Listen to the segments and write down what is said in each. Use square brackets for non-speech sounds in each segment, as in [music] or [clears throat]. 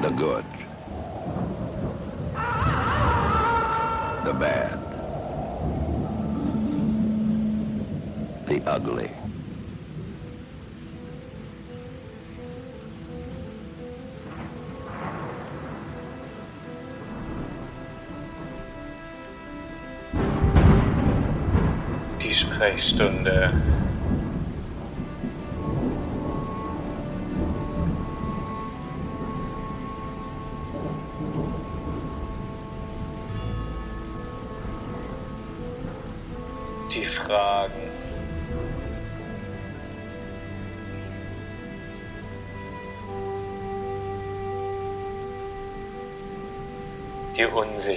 the good, the bad, the ugly. Die Sprechstunde. Die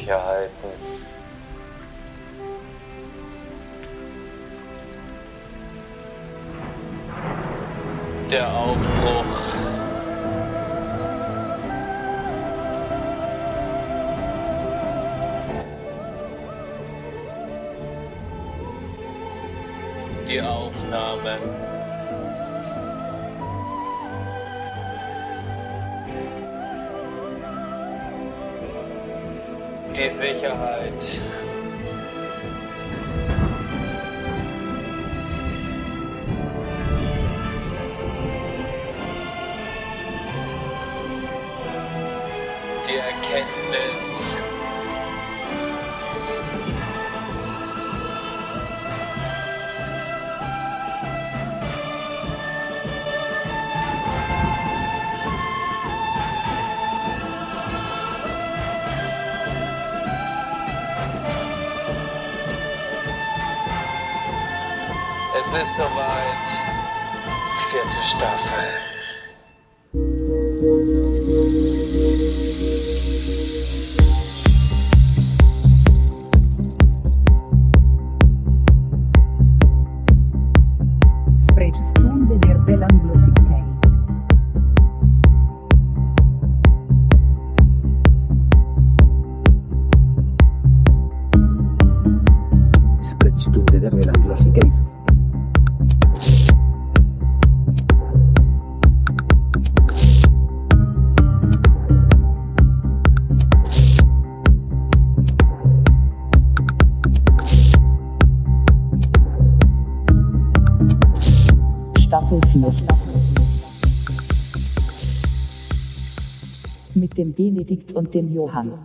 und dem Johann.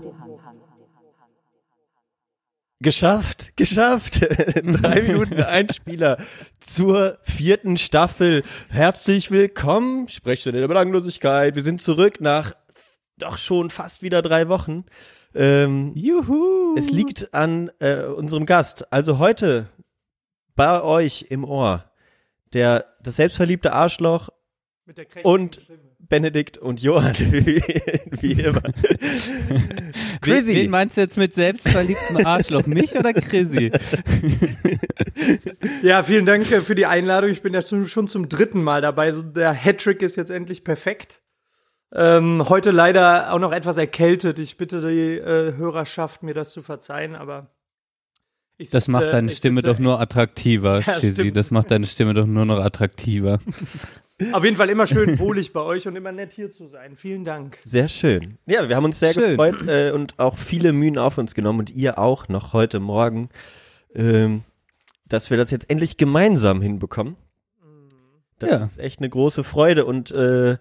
Geschafft, geschafft. [laughs] Drei Minuten Einspieler zur vierten Staffel. Herzlich willkommen. Sprechstunde der Belanglosigkeit. Wir sind zurück nach doch schon fast wieder drei Wochen. Ähm, Juhu! es liegt an äh, unserem Gast. Also heute bei euch im Ohr der das selbstverliebte Arschloch und Benedikt und Johann, [laughs] wie, wie immer. [laughs] Chrissy. wen meinst du jetzt mit selbstverliebtem Arschloch? Mich oder Chrissy? [laughs] Ja, vielen Dank äh, für die Einladung. Ich bin ja schon, schon zum dritten Mal dabei. Der Hattrick ist jetzt endlich perfekt. Ähm, heute leider auch noch etwas erkältet. Ich bitte die äh, Hörerschaft, mir das zu verzeihen, aber ich Das sitze- macht deine Stimme sitze- doch nur attraktiver, Ja, stimmt. Das macht deine Stimme doch nur noch attraktiver. [laughs] Auf jeden Fall immer schön wohlig bei euch und immer nett hier zu sein. Vielen Dank. Sehr schön. Ja, wir haben uns sehr Schön. gefreut äh, und auch viele Mühen auf uns genommen und ihr auch noch heute Morgen, ähm, dass wir das jetzt endlich gemeinsam hinbekommen. Das Ja. ist echt eine große Freude und äh,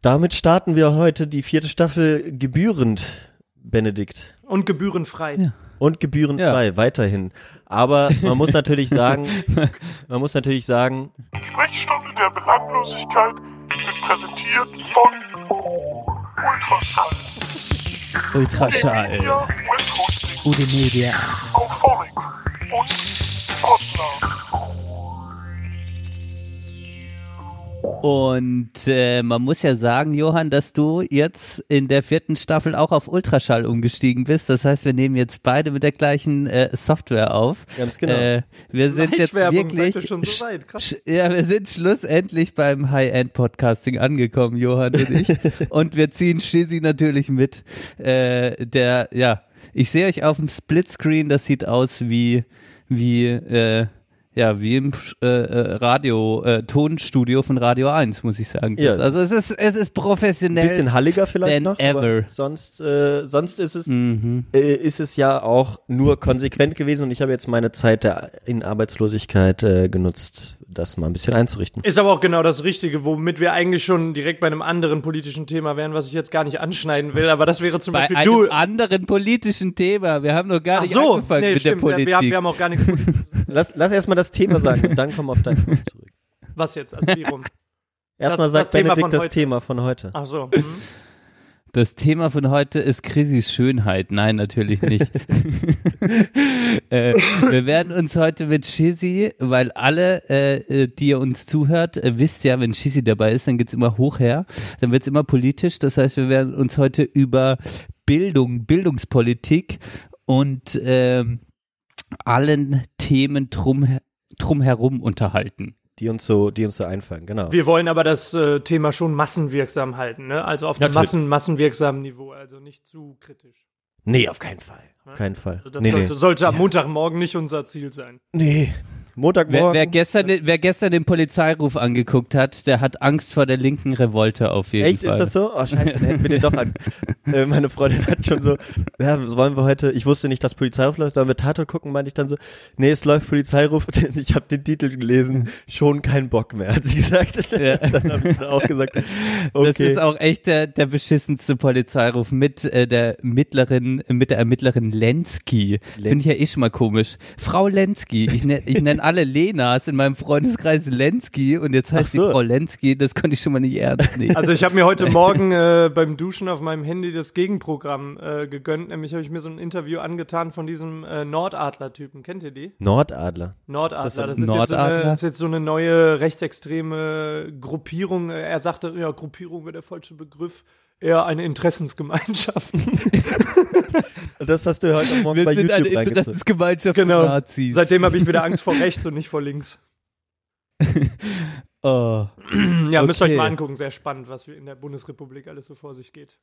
damit starten wir heute die vierte Staffel gebührend, Benedikt. Und gebührenfrei. Ja. Und gebührenfrei, weiterhin. Aber man muss natürlich sagen, [laughs] man muss natürlich sagen, Sprechstunde der Belanglosigkeit wird präsentiert von Ultraschall. Ultraschall. Media Webhosting Gute Media. auf Phonic und Podlove. Und äh, man muss ja sagen, Johann, dass du jetzt in der vierten Staffel auch auf Ultraschall umgestiegen bist. Das heißt, wir nehmen jetzt beide mit der gleichen äh, Software auf. Ganz genau. Äh, wir sind jetzt wirklich, so ja, wir sind schlussendlich beim High-End-Podcasting angekommen, Johann und ich. [laughs] und wir ziehen Shizzy natürlich mit. Äh, der, ja, ich sehe euch auf dem Splitscreen. Das sieht aus wie wie äh, ja, wie im äh, äh, Radio, äh, Tonstudio von Radio 1, muss ich sagen. Ja. Also es ist, es ist professionell. bisschen halliger vielleicht noch, ever. aber sonst, äh, sonst ist es, Mhm. äh, ist es ja auch nur konsequent gewesen und ich habe jetzt meine Zeit der in Arbeitslosigkeit äh, genutzt, das mal ein bisschen einzurichten. Ist aber auch genau das Richtige, womit wir eigentlich schon direkt bei einem anderen politischen Thema wären, was ich jetzt gar nicht anschneiden will, aber das wäre zum Bei Beispiel einem du. anderen politischen Thema. Wir haben noch gar Ach nicht so, angefangen nee, mit stimmt, der wir, Politik. wir, haben, wir haben auch gar nichts. Lass, lass erstmal das Thema sagen und dann kommen wir auf deinen Punkt zurück. Was jetzt? Also wie rum? [laughs] Erstmal Das- sagt das Thema Benedikt von das heute. Thema von heute. Ach so. Mhm. Das Thema von heute ist Chrissys Schönheit. Nein, natürlich nicht. [laughs] äh, wir werden uns heute mit Shizzy, weil alle, äh, äh, die ihr uns zuhört, äh, wisst ja, wenn Shizzy dabei ist, dann geht's immer hoch her, dann wird's immer politisch. Das heißt, wir werden uns heute über Bildung, Bildungspolitik und ähm, allen Themen drum, drumherum unterhalten. Die uns so, die uns so einfallen, genau. Wir wollen aber das äh, Thema schon massenwirksam halten, ne? Also auf einem. Massen, massenwirksamen Niveau, also nicht zu kritisch. Nee, auf keinen Fall. Auf keinen Fall. Also das nee, sollte, nee. sollte am Montagmorgen nicht unser Ziel sein. nee. Wer, Montagmorgen. wer, gestern, den- wer gestern den Polizeiruf angeguckt hat, der hat Angst vor der linken Revolte auf jeden Echt, Fall. ist das so? Oh, scheiße, dann hätten wir den doch an. [laughs] äh, meine Freundin hat schon so, ja, was wollen wir heute, ich wusste nicht, dass Polizeiruf läuft, sollen wir Tatort gucken, meinte ich dann so, nee, es läuft Polizeiruf, [laughs] ich habe den Titel gelesen, [laughs] schon kein Bock mehr, hat sie gesagt. Ja. dann habe ich dann auch gesagt, okay. Das ist auch echt der, der beschissenste Polizeiruf mit äh, der mittleren, mit der Ermittlerin Lenski. Finde ich ja eh schon mal komisch. Frau Lenski, ich nenne ich nenn alle Lenas in meinem Freundeskreis Lenski und jetzt heißt so. die Frau Lenski, das konnte ich schon mal nicht ernst nehmen. Also ich habe mir heute [laughs] Morgen äh, beim Duschen auf meinem Handy das Gegenprogramm äh, gegönnt. Nämlich habe ich mir so ein Interview angetan von diesem äh, Nordadler-Typen. Kennt ihr die? Nordadler. Nordadler. Das Das ist, jetzt so eine, Nordadler? das ist jetzt so eine neue rechtsextreme Gruppierung. Er sagte, ja, Gruppierung wäre der falsche Begriff. Eher eine Interessensgemeinschaft. [laughs] Das hast du heute Morgen Wir bei sind eine YouTube. Interessensgemeinschaft Genau. Nazis. Seitdem habe ich wieder [laughs] Angst vor rechts und nicht vor links. [laughs] oh. Ja, müsst ihr euch Okay. mal angucken. Sehr spannend, was in der Bundesrepublik alles so vor sich geht.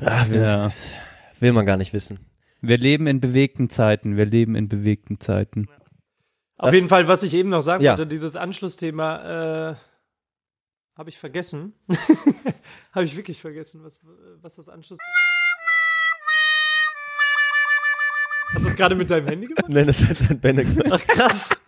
Ah, will, Ja. das will man gar nicht wissen. Wir leben in bewegten Zeiten, wir leben in bewegten Zeiten. Auf Das- jeden Fall, was ich eben noch sagen Ja. wollte, dieses Anschlussthema äh, habe ich vergessen. [laughs] habe ich wirklich vergessen, was, was das Anschluss. Hast du das gerade mit deinem Handy gemacht? Nein, das hat dann Benne gemacht. Ach krass. [laughs]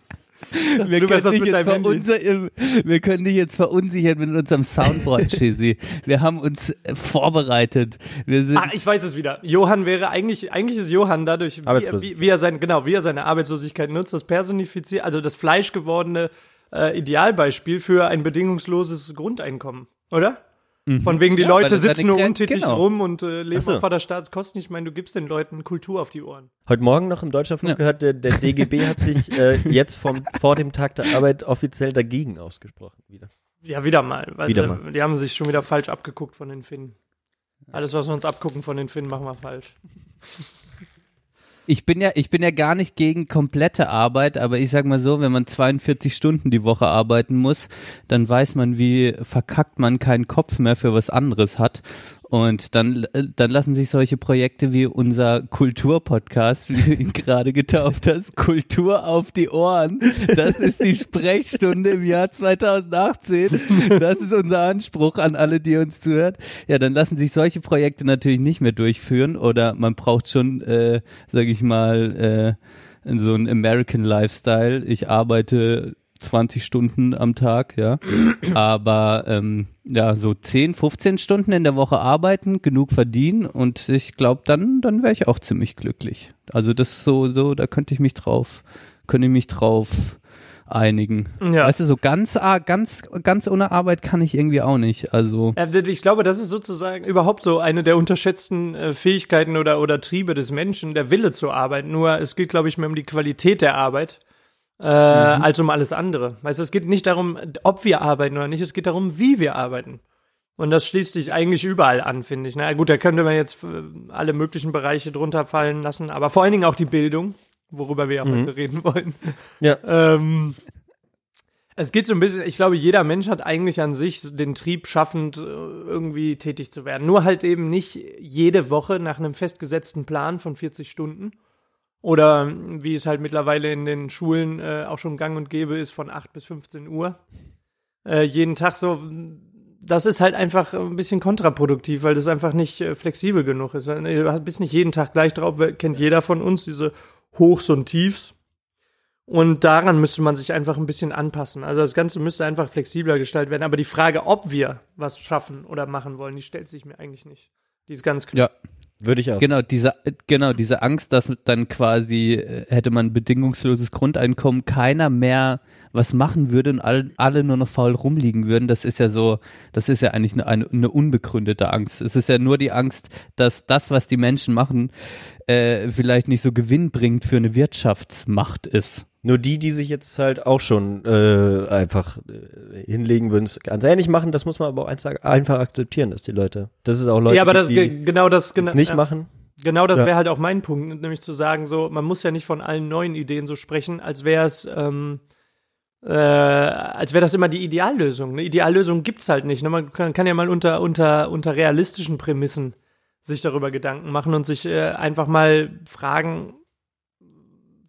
Wir können, verunsichern, wir können dich jetzt verunsichern mit unserem Soundboard, [laughs] Chizzy. Wir haben uns äh, vorbereitet. Wir sind, Ah, ich weiß es wieder. Johann wäre eigentlich, eigentlich ist Johann dadurch, wie, er- wie, wie er sein, genau, wie er seine Arbeitslosigkeit nutzt, das personifiziert, also das fleischgewordene äh, Idealbeispiel für ein bedingungsloses Grundeinkommen, oder? Von wegen die Ja, Leute sitzen nur untätig genau. rum und äh, leben so. auf der Staatskosten. Ich meine, du gibst den Leuten Kultur auf die Ohren. Heute Morgen noch im Deutschlandfunk Ja. gehört, der, der DGB [laughs] hat sich äh, jetzt vom, vor dem Tag der Arbeit offiziell dagegen ausgesprochen. Wieder. Ja, wieder mal. Weil Wieder äh, mal. Die haben sich schon wieder falsch abgeguckt von den Finnen. Alles, was wir uns abgucken von den Finnen, machen wir falsch. [laughs] ich bin ja, ich bin ja gar nicht gegen komplette Arbeit, aber ich sag mal so, wenn man 42 Stunden die Woche arbeiten muss, dann weiß man, wie verkackt man keinen Kopf mehr für was anderes hat. Und dann, äh, dann lassen sich solche Projekte wie unser Kulturpodcast, wie du ihn [laughs] gerade getauft hast, Kultur auf die Ohren. Das ist die Sprechstunde im Jahr 2018. Das ist unser Anspruch an alle, die uns zuhört. Ja, dann lassen sich solche Projekte natürlich nicht mehr durchführen oder man braucht schon, äh, sage ich mal, äh, so ein American Lifestyle. Ich arbeite 20 Stunden am Tag, ja. Aber ähm, ja, so 10, 15 Stunden in der Woche arbeiten, genug verdienen und ich glaube, dann, dann wäre ich auch ziemlich glücklich. Also das ist so, so, da könnte ich mich drauf, könnte ich mich drauf einigen. Ja. Weißt du, so ganz, ah, ganz, ganz ohne Arbeit kann ich irgendwie auch nicht. Also Ich glaube, das ist sozusagen überhaupt so eine der unterschätzten äh, Fähigkeiten oder, oder Triebe des Menschen, der Wille zur Arbeit. Nur es geht, glaube ich, mehr um die Qualität der Arbeit. Äh, als um alles andere. Weißt du, es geht nicht darum, ob wir arbeiten oder nicht, es geht darum, wie wir arbeiten. Und das schließt sich eigentlich überall an, finde ich. Na gut, da könnte man jetzt äh, alle möglichen Bereiche drunter fallen lassen, aber vor allen Dingen auch die Bildung, worüber wir ja heute reden wollen. Ja. Ähm, es geht so ein bisschen, ich glaube, jeder Mensch hat eigentlich an sich den Trieb, schaffend äh, irgendwie tätig zu werden. Nur halt eben nicht jede Woche nach einem festgesetzten Plan von 40 Stunden Oder wie es halt mittlerweile in den Schulen äh, auch schon gang und gäbe ist, von 8 bis 15 Uhr. Äh, jeden Tag so. Das ist halt einfach ein bisschen kontraproduktiv, weil das einfach nicht äh, flexibel genug ist. Du bist nicht jeden Tag gleich drauf, kennt jeder von uns, diese Hochs und Tiefs. Und daran müsste man sich einfach ein bisschen anpassen. Also das Ganze müsste einfach flexibler gestaltet werden. Aber die Frage, ob wir was schaffen oder machen wollen, die stellt sich mir eigentlich nicht. Die ist ganz klar. Ja, Würde ich auch. Genau, diese, genau, diese Angst, dass dann quasi äh, hätte man bedingungsloses Grundeinkommen, keiner mehr was machen würde und alle, alle nur noch faul rumliegen würden, das ist ja so, das ist ja eigentlich eine, eine, eine unbegründete Angst. Es ist ja nur die Angst, dass das, was die Menschen machen, äh, vielleicht nicht so gewinnbringend für eine Wirtschaftsmacht ist. Nur die, die sich jetzt halt auch schon äh, einfach äh, hinlegen würden, es ganz ähnlich machen, das muss man aber auch einfach, akzeptieren, dass die Leute, das ist auch Leute, ja, aber das die ge- genau das es genau nicht ja. machen. Genau das Ja. wäre halt auch mein Punkt, nämlich zu sagen, so, man muss ja nicht von allen neuen Ideen so sprechen, als wäre es, ähm, äh, als wäre das immer die Ideallösung. Eine Ideallösung gibt's halt nicht. Ne? Man kann, kann ja mal unter, unter, unter realistischen Prämissen sich darüber Gedanken machen und sich äh, einfach mal fragen,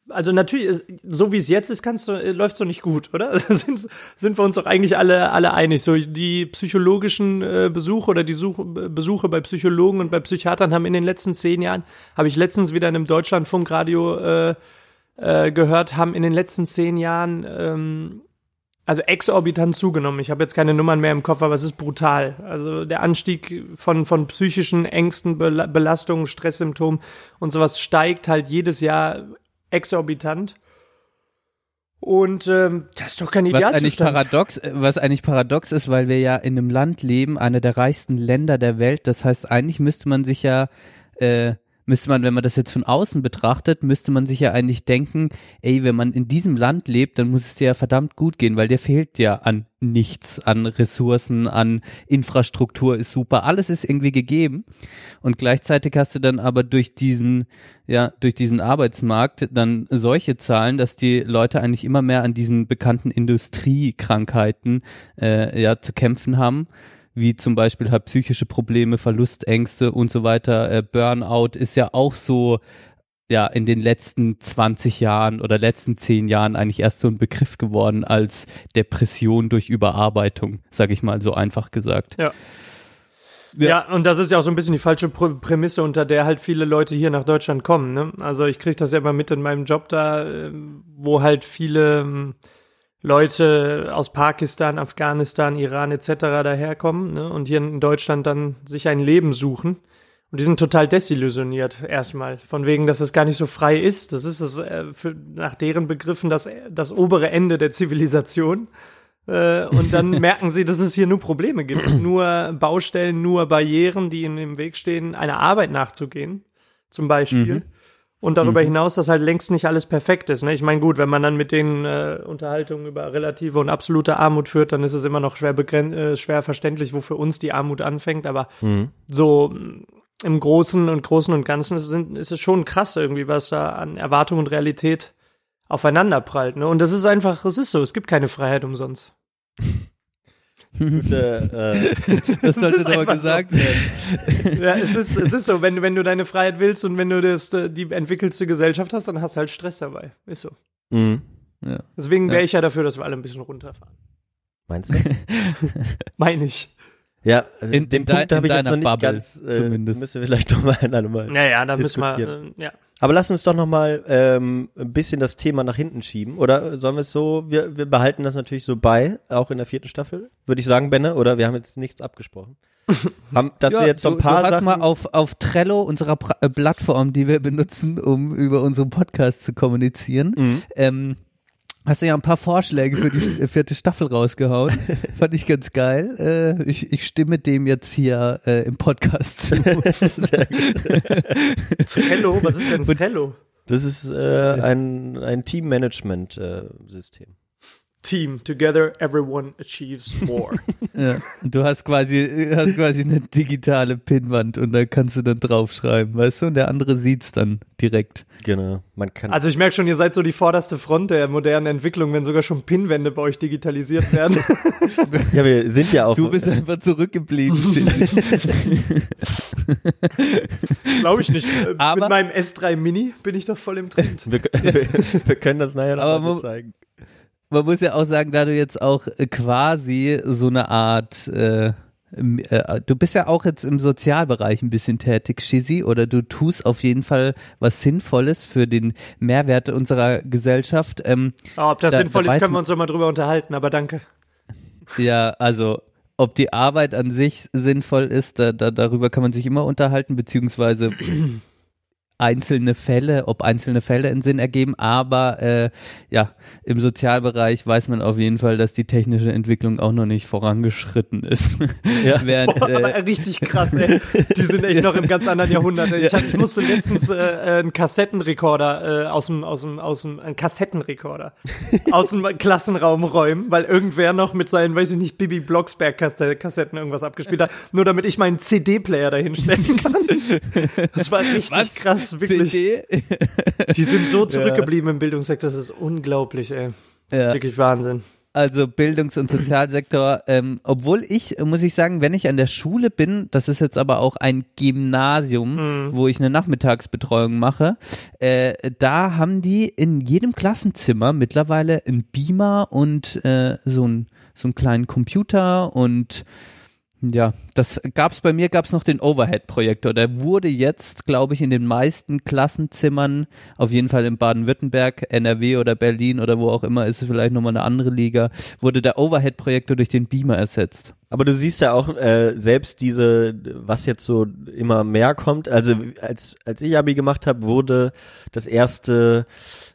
also natürlich, so wie es jetzt ist, kannst du, äh, läuft's doch nicht gut, oder? [laughs] sind, sind wir uns doch eigentlich alle, alle einig. So die psychologischen äh, Besuche oder die Such, Besuche bei Psychologen und bei Psychiatern haben in den letzten zehn Jahren, habe ich letztens wieder in einem Deutschlandfunkradio äh, äh, gehört, haben in den letzten zehn Jahren ähm, also exorbitant zugenommen. Ich habe jetzt keine Nummern mehr im Kopf, aber es ist brutal. Also der Anstieg von, von psychischen Ängsten, Bela- Belastungen, Stresssymptomen und sowas steigt halt jedes Jahr exorbitant. Und ähm, das ist doch kein Was eigentlich Idealzustand. paradox, äh, was eigentlich paradox ist, weil wir ja in einem Land leben, einer der reichsten Länder der Welt. Das heißt, eigentlich müsste man sich ja, äh, müsste man, wenn man das jetzt von außen betrachtet, müsste man sich ja eigentlich denken, ey, wenn man in diesem Land lebt, dann muss es dir ja verdammt gut gehen, weil dir fehlt ja an nichts, an Ressourcen, an Infrastruktur ist super, alles ist irgendwie gegeben. Und gleichzeitig hast du dann aber durch diesen, ja, durch diesen Arbeitsmarkt dann solche Zahlen, dass die Leute eigentlich immer mehr an diesen bekannten Industriekrankheiten äh, ja zu kämpfen haben wie zum Beispiel halt psychische Probleme, Verlustängste und so weiter. Äh, Burnout ist ja auch so ja in den letzten 20 Jahren oder letzten 10 Jahren eigentlich erst so ein Begriff geworden als Depression durch Überarbeitung, sage ich mal so einfach gesagt. Ja. Ja, und das ist ja auch so ein bisschen die falsche Pr Prämisse, unter der halt viele Leute hier nach Deutschland kommen. Ne? Also ich kriege das ja immer mit in meinem Job da, ähm, wo halt viele ähm, Leute aus Pakistan, Afghanistan, Iran etc. daherkommen ne? und hier in Deutschland dann sich ein Leben suchen. Und die sind total desillusioniert erstmal, von wegen, dass es gar nicht so frei ist. Das ist das, äh, für, nach deren Begriffen das, das obere Ende der Zivilisation. Äh, und dann [laughs] merken sie, dass es hier nur Probleme gibt. nur Baustellen, nur Barrieren, die ihnen im Weg stehen, einer Arbeit nachzugehen, zum Beispiel. Und darüber hinaus, dass halt längst nicht alles perfekt ist. Ne? Ich meine, gut, wenn man dann mit den äh, Unterhaltungen über relative und absolute Armut führt, dann ist es immer noch schwer, äh, schwer verständlich, wo für uns die Armut anfängt. Aber so mh, im Großen und Großen und Ganzen ist, sind, ist es schon krass irgendwie, was da an Erwartung und Realität aufeinander prallt. Ne? Und das ist einfach, es ist so, es gibt keine Freiheit umsonst. [laughs] Gute, äh, [laughs] Das sollte [laughs] so. gesagt werden. [laughs] Ja, es ist, es ist so, wenn, du- wenn du deine Freiheit willst und wenn du das, die entwickelste Gesellschaft hast, dann hast du halt Stress dabei. Ist so. mh. Ja. Deswegen wäre Ja. ich ja dafür, dass wir alle ein bisschen runterfahren. Meinst du? Meine ich. Ja, also In- den in Punkt habe ich jetzt deiner noch nicht Bubble ganz, äh, zumindest. müssen wir vielleicht noch mal, noch mal Naja, da müssen wir, äh, ja. Aber lass uns doch noch mal ähm, ein bisschen das Thema nach hinten schieben. Oder sollen wir es so, wir, wir behalten das natürlich so bei, auch in der vierten Staffel, würde ich sagen, Benne, oder wir haben jetzt nichts abgesprochen. [laughs] haben, dass Ja, wir jetzt so ein du, paar du hast Sachen, mal auf, auf Trello, unserer pra äh, Plattform, die wir benutzen, um über unseren Podcast zu kommunizieren, Mhm. ähm, hast du ja ein paar Vorschläge für die vierte Staffel rausgehauen. [laughs] Fand ich ganz geil. Äh, ich, ich stimme dem jetzt hier äh, im Podcast zu. [laughs] Trello, was ist denn Trello? das ist äh, ein, ein Teammanagement-System. Team. Together everyone achieves more. [laughs] Ja. Du hast quasi, hast quasi eine digitale Pinnwand und da kannst du dann draufschreiben, weißt du? Und der andere sieht's dann direkt. Genau. Man kann. Also ich merke schon, ihr seid so die vorderste Front der modernen Entwicklung, wenn sogar schon Pinwände bei euch digitalisiert werden. [laughs] ja, wir sind ja auch. Du bist einfach zurückgeblieben. Glaube ich nicht. Äh, Aber- Mit meinem S3 Mini bin ich doch voll im Trend. wir, wir, [laughs] wir können das nachher noch Aber mal zeigen. Man muss ja auch sagen, da du jetzt auch äh, quasi so eine Art, äh, äh, du bist ja auch jetzt im Sozialbereich ein bisschen tätig, Shizzy, oder du tust auf jeden Fall was Sinnvolles für den Mehrwert unserer Gesellschaft. Ähm, Aber ob das Da- sinnvoll da ist, können wir uns doch mal drüber unterhalten, aber danke. ja, also ob die Arbeit an sich sinnvoll ist, da, da, darüber kann man sich immer unterhalten, beziehungsweise einzelne Fälle, ob einzelne Fälle einen Sinn ergeben, aber äh, ja, im Sozialbereich weiß man auf jeden Fall, dass die technische Entwicklung auch noch nicht vorangeschritten ist. Ja. [laughs] Während, Boah, äh, [laughs] richtig krass, ey. Die sind echt noch im ganz anderen Jahrhundert. Ich, hab, ich musste letztens äh, äh, einen Kassettenrekorder äh, aus dem, aus dem, aus dem, einen Kassettenrekorder aus dem Klassenraum räumen, weil irgendwer noch mit seinen, weiß ich nicht, Bibi Blocksberg Kasse- Kassetten irgendwas abgespielt hat, nur damit ich meinen CD-Player dahinstellen kann. Das war richtig krass, wirklich. CD? [laughs] Die sind so zurückgeblieben im Bildungssektor, das ist unglaublich, ey. Das ist Ja. wirklich Wahnsinn. Also Bildungs- und Sozialsektor, ähm, obwohl ich, muss ich sagen, wenn ich an der Schule bin, das ist jetzt aber auch ein Gymnasium, wo ich eine Nachmittagsbetreuung mache, äh, da haben die in jedem Klassenzimmer mittlerweile einen Beamer und äh, so, ein, so einen kleinen Computer und ja, das gab's bei mir gab's noch den Overhead-Projektor. Der wurde jetzt, glaube ich, in den meisten Klassenzimmern, auf jeden Fall in Baden-Württemberg, NRW oder Berlin oder wo auch immer, ist es vielleicht nochmal eine andere Liga, wurde der Overhead-Projektor durch den Beamer ersetzt. Aber du siehst ja auch äh, selbst diese, was jetzt so immer mehr kommt. Also als als ich Abi gemacht habe, wurde das erste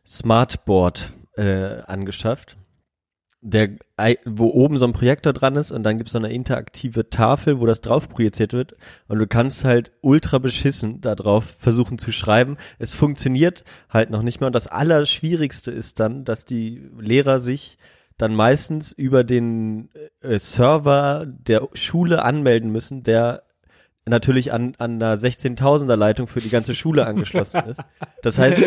Smartboard äh, angeschafft, der wo oben so ein Projektor dran ist und dann gibt's so eine interaktive Tafel, wo das drauf projiziert wird und du kannst halt ultra beschissen da drauf versuchen zu schreiben. Es funktioniert halt noch nicht mal und das Allerschwierigste ist dann, dass die Lehrer sich dann meistens über den äh, Server der Schule anmelden müssen, der natürlich an, an einer 16.000er Leitung für die ganze Schule angeschlossen ist. Das heißt,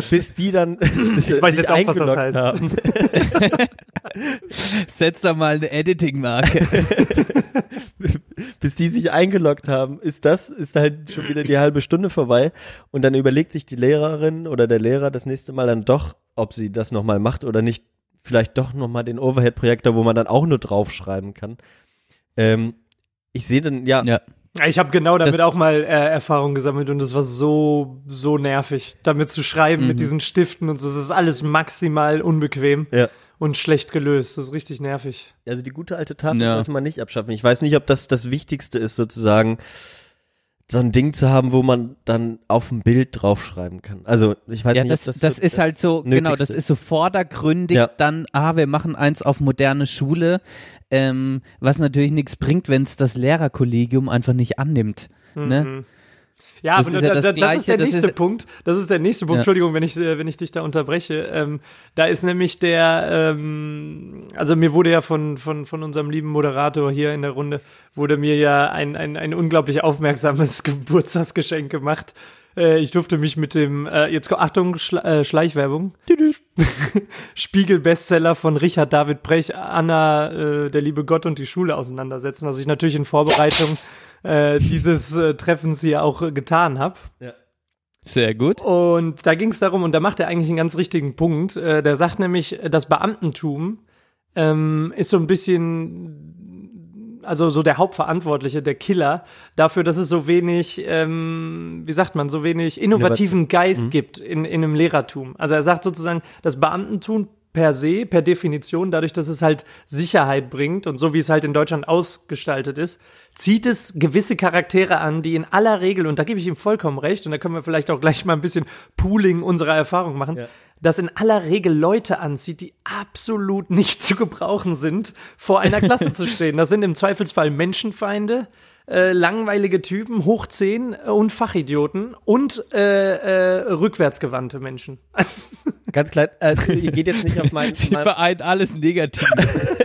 [laughs] bis die dann Ich weiß jetzt auch, was das heißt. haben, [laughs] Setz da mal eine Editing-Marke. [laughs] bis die sich eingeloggt haben, ist das, ist halt schon wieder die halbe Stunde vorbei. Und dann überlegt sich die Lehrerin oder der Lehrer das nächste Mal dann doch, ob sie das nochmal macht oder nicht, vielleicht doch nochmal den Overhead-Projektor, wo man dann auch nur draufschreiben kann. Ähm, ich sehe dann, ja, ja. Ich habe genau damit Das- auch mal äh, Erfahrung gesammelt und es war so, so nervig, damit zu schreiben mit diesen Stiften und so. Das ist alles maximal unbequem ja. und schlecht gelöst. Das ist richtig nervig. Also die gute alte Tafel Ja. sollte man nicht abschaffen. Ich weiß nicht, ob das das Wichtigste ist, sozusagen so ein Ding zu haben, wo man dann auf ein Bild draufschreiben kann. Also ich weiß Ja, nicht, das, ob das, das, ist halt so, genau, das Nötigste ist so vordergründig Ja. dann, ah, wir machen eins auf moderne Schule, ähm, was natürlich nichts bringt, wenn es das Lehrerkollegium einfach nicht annimmt. Ne? Ja, Das aber ist ja da, das das, ist Gleiche, der nächste ist- Punkt. Das ist der nächste Punkt. Ja. Entschuldigung, wenn ich, äh, wenn ich dich da unterbreche. Ähm, da ist nämlich der, ähm, also mir wurde ja von, von, von unserem lieben Moderator hier in der Runde, wurde mir ja ein, ein, ein unglaublich aufmerksames [laughs] Geburtstagsgeschenk gemacht. Äh, ich durfte mich mit dem, äh, jetzt Achtung, Schla äh, Schleichwerbung. [laughs] Spiegel-Bestseller von Richard David Brecht, Anna, äh, der liebe Gott und die Schule auseinandersetzen. Also ich natürlich in Vorbereitung äh, dieses äh, Treffens hier auch äh, getan habe. Sehr gut. Und da ging es darum, und da macht er eigentlich einen ganz richtigen Punkt. Äh, der sagt nämlich, das Beamtentum ähm, ist so ein bisschen, also so der Hauptverantwortliche, der Killer, dafür, dass es so wenig, ähm, wie sagt man, so wenig innovativen Geist gibt in, in einem Lehrertum. Also er sagt sozusagen, das Beamtentum per se, per Definition, dadurch, dass es halt Sicherheit bringt und so wie es halt in Deutschland ausgestaltet ist, zieht es gewisse Charaktere an, die in aller Regel, und da gebe ich ihm vollkommen recht, und da können wir vielleicht auch gleich mal ein bisschen Pooling unserer Erfahrung machen, dass in aller Regel Leute anzieht, die absolut nicht [laughs] zu gebrauchen sind, vor einer Klasse zu stehen. Das sind im Zweifelsfall Menschenfeinde, äh, langweilige Typen, hoch 10 und Fachidioten und äh, äh, rückwärtsgewandte Menschen. [laughs] Ganz klein, äh, ihr geht jetzt nicht auf meinen, [laughs] Sie vereint alles negativ.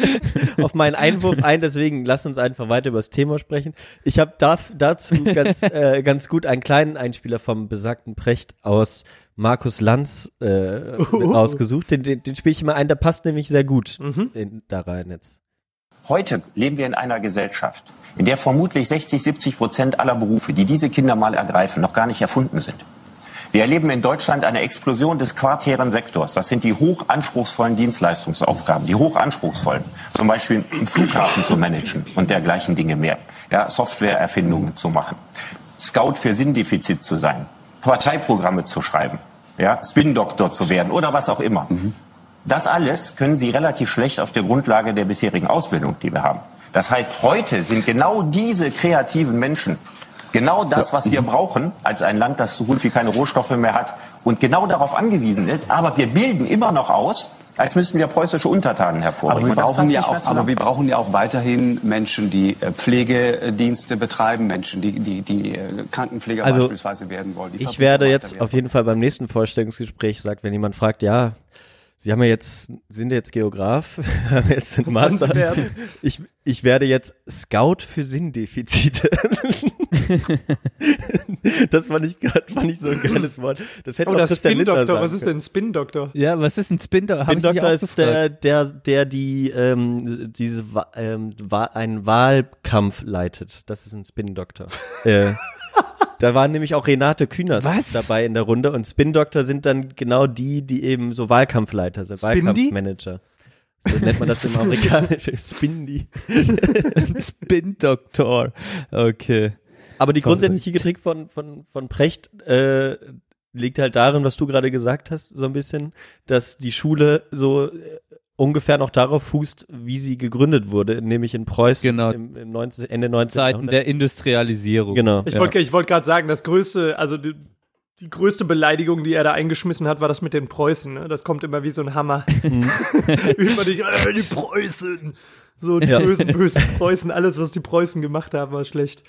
[laughs] auf meinen Einwurf ein, deswegen lasst uns einfach weiter über das Thema sprechen. Ich habe da, dazu ganz, äh, ganz gut einen kleinen Einspieler vom besagten Precht aus Markus Lanz äh, mit rausgesucht. Den, den, den spiele ich immer ein, der passt nämlich sehr gut in, da rein jetzt. Heute leben wir in einer Gesellschaft, in der vermutlich 60, 70 Prozent aller Berufe, die diese Kinder mal ergreifen, noch gar nicht erfunden sind. Wir erleben in Deutschland eine Explosion des quartären Sektors. Das sind die hochanspruchsvollen Dienstleistungsaufgaben, die hochanspruchsvollen. Zum Beispiel einen Flughafen zu managen und dergleichen Dinge mehr. Ja, Softwareerfindungen zu machen. Scout für Sinndefizit zu sein. Parteiprogramme zu schreiben. Ja, Spin-Doktor zu werden oder was auch immer. Das alles können Sie relativ schlecht auf der Grundlage der bisherigen Ausbildung, die wir haben. Das heißt, heute sind genau diese kreativen Menschen genau das, was wir brauchen als ein Land, das so gut wie keine Rohstoffe mehr hat und genau darauf angewiesen ist. Aber wir bilden immer noch aus, als müssten wir preußische Untertanen hervorbringen. Aber wir, brauchen ja auch, aber wir brauchen ja auch weiterhin Menschen, die äh, Pflegedienste betreiben, Menschen, die, die, die äh, Krankenpfleger Also, beispielsweise werden wollen. Ich werde jetzt werden auf jeden Fall beim nächsten Vorstellungsgespräch sagt, wenn jemand fragt, ja, Sie haben ja jetzt, sind jetzt Geograf, [laughs] haben jetzt einen Master. werden? Ich, ich werde jetzt Scout für Sinndefizite. [laughs] das fand ich gerade, fand ich so ein geiles Wort. Das hätte Oder auch Christian Spin-Doktor, sagen was ist denn Spin-Doktor? Ja, was ist ein Spin-Doktor? Spin-Doktor auch ist gefragt. der, der, der die ähm, diese Wa- ähm, einen Wahlkampf leitet. Das ist ein Spin-Doktor. [laughs] äh, da waren nämlich auch Renate Künast Was? dabei in der Runde und Spin-Doktor sind dann genau die, die eben so Wahlkampfleiter sind, Spindy? Wahlkampfmanager. So nennt man das im Amerikanischen. [laughs] Spindy. Spin-Doktor. Okay. Aber die Verrückt. grundsätzliche Kritik von, von, von Precht äh, liegt halt darin, was du gerade gesagt hast, so ein bisschen, dass die Schule so äh, ungefähr noch darauf fußt, wie sie gegründet wurde, nämlich in Preußen Genau. im, im 19, Ende 19. Zeiten Jahrhundert. der Industrialisierung. Genau. Ich Ja. wollte ich wollte gerade sagen, das größte, also die, die größte Beleidigung, die er da eingeschmissen hat, war das mit den Preußen. Ne? Das kommt immer wie so ein Hammer. [laughs] [laughs] Über dich, äh, die Preußen. So die Ja. bösen, bösen Preußen, alles, was die Preußen gemacht haben, war schlecht.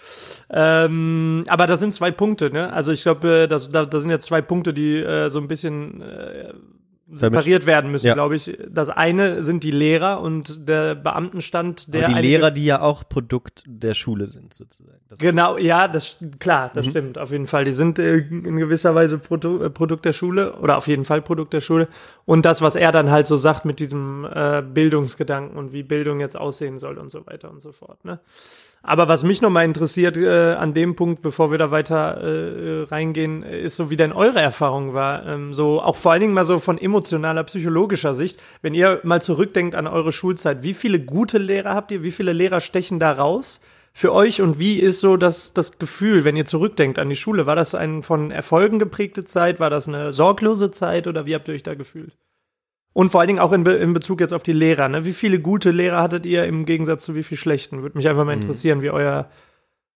Ähm, aber da sind zwei Punkte, ne? Also ich glaube, äh, das, da, da sind jetzt zwei Punkte, die äh, so ein bisschen äh, separiert werden müssen, Ja. glaube ich. Das eine sind die Lehrer und der Beamtenstand, der Aber die Lehrer, die ja auch Produkt der Schule sind, sozusagen. Das Genau, ja, das klar, Mhm. das stimmt, auf jeden Fall. Die sind äh, in gewisser Weise Produ äh, Produkt der Schule oder auf jeden Fall Produkt der Schule. Und das, was er dann halt so sagt mit diesem äh, Bildungsgedanken und wie Bildung jetzt aussehen soll und so weiter und so fort. Ne? Aber was mich nochmal interessiert äh, an dem Punkt, bevor wir da weiter äh, reingehen, ist so, wie denn eure Erfahrung war. Ähm, so auch vor allen Dingen mal so von emotionaler, psychologischer Sicht. Wenn ihr mal zurückdenkt an eure Schulzeit, wie viele gute Lehrer habt ihr? Wie viele Lehrer stechen da raus? für euch und wie ist so das, das Gefühl, wenn ihr zurückdenkt an die Schule? War das eine von Erfolgen geprägte Zeit? War das eine sorglose Zeit oder wie habt ihr euch da gefühlt? Und vor allen Dingen auch in, Be in Bezug jetzt auf die Lehrer. Ne? Wie viele gute Lehrer hattet ihr im Gegensatz zu wie viel schlechten? Würde mich einfach mal interessieren, wie euer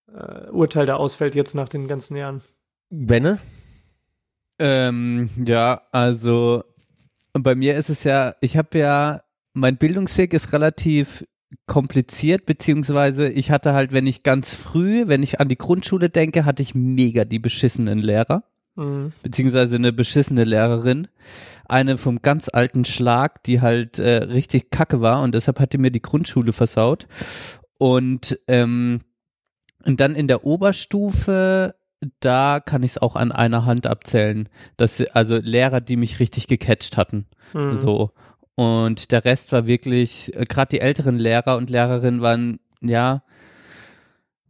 äh, Urteil da ausfällt jetzt nach den ganzen Jahren. Benne? Ähm, ja, also bei mir ist es ja, ich habe ja, mein Bildungsweg ist relativ kompliziert, beziehungsweise ich hatte halt, wenn ich ganz früh, wenn ich an die Grundschule denke, hatte ich mega die beschissenen Lehrer, Mhm. beziehungsweise eine beschissene Lehrerin. Eine vom ganz alten Schlag, die halt äh, richtig kacke war und deshalb hat die mir die Grundschule versaut. Und, ähm, und dann in der Oberstufe, da kann ich es auch an einer Hand abzählen. dass also Lehrer, die mich richtig gecatcht hatten. Mhm. So. Und der Rest war wirklich, gerade die älteren Lehrer und Lehrerinnen waren, ja,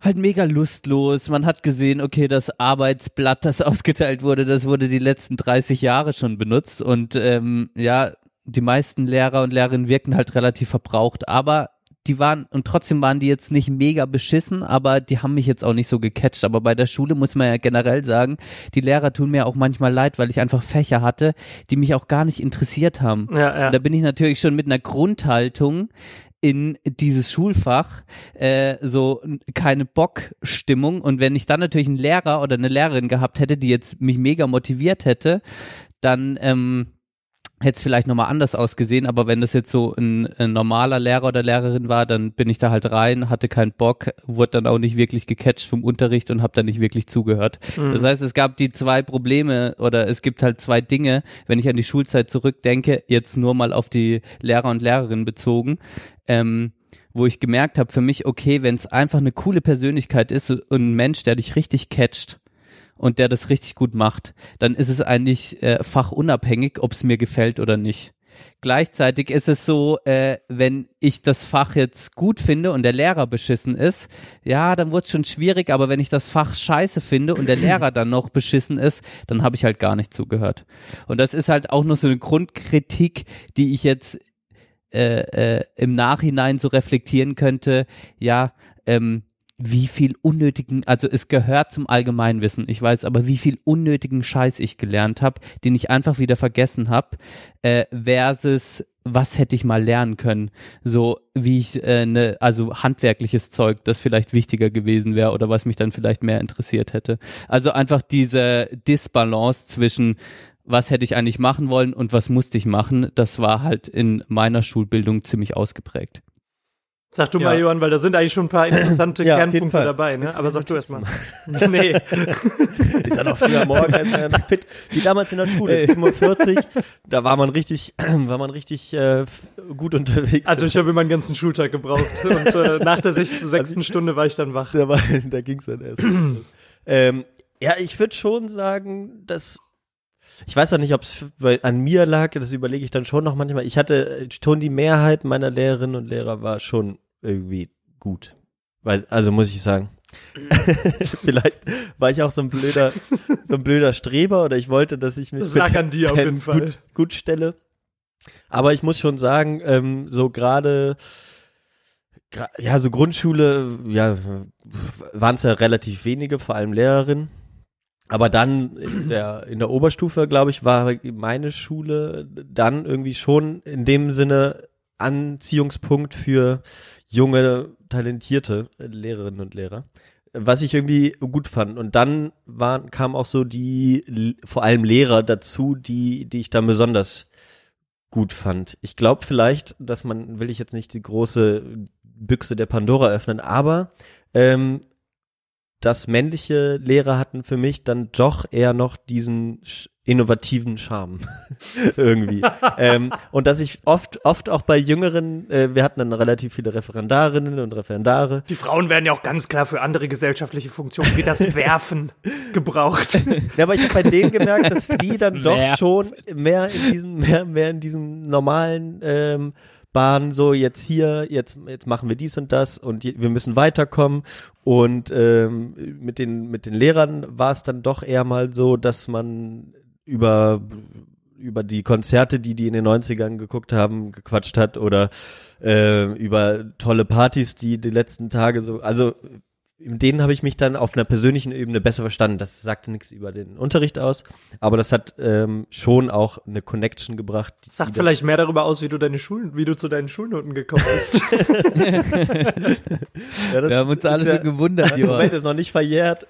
halt mega lustlos. Man hat gesehen, okay, das Arbeitsblatt, das [laughs] ausgeteilt wurde, das wurde die letzten 30 Jahre schon benutzt. Und ähm, ja, die meisten Lehrer und Lehrerinnen wirkten halt relativ verbraucht, aber die waren, und trotzdem waren die jetzt nicht mega beschissen, aber die haben mich jetzt auch nicht so gecatcht. Aber bei der Schule muss man ja generell sagen, die Lehrer tun mir auch manchmal leid, weil ich einfach Fächer hatte, die mich auch gar nicht interessiert haben. Ja, ja. Da bin ich natürlich schon mit einer Grundhaltung in dieses Schulfach äh, so keine Bockstimmung. Und wenn ich dann natürlich einen Lehrer oder eine Lehrerin gehabt hätte, die jetzt mich mega motiviert hätte, dann ähm, hätte es vielleicht nochmal anders ausgesehen, aber wenn das jetzt so ein, ein, normaler Lehrer oder Lehrerin war, dann bin ich da halt rein, hatte keinen Bock, wurde dann auch nicht wirklich gecatcht vom Unterricht und habe dann nicht wirklich zugehört. Mhm. Das heißt, es gab die zwei Probleme oder es gibt halt zwei Dinge, wenn ich an die Schulzeit zurückdenke, jetzt nur mal auf die Lehrer und Lehrerinnen bezogen, ähm, wo ich gemerkt habe für mich, okay, wenn es einfach eine coole Persönlichkeit ist und ein Mensch, der dich richtig catcht, und der das richtig gut macht, dann ist es eigentlich äh, fachunabhängig, ob es mir gefällt oder nicht. Gleichzeitig ist es so, äh, wenn ich das Fach jetzt gut finde und der Lehrer beschissen ist, ja, dann wird es schon schwierig, aber wenn ich das Fach scheiße finde und der Lehrer dann noch beschissen ist, dann habe ich halt gar nicht zugehört. Und das ist halt auch nur so eine Grundkritik, die ich jetzt äh, äh, im Nachhinein so reflektieren könnte, ja, ähm, wie viel unnötigen, also es gehört zum Allgemeinwissen, ich weiß aber, wie viel unnötigen Scheiß ich gelernt habe, den ich einfach wieder vergessen habe, äh, versus was hätte ich mal lernen können, so wie ich äh, ne, also handwerkliches Zeug, das vielleicht wichtiger gewesen wäre oder was mich dann vielleicht mehr interessiert hätte. Also einfach diese Disbalance zwischen was hätte ich eigentlich machen wollen und was musste ich machen, das war halt in meiner Schulbildung ziemlich ausgeprägt. Sag du Ja. mal, Johann, weil da sind eigentlich schon ein paar interessante [clears throat] Ja, Kernpunkte dabei, ne? Aber sag du erst mal. [laughs] Nee. ist ja noch früher morgen [laughs] noch fit. Wie damals in der Schule, 47, da war man richtig, [clears throat] war man richtig äh, gut unterwegs. Also ich habe immer einen ganzen Schultag gebraucht [laughs] und äh, nach der sechsten, sechsten Stunde war ich dann wach. da, war, da ging's dann erst. [clears throat] ähm, ja, ich würde schon sagen, dass ich weiß auch nicht, ob es an mir lag, das überlege ich dann schon noch manchmal. Ich hatte schon die Mehrheit meiner Lehrerinnen und Lehrer war schon irgendwie gut. Also muss ich sagen. [laughs] Vielleicht war ich auch so ein blöder, [laughs] so ein blöder Streber oder ich wollte, dass ich mich Das lag an dir auf jeden Fall. Gut, gut stelle. Aber ich muss schon sagen, ähm, so gerade, ja, so Grundschule, ja, waren es ja relativ wenige, vor allem Lehrerinnen. Aber dann in der, in der Oberstufe, glaube ich, war meine Schule dann irgendwie schon in dem Sinne Anziehungspunkt für junge, talentierte Lehrerinnen und Lehrer. Was ich irgendwie gut fand. Und dann waren, kamen auch so die, vor allem Lehrer dazu, die, die ich dann besonders gut fand. Ich glaube vielleicht, dass man, will ich jetzt nicht die große Büchse der Pandora öffnen, aber ähm, dass männliche Lehrer hatten für mich dann doch eher noch diesen innovativen Charme [laughs] irgendwie. ähm, und dass ich oft, oft auch bei jüngeren, äh, wir hatten dann relativ viele Referendarinnen und Referendare, Die Frauen werden ja auch ganz klar für andere gesellschaftliche Funktionen wie das [laughs] Werfen gebraucht. Ja, aber ich habe bei denen gemerkt, dass die dann doch schon mehr in diesen, mehr, mehr in diesem normalen ähm, Bahn, so jetzt hier, jetzt, jetzt machen wir dies und das und wir müssen weiterkommen. Und ähm, mit den, mit den Lehrern war es dann doch eher mal so, dass man über über die Konzerte, die die in den 90ern geguckt haben, gequatscht hat oder äh, über tolle Partys, die die letzten Tage so, also in denen habe ich mich dann auf einer persönlichen Ebene besser verstanden. Das sagte nichts über den Unterricht aus, aber das hat ähm, schon auch eine Connection gebracht. Das sagt vielleicht mehr darüber aus, wie du deine Schulen, wie du zu deinen Schulnoten gekommen bist. [laughs] Ja, das Wir haben uns alle ja- schon gewundert, Moment, Johann. ist noch nicht verjährt.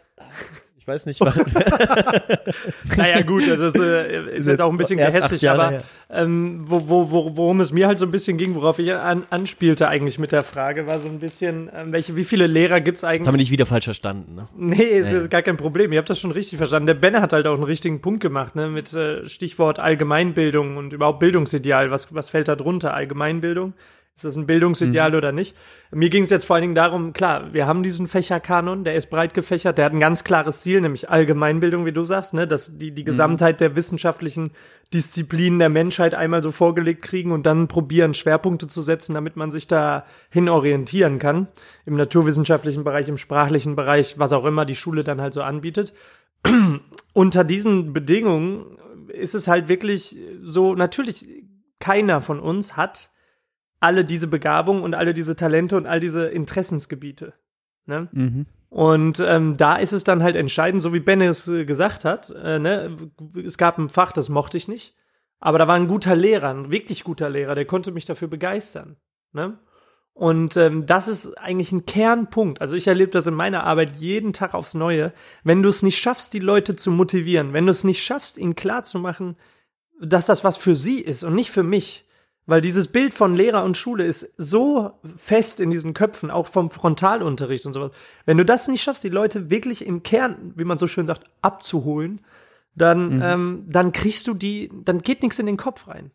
Ich weiß nicht, wann. [laughs] naja, gut, das äh, ist jetzt auch ein bisschen gehässig, aber ähm, wo, wo, wo, worum es mir halt so ein bisschen ging, worauf ich an, anspielte eigentlich mit der Frage, war so ein bisschen, ähm, welche, wie viele Lehrer gibt's Das haben eigentlich? wir nicht wieder falsch verstanden. Ne? Nee, das ist gar kein Problem. Ihr habt das schon richtig verstanden. Der Benne hat halt auch einen richtigen Punkt gemacht, ne, mit äh, Stichwort Allgemeinbildung und überhaupt Bildungsideal. Was, was fällt da drunter? Allgemeinbildung? Ist das ein Bildungsideal oder nicht? Mir ging es jetzt vor allen Dingen darum, klar, wir haben diesen Fächerkanon, der ist breit gefächert, der hat ein ganz klares Ziel, nämlich Allgemeinbildung, wie du sagst, ne, dass die, die Gesamtheit der wissenschaftlichen Disziplinen der Menschheit einmal so vorgelegt kriegen und dann probieren, Schwerpunkte zu setzen, damit man sich da hin orientieren kann. Im naturwissenschaftlichen Bereich, im sprachlichen Bereich, was auch immer die Schule dann halt so anbietet. [clears throat] Unter diesen Bedingungen ist es halt wirklich so, natürlich, keiner von uns hat alle diese Begabung und alle diese Talente und all diese Interessensgebiete. Ne? Mhm. Und ähm, da ist es dann halt entscheidend, so wie Ben es äh, gesagt hat, äh, ne? es gab ein Fach, das mochte ich nicht, aber da war ein guter Lehrer, ein wirklich guter Lehrer, der konnte mich dafür begeistern. Ne? Und ähm, das ist eigentlich ein Kernpunkt. Also ich erlebe das in meiner Arbeit jeden Tag aufs Neue. Wenn du es nicht schaffst, die Leute zu motivieren, wenn du es nicht schaffst, ihnen klarzumachen, dass das was für sie ist und nicht für mich. Weil dieses Bild von Lehrer und Schule ist so fest in diesen Köpfen, auch vom Frontalunterricht und sowas. Wenn du das nicht schaffst, die Leute wirklich im Kern, wie man so schön sagt, abzuholen, dann, ähm, dann kriegst du die, dann geht nichts in den Kopf rein.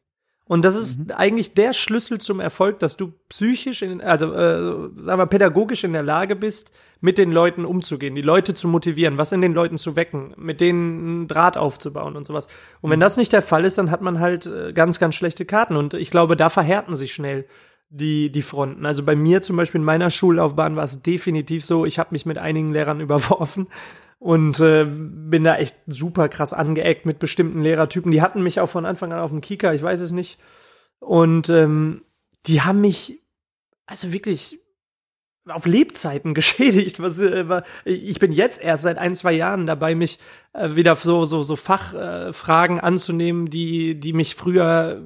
Und das ist eigentlich der Schlüssel zum Erfolg, dass du psychisch, in, also äh, sagen wir pädagogisch in der Lage bist, mit den Leuten umzugehen, die Leute zu motivieren, was in den Leuten zu wecken, mit denen einen Draht aufzubauen und sowas. Und wenn das nicht der Fall ist, dann hat man halt äh, ganz, ganz schlechte Karten. Und ich glaube, da verhärten sich schnell die, die Fronten. Also bei mir zum Beispiel in meiner Schullaufbahn war es definitiv so, ich habe mich mit einigen Lehrern [laughs] überworfen und äh, bin da echt super krass angeeckt mit bestimmten Lehrertypen. Die hatten mich auch von Anfang an auf dem Kika, ich weiß es nicht. Und ähm, die haben mich also wirklich auf Lebzeiten [laughs] geschädigt. Was, äh, ich bin jetzt erst seit ein, zwei Jahren dabei, mich äh, wieder so, so, so Fachfragen Fragen anzunehmen, die, die mich früher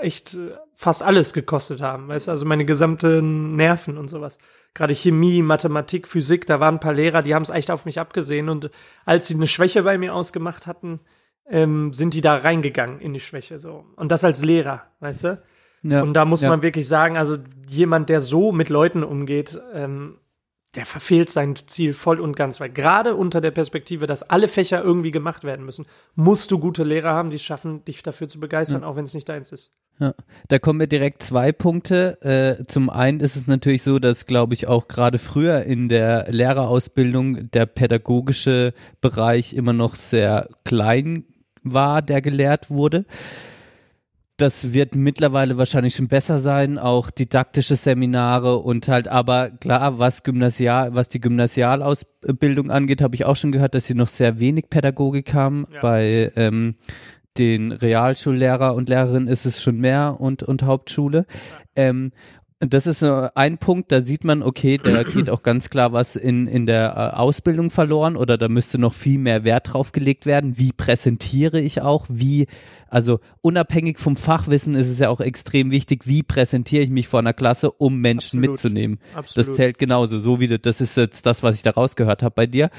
echt äh, fast alles gekostet haben. Weißt du, also meine gesamten Nerven und sowas. Gerade Chemie, Mathematik, Physik, da waren ein paar Lehrer, die haben es echt auf mich abgesehen. Und als sie eine Schwäche bei mir ausgemacht hatten, ähm, sind die da reingegangen in die Schwäche so. Und das als Lehrer, weißt du? Ja, Und da muss ja. man wirklich sagen, also jemand, der so mit Leuten umgeht, ähm, der verfehlt sein Ziel voll und ganz, weil gerade unter der Perspektive, dass alle Fächer irgendwie gemacht werden müssen, musst du gute Lehrer haben, die es schaffen, dich dafür zu begeistern, auch wenn es nicht deins ist. Ja, da kommen mir direkt zwei Punkte. Äh, zum einen ist es natürlich so, dass, glaube ich, auch gerade früher in der Lehrerausbildung der pädagogische Bereich immer noch sehr klein war, der gelehrt wurde. Das wird mittlerweile wahrscheinlich schon besser sein, auch didaktische Seminare und halt aber klar, was Gymnasial, was die Gymnasialausbildung angeht, habe ich auch schon gehört, dass sie noch sehr wenig Pädagogik haben. Ja. Bei ähm, den Realschullehrer und Lehrerinnen ist es schon mehr und, und Hauptschule. Ähm, das ist so ein Punkt, da sieht man, okay, da geht auch ganz klar was in, in der äh, Ausbildung verloren oder da müsste noch viel mehr Wert drauf gelegt werden. Wie präsentiere ich auch? Wie, also unabhängig vom Fachwissen ist es ja auch extrem wichtig, wie präsentiere ich mich vor einer Klasse, um Menschen Absolut. mitzunehmen. Absolut. Das zählt genauso, so wie du, das ist jetzt das, was ich da rausgehört habe bei dir.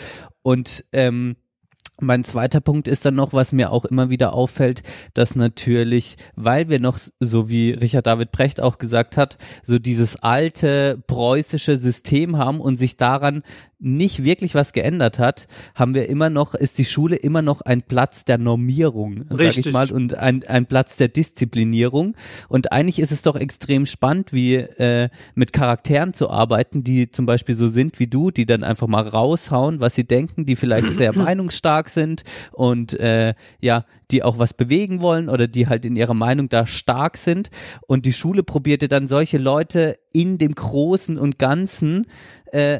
Und ähm, mein zweiter Punkt ist dann noch, was mir auch immer wieder auffällt, dass natürlich, weil wir noch, so wie Richard David Brecht auch gesagt hat, so dieses alte preußische System haben und sich daran nicht wirklich was geändert hat, haben wir immer noch, ist die Schule immer noch ein Platz der Normierung, sag ich mal, und ein, ein Platz der Disziplinierung. Und eigentlich ist es doch extrem spannend, wie äh, mit Charakteren zu arbeiten, die zum Beispiel so sind wie du, die dann einfach mal raushauen, was sie denken, die vielleicht sehr [clears throat] meinungsstark sind und äh, ja, die auch was bewegen wollen oder die halt in ihrer Meinung da stark sind. Und die Schule probierte dann solche Leute in dem Großen und Ganzen äh,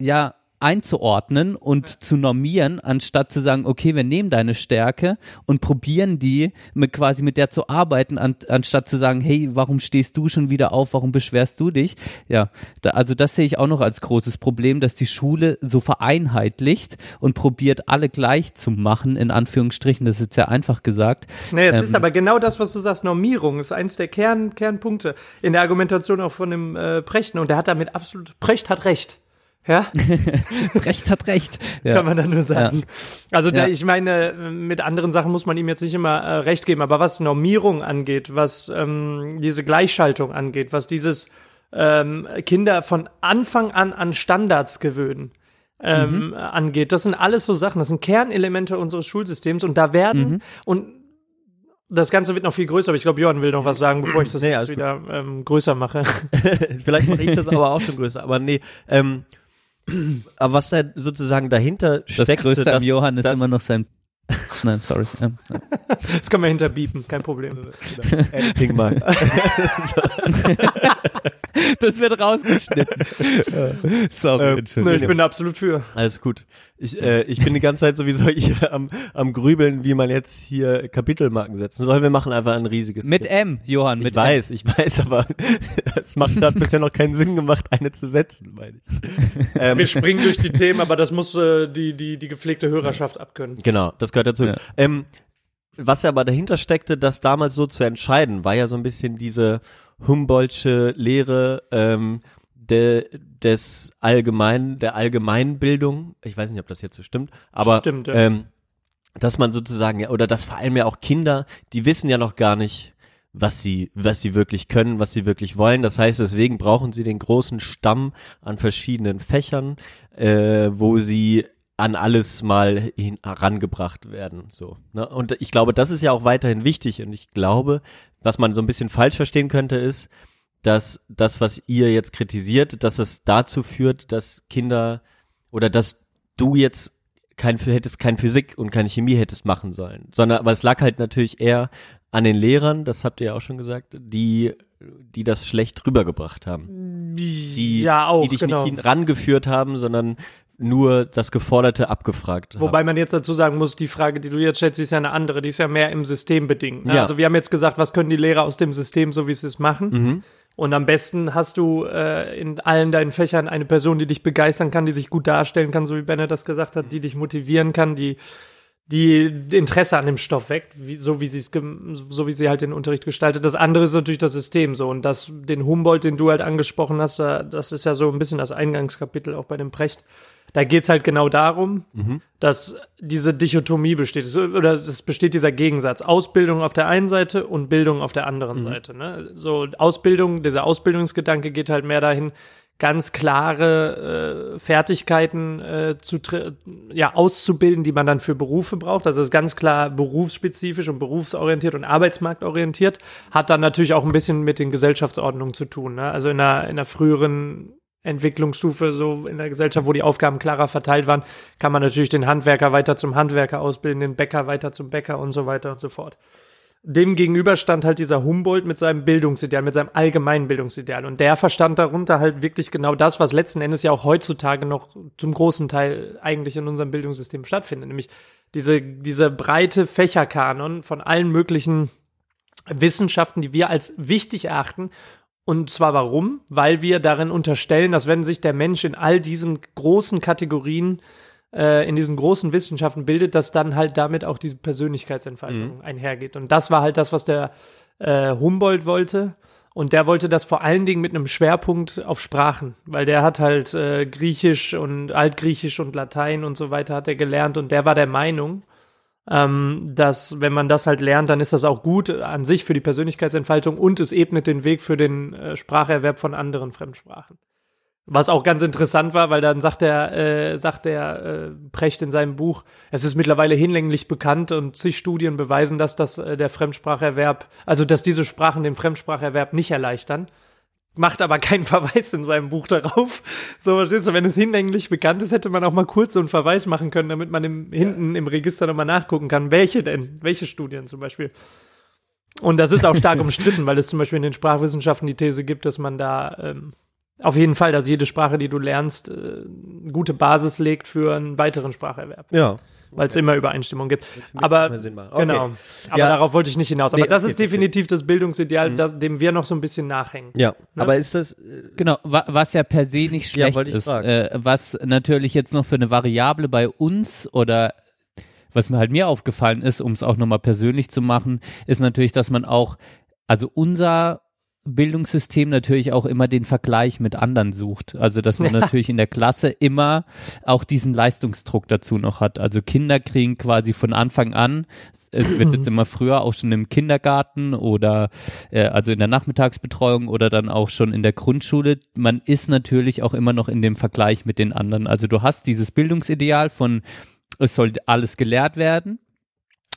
ja einzuordnen und zu normieren, anstatt zu sagen, okay, wir nehmen deine Stärke und probieren die mit quasi mit der zu arbeiten, an, anstatt zu sagen, hey, warum stehst du schon wieder auf, warum beschwerst du dich? Ja, da, also das sehe ich auch noch als großes Problem, dass die Schule so vereinheitlicht und probiert alle gleich zu machen, in Anführungsstrichen, das ist sehr einfach gesagt. Nee, es Ähm, ist aber genau das, was du sagst, Normierung ist eins der Kern, Kernpunkte in der Argumentation auch von dem äh, Prechten und der hat damit absolut, Precht hat recht. Ja, [laughs] Recht hat recht. Ja. kann man dann nur sagen. Also da, Ja. ich meine, mit anderen Sachen muss man ihm jetzt nicht immer äh, recht geben, aber was Normierung angeht, was ähm, diese Gleichschaltung angeht, was dieses ähm, Kinder von Anfang an an Standards gewöhnen ähm, angeht, das sind alles so Sachen, das sind Kernelemente unseres Schulsystems und da werden und das Ganze wird noch viel größer, aber ich glaube, Johann will noch was sagen, bevor ich das Nee, jetzt wieder ähm, größer mache. [laughs] Vielleicht mache ich das aber auch schon größer. Aber nee, ähm, aber was da sozusagen dahinter Das steckt, Größte dass, am Johann ist immer noch sein Nein, sorry. Ja. Das kann man hinterbiepen, kein Problem. Editing mal. [laughs] [laughs] [laughs] Das wird rausgeschnitten. [laughs] Sorry, Ähm, Entschuldigung. Nee, ich bin absolut für. Alles gut. Ich, äh, ich bin die ganze Zeit sowieso [laughs] hier am, am Grübeln, wie man jetzt hier Kapitelmarken setzen soll. Wir machen einfach ein riesiges Mit Skript. M, Johann, Ich mit weiß, ich weiß, aber es macht hat bisher noch keinen Sinn gemacht, eine zu setzen, meine ich. Ähm, Wir springen durch die Themen, aber das muss äh, die, die, die gepflegte Hörerschaft abkönnen. Genau, das gehört dazu. Ja. Ähm, was aber dahinter steckte, das damals so zu entscheiden, war ja so ein bisschen diese Humboldtsche Lehre ähm, de, des Allgemeinen, der Allgemeinbildung. Ich weiß nicht, ob das jetzt so stimmt, aber Stimmt, ja. ähm, dass man sozusagen, ja, oder dass vor allem ja auch Kinder, die wissen ja noch gar nicht, was sie, was sie wirklich können, was sie wirklich wollen. Das heißt, deswegen brauchen sie den großen Stamm an verschiedenen Fächern, äh, wo sie an alles mal herangebracht werden, so. Ne? Und ich glaube, das ist ja auch weiterhin wichtig. Und ich glaube, was man so ein bisschen falsch verstehen könnte, ist, dass das, was ihr jetzt kritisiert, dass es dazu führt, dass Kinder oder dass du jetzt kein, hättest kein Physik und keine Chemie hättest machen sollen, sondern, aber es lag halt natürlich eher an den Lehrern, das habt ihr ja auch schon gesagt, die, die das schlecht rübergebracht haben. Die, ja, auch, die dich genau. nicht rangeführt haben, sondern nur das Geforderte abgefragt haben. Wobei man jetzt dazu sagen muss, die Frage, die du jetzt stellst, ist ja eine andere, die ist ja mehr im System bedingt. Ne? Ja. Also wir haben jetzt gesagt, was können die Lehrer aus dem System, so wie sie es machen. Mhm. Und am besten hast du äh, in allen deinen Fächern eine Person, die dich begeistern kann, die sich gut darstellen kann, so wie Bennett das gesagt hat, die dich motivieren kann, die die Interesse an dem Stoff weckt, wie, so wie sie es so wie sie halt den Unterricht gestaltet. Das andere ist natürlich das System so und das den Humboldt, den du halt angesprochen hast, da- das ist ja so ein bisschen das Eingangskapitel auch bei dem Precht. Da geht's halt genau darum, dass diese Dichotomie besteht, Es- oder es besteht dieser Gegensatz. Ausbildung auf der einen Seite und Bildung auf der anderen Seite. Ne? So Ausbildung, dieser Ausbildungsgedanke geht halt mehr dahin, ganz klare äh, Fertigkeiten äh, zu ja auszubilden, die man dann für Berufe braucht. Also das ist ganz klar berufsspezifisch und berufsorientiert und arbeitsmarktorientiert. Hat dann natürlich auch ein bisschen mit den Gesellschaftsordnungen zu tun. Ne? Also in einer, in einer früheren Entwicklungsstufe, so in der Gesellschaft, wo die Aufgaben klarer verteilt waren, kann man natürlich den Handwerker weiter zum Handwerker ausbilden, den Bäcker weiter zum Bäcker und so weiter und so fort. Dem gegenüber stand halt dieser Humboldt mit seinem Bildungsideal, mit seinem allgemeinen Bildungsideal. Und der verstand darunter halt wirklich genau das, was letzten Endes ja auch heutzutage noch zum großen Teil eigentlich in unserem Bildungssystem stattfindet. Nämlich diese, diese breite Fächerkanon von allen möglichen Wissenschaften, die wir als wichtig erachten. Und zwar warum? Weil wir darin unterstellen, dass wenn sich der Mensch in all diesen großen Kategorien äh, in diesen großen Wissenschaften bildet, dass dann halt damit auch diese Persönlichkeitsentfaltung einhergeht. Und das war halt das, was der äh, Humboldt wollte. Und der wollte das vor allen Dingen mit einem Schwerpunkt auf Sprachen, weil der hat halt äh, Griechisch und Altgriechisch und Latein und so weiter hat er gelernt und der war der Meinung, ähm, dass wenn man das halt lernt, dann ist das auch gut an sich für die Persönlichkeitsentfaltung und es ebnet den Weg für den äh, Spracherwerb von anderen Fremdsprachen. Was auch ganz interessant war, weil dann sagt der, äh, sagt der äh, Precht in seinem Buch, es ist mittlerweile hinlänglich bekannt und zig Studien beweisen, dass das äh, der Fremdspracherwerb, also dass diese Sprachen den Fremdspracherwerb nicht erleichtern. Macht aber keinen [laughs] Verweis in seinem Buch darauf. So, verstehst du, wenn es hinlänglich bekannt ist, hätte man auch mal kurz so einen Verweis machen können, damit man im, hinten im Register nochmal nachgucken kann, welche denn, welche Studien zum Beispiel. Und das ist auch stark [laughs] umstritten, weil es zum Beispiel in den Sprachwissenschaften die These gibt, dass man da ähm, auf jeden Fall, dass jede Sprache, die du lernst, äh, eine gute Basis legt für einen weiteren Spracherwerb. ja. Weil es immer Übereinstimmung gibt. Aber. Okay. genau. Aber Ja. darauf wollte ich nicht hinaus. Aber Nee, das okay, ist definitiv das Bildungsideal, das, dem wir noch so ein bisschen nachhängen. Ja, aber ist das, äh, Genau, wa was ja per se nicht Ja, schlecht ich ist. Äh, was natürlich jetzt noch für eine Variable bei uns oder was mir halt mir aufgefallen ist, um es auch nochmal persönlich zu machen, ist natürlich, dass man auch, also unser Bildungssystem natürlich auch immer den Vergleich mit anderen sucht. Also dass man natürlich in der Klasse immer auch diesen Leistungsdruck dazu noch hat. Also Kinder kriegen quasi von Anfang an, es wird jetzt [clears throat] immer früher auch schon im Kindergarten oder äh, also in der Nachmittagsbetreuung oder dann auch schon in der Grundschule. Man ist natürlich auch immer noch in dem Vergleich mit den anderen. Also du hast dieses Bildungsideal von es soll alles gelehrt werden.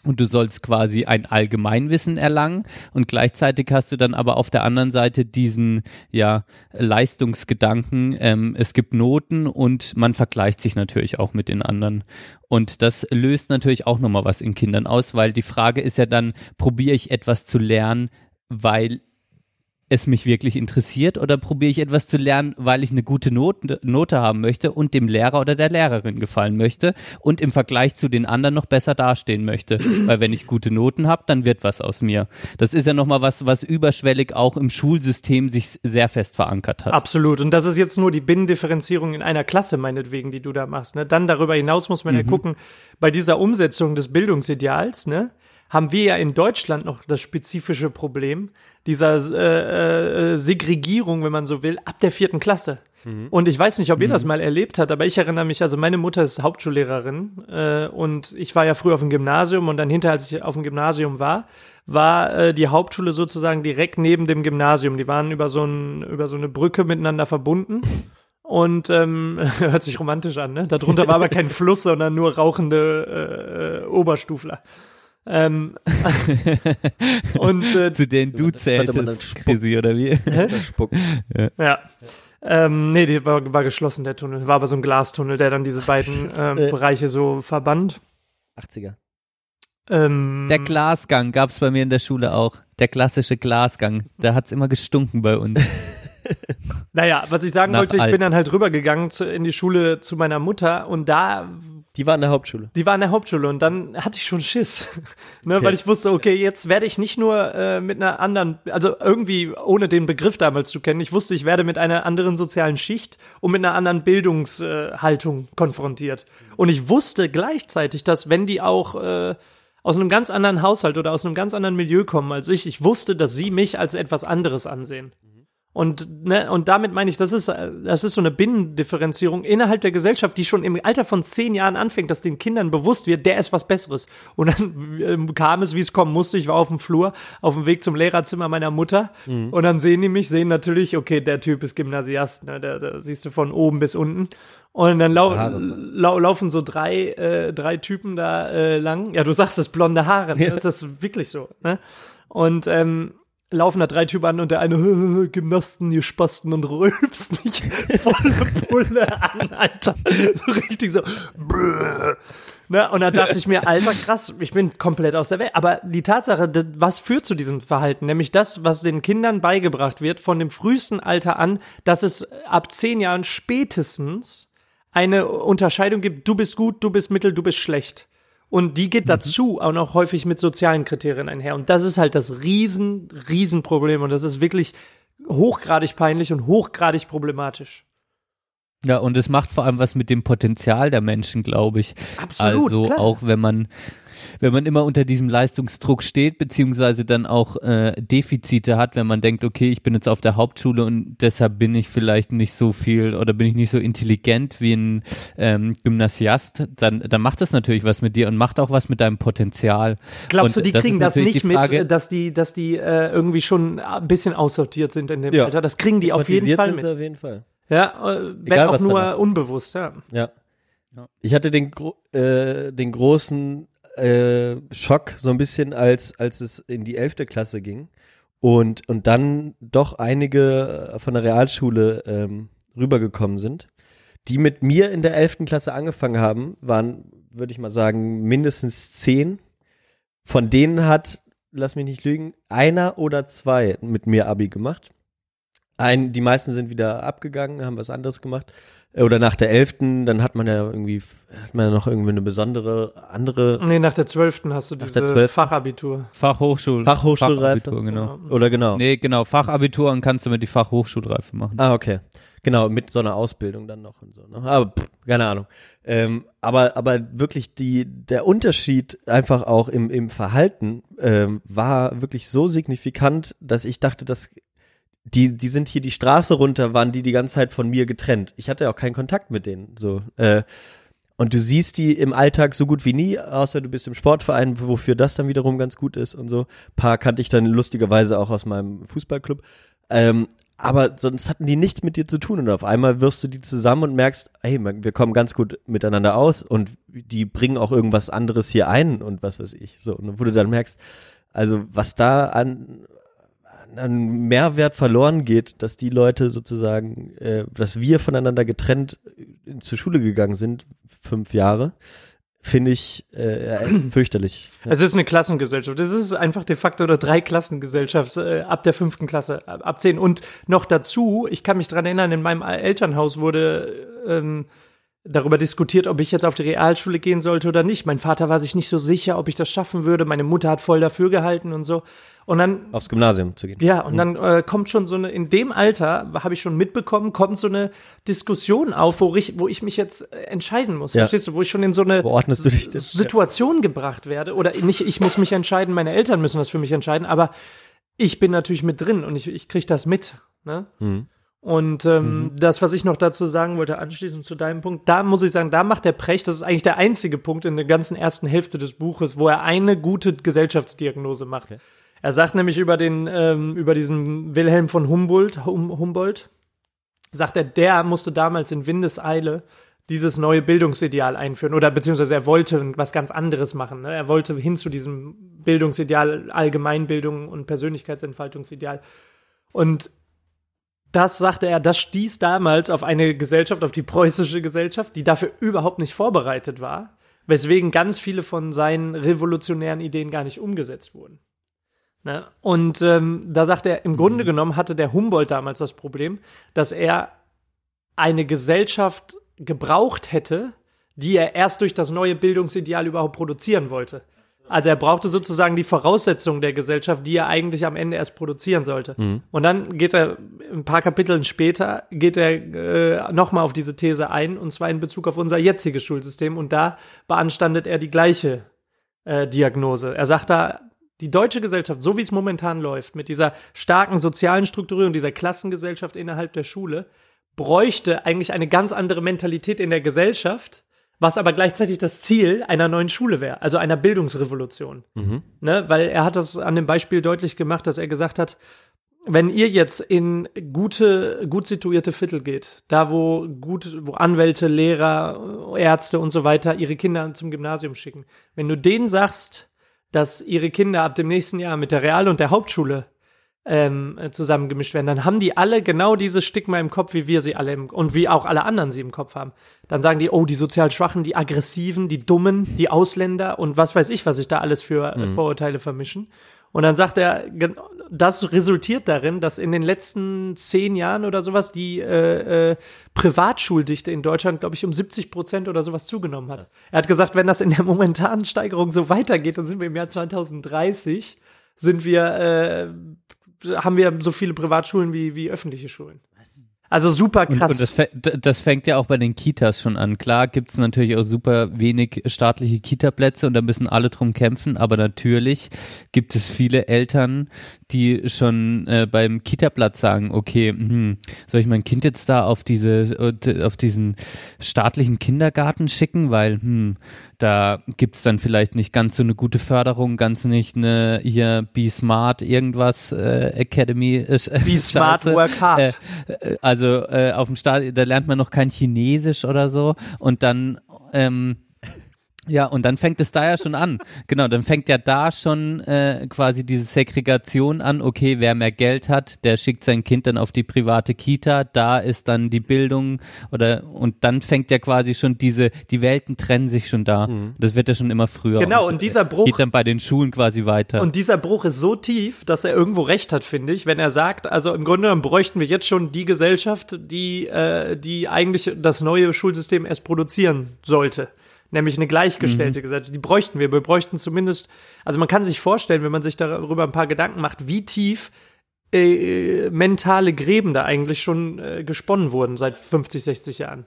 Und du sollst quasi ein Allgemeinwissen erlangen und gleichzeitig hast du dann aber auf der anderen Seite diesen ja Leistungsgedanken. Ähm, es gibt Noten und man vergleicht sich natürlich auch mit den anderen und das löst natürlich auch nochmal was in Kindern aus, weil die Frage ist ja dann, probiere ich etwas zu lernen, weil es mich wirklich interessiert oder probiere ich etwas zu lernen, weil ich eine gute Note, Note haben möchte und dem Lehrer oder der Lehrerin gefallen möchte und im Vergleich zu den anderen noch besser dastehen möchte. [clears throat] Weil wenn ich gute Noten habe, dann wird was aus mir. Das ist ja nochmal was, was überschwellig auch im Schulsystem sich sehr fest verankert hat. Absolut. Und das ist jetzt nur die Binnendifferenzierung in einer Klasse, meinetwegen, die du da machst. Ne? Dann darüber hinaus muss man ja gucken, bei dieser Umsetzung des Bildungsideals, ne, haben wir ja in Deutschland noch das spezifische Problem dieser äh, äh, Segregierung, wenn man so will, ab der vierten Klasse. Und ich weiß nicht, ob ihr das mal erlebt habt, aber ich erinnere mich, also meine Mutter ist Hauptschullehrerin äh, und ich war ja früher auf dem Gymnasium und dann hinterher, als ich auf dem Gymnasium war, war äh, die Hauptschule sozusagen direkt neben dem Gymnasium. Die waren über so, ein, über so eine Brücke miteinander verbunden. Und ähm, [laughs] hört sich romantisch an, ne? Darunter war aber kein [laughs] Fluss, sondern nur rauchende äh, äh, Oberstufler. Ähm, [laughs] und äh, Zu denen du zähltest, spucken. Chrissy, oder wie? [laughs] Das spuckt. Ja. Ähm, nee, die war, war geschlossen, der Tunnel. War aber so ein Glastunnel, der dann diese beiden ähm, Äh. Bereiche so verband. 80er. Ähm, Der Glasgang gab's bei mir in der Schule auch. Der klassische Glasgang. Da hat's immer gestunken bei uns. [laughs] naja, was ich sagen Nach wollte, ich alt. bin dann halt rübergegangen zu, in die Schule zu meiner Mutter und da, Die war in der Hauptschule. die war in der Hauptschule und dann hatte ich schon Schiss. [laughs] ne, Weil ich wusste, okay, jetzt werde ich nicht nur äh, mit einer anderen, also irgendwie ohne den Begriff damals zu kennen, ich wusste, ich werde mit einer anderen sozialen Schicht und mit einer anderen Bildungshaltung konfrontiert. Und ich wusste gleichzeitig, dass wenn die auch äh, aus einem ganz anderen Haushalt oder aus einem ganz anderen Milieu kommen als ich, ich wusste, dass sie mich als etwas anderes ansehen. Und, ne, und damit meine ich, das ist, das ist so eine Binnendifferenzierung innerhalb der Gesellschaft, die schon im Alter von zehn Jahren anfängt, dass den Kindern bewusst wird, der ist was Besseres. Und dann ähm, kam es, wie es kommen musste. Ich war auf dem Flur, auf dem Weg zum Lehrerzimmer meiner Mutter. Und dann sehen die mich, sehen natürlich, okay, der Typ ist Gymnasiast, ne, der, der siehst du von oben bis unten. Und dann lau lau laufen so drei, äh, drei Typen da äh, lang. Ja, du sagst es, blonde Haare. Ne? Ja. Das ist wirklich so. Ne? Und ähm, laufen da drei Typen an und der eine Gymnasten, ihr Spasten und rülpst mich [laughs] volle Pulle an, Alter. Richtig so. brrr. Ne? Und dann dachte ich mir, Alter, krass, ich bin komplett aus der Welt. Aber die Tatsache, was führt zu diesem Verhalten? Nämlich das, was den Kindern beigebracht wird, von dem frühesten Alter an, dass es ab zehn Jahren spätestens eine Unterscheidung gibt, du bist gut, du bist mittel, du bist schlecht. Und die geht dazu auch noch häufig mit sozialen Kriterien einher. Und das ist halt das riesen, riesen Problem. Und das ist wirklich hochgradig peinlich und hochgradig problematisch. Ja, und es macht vor allem was mit dem Potenzial der Menschen, glaube ich. Absolut, Also klar. auch wenn man wenn man immer unter diesem Leistungsdruck steht, beziehungsweise dann auch äh, Defizite hat, wenn man denkt, okay, ich bin jetzt auf der Hauptschule und deshalb bin ich vielleicht nicht so viel oder bin ich nicht so intelligent wie ein ähm, Gymnasiast, dann, dann macht das natürlich was mit dir und macht auch was mit deinem Potenzial. Glaubst und du, die das kriegen das nicht Frage, mit, dass die, dass die äh, irgendwie schon ein bisschen aussortiert sind in dem Ja. Alter? Das kriegen die auf jeden Fall mit. Auf jeden Fall. Ja, äh, wenn Egal, auch nur unbewusst, ja. Ja. Ich hatte den, äh, den großen äh, Schock so ein bisschen, als, als es in die elfte Klasse ging und, und dann doch einige von der Realschule ähm, rübergekommen sind, die mit mir in der elften Klasse angefangen haben, waren, würde ich mal sagen, mindestens zehn. Von denen hat, lass mich nicht lügen, einer oder zwei mit mir Abi gemacht. Ein, die meisten sind wieder abgegangen, haben was anderes gemacht. Äh, Oder nach der elften, dann hat man ja irgendwie, hat man ja noch irgendwie eine besondere, andere Nee, nach der zwölften hast du Nach diese der 12.. Fachabitur. Fachhochschul Fachhochschulreife. Fachabitur, genau. oder genau. Nee, genau, Fachabitur und kannst du mit die Fachhochschulreife machen. Ah, okay. Genau, mit so einer Ausbildung dann noch und so. Ne? Aber pff, keine Ahnung. Ähm, aber, aber wirklich die, der Unterschied einfach auch im, im Verhalten ähm, war wirklich so signifikant, dass ich dachte, dass die, die sind hier die Straße runter, waren die die ganze Zeit von mir getrennt. Ich hatte auch keinen Kontakt mit denen. So. Äh, und du siehst die im Alltag so gut wie nie, außer du bist im Sportverein, wofür das dann wiederum ganz gut ist und so. Ein paar kannte ich dann lustigerweise auch aus meinem Fußballclub. Ähm, aber sonst hatten die nichts mit dir zu tun und auf einmal wirfst du die zusammen und merkst, hey, wir kommen ganz gut miteinander aus und die bringen auch irgendwas anderes hier ein und was weiß ich. So, und wo du dann merkst, also was da an, an Mehrwert verloren geht, dass die Leute sozusagen, äh, dass wir voneinander getrennt äh, zur Schule gegangen sind, fünf Jahre, finde ich äh, [clears throat] fürchterlich. Ja. Es ist eine Klassengesellschaft. Es ist einfach de facto eine Dreiklassengesellschaft äh, ab der fünften Klasse, ab, ab zehn. Und noch dazu, ich kann mich dran erinnern, in meinem Elternhaus wurde ähm, darüber diskutiert, ob ich jetzt auf die Realschule gehen sollte oder nicht. Mein Vater war sich nicht so sicher, ob ich das schaffen würde. Meine Mutter hat voll dafür gehalten und so. Und dann Aufs Gymnasium zu gehen. ja, und dann äh, kommt schon so eine, in dem Alter, habe ich schon mitbekommen, kommt so eine Diskussion auf, wo ich, wo ich mich jetzt äh, entscheiden muss. Ja. Verstehst du, wo ich schon in so eine denn? Situation gebracht werde. Oder nicht, ich muss mich entscheiden, meine Eltern müssen das für mich entscheiden, aber ich bin natürlich mit drin und ich, ich kriege das mit. Ne? Mhm. Und ähm, das, was ich noch dazu sagen wollte, anschließend zu deinem Punkt, da muss ich sagen, da macht der Precht, das ist eigentlich der einzige Punkt in der ganzen ersten Hälfte des Buches, wo er eine gute Gesellschaftsdiagnose macht. Er sagt nämlich über den, ähm, über diesen Wilhelm von Humboldt, hum, Humboldt, sagt er, der musste damals in Windeseile dieses neue Bildungsideal einführen oder beziehungsweise er wollte was ganz anderes machen. Ne? Er wollte hin zu diesem Bildungsideal, Allgemeinbildung und Persönlichkeitsentfaltungsideal. Und das sagte er, das stieß damals auf eine Gesellschaft, auf die preußische Gesellschaft, die dafür überhaupt nicht vorbereitet war, weswegen ganz viele von seinen revolutionären Ideen gar nicht umgesetzt wurden. Ne? Und ähm, da sagt er, im Grunde genommen hatte der Humboldt damals das Problem, dass er eine Gesellschaft gebraucht hätte, die er erst durch das neue Bildungsideal überhaupt produzieren wollte. Also er brauchte sozusagen die Voraussetzungen der Gesellschaft, die er eigentlich am Ende erst produzieren sollte. Und dann geht er ein paar Kapiteln später geht er äh, nochmal auf diese These ein und zwar in Bezug auf unser jetziges Schulsystem und da beanstandet er die gleiche äh, Diagnose. Er sagt da, die deutsche Gesellschaft, so wie es momentan läuft, mit dieser starken sozialen Strukturierung, dieser Klassengesellschaft innerhalb der Schule, bräuchte eigentlich eine ganz andere Mentalität in der Gesellschaft, was aber gleichzeitig das Ziel einer neuen Schule wäre, also einer Bildungsrevolution. Ne? Weil er hat das an dem Beispiel deutlich gemacht, dass er gesagt hat, wenn ihr jetzt in gute, gut situierte Viertel geht, da wo gut, wo Anwälte, Lehrer, Ärzte und so weiter ihre Kinder zum Gymnasium schicken, wenn du denen sagst, dass ihre Kinder ab dem nächsten Jahr mit der Real- und der Hauptschule ähm, äh, zusammengemischt werden, dann haben die alle genau dieses Stigma im Kopf, wie wir sie alle im, und wie auch alle anderen sie im Kopf haben. Dann sagen die, oh, die sozial Schwachen, die Aggressiven, die Dummen, die Ausländer und was weiß ich, was sich da alles für äh, Vorurteile vermischen. Und dann sagt er, das resultiert darin, dass in den letzten zehn Jahren oder sowas die äh, äh, Privatschuldichte in Deutschland, glaube ich, um 70 Prozent oder sowas zugenommen hat. Er hat gesagt, wenn das in der momentanen Steigerung so weitergeht, dann sind wir im Jahr 2030, sind wir, äh, haben wir so viele Privatschulen wie, wie öffentliche Schulen. Also super Und, krass. und das, fä- d- das fängt ja auch bei den Kitas schon an. Klar gibt's natürlich auch super wenig staatliche Kita-Plätze und da müssen alle drum kämpfen, aber natürlich gibt es viele Eltern, die schon äh, beim Kita-Platz sagen, okay, hm, soll ich mein Kind jetzt da auf diese äh, auf diesen staatlichen Kindergarten schicken, weil hm, da gibt's dann vielleicht nicht ganz so eine gute Förderung, ganz nicht eine hier Be Smart irgendwas äh, Academy. Äh, Be smart, work hard. Äh, also äh, auf dem Start, da lernt man noch kein Chinesisch oder so und dann ähm, ja, und dann fängt es da ja schon an. [laughs] Genau, dann fängt ja da schon äh, quasi diese Segregation an. Okay, wer mehr Geld hat, der schickt sein Kind dann auf die private Kita. Da ist dann die Bildung oder und dann fängt ja quasi schon diese, die Welten trennen sich schon da. Das wird ja schon immer früher. Genau, und dieser Bruch- geht dann bei den Schulen quasi weiter. Und dieser Bruch ist so tief, dass er irgendwo recht hat, finde ich, wenn er sagt, also im Grunde genommen bräuchten wir jetzt schon die Gesellschaft, die, äh, die eigentlich das neue Schulsystem erst produzieren sollte. Nämlich eine gleichgestellte Gesellschaft. Die bräuchten wir. Wir bräuchten zumindest, also man kann sich vorstellen, wenn man sich darüber ein paar Gedanken macht, wie tief äh, mentale Gräben da eigentlich schon äh, gesponnen wurden seit 50, 60 Jahren.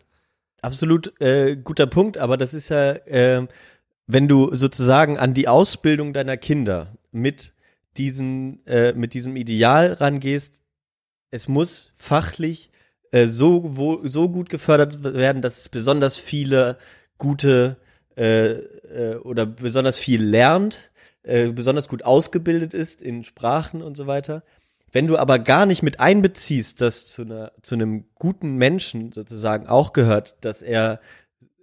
Absolut äh, guter Punkt, aber das ist ja, ähm, wenn du sozusagen an die Ausbildung deiner Kinder mit diesem, äh, mit diesem Ideal rangehst, es muss fachlich äh, so, wo, so gut gefördert werden, dass es besonders viele gute äh, äh, oder besonders viel lernt, äh, besonders gut ausgebildet ist in Sprachen und so weiter. Wenn du aber gar nicht mit einbeziehst, dass zu, einer, zu einem guten Menschen sozusagen auch gehört, dass er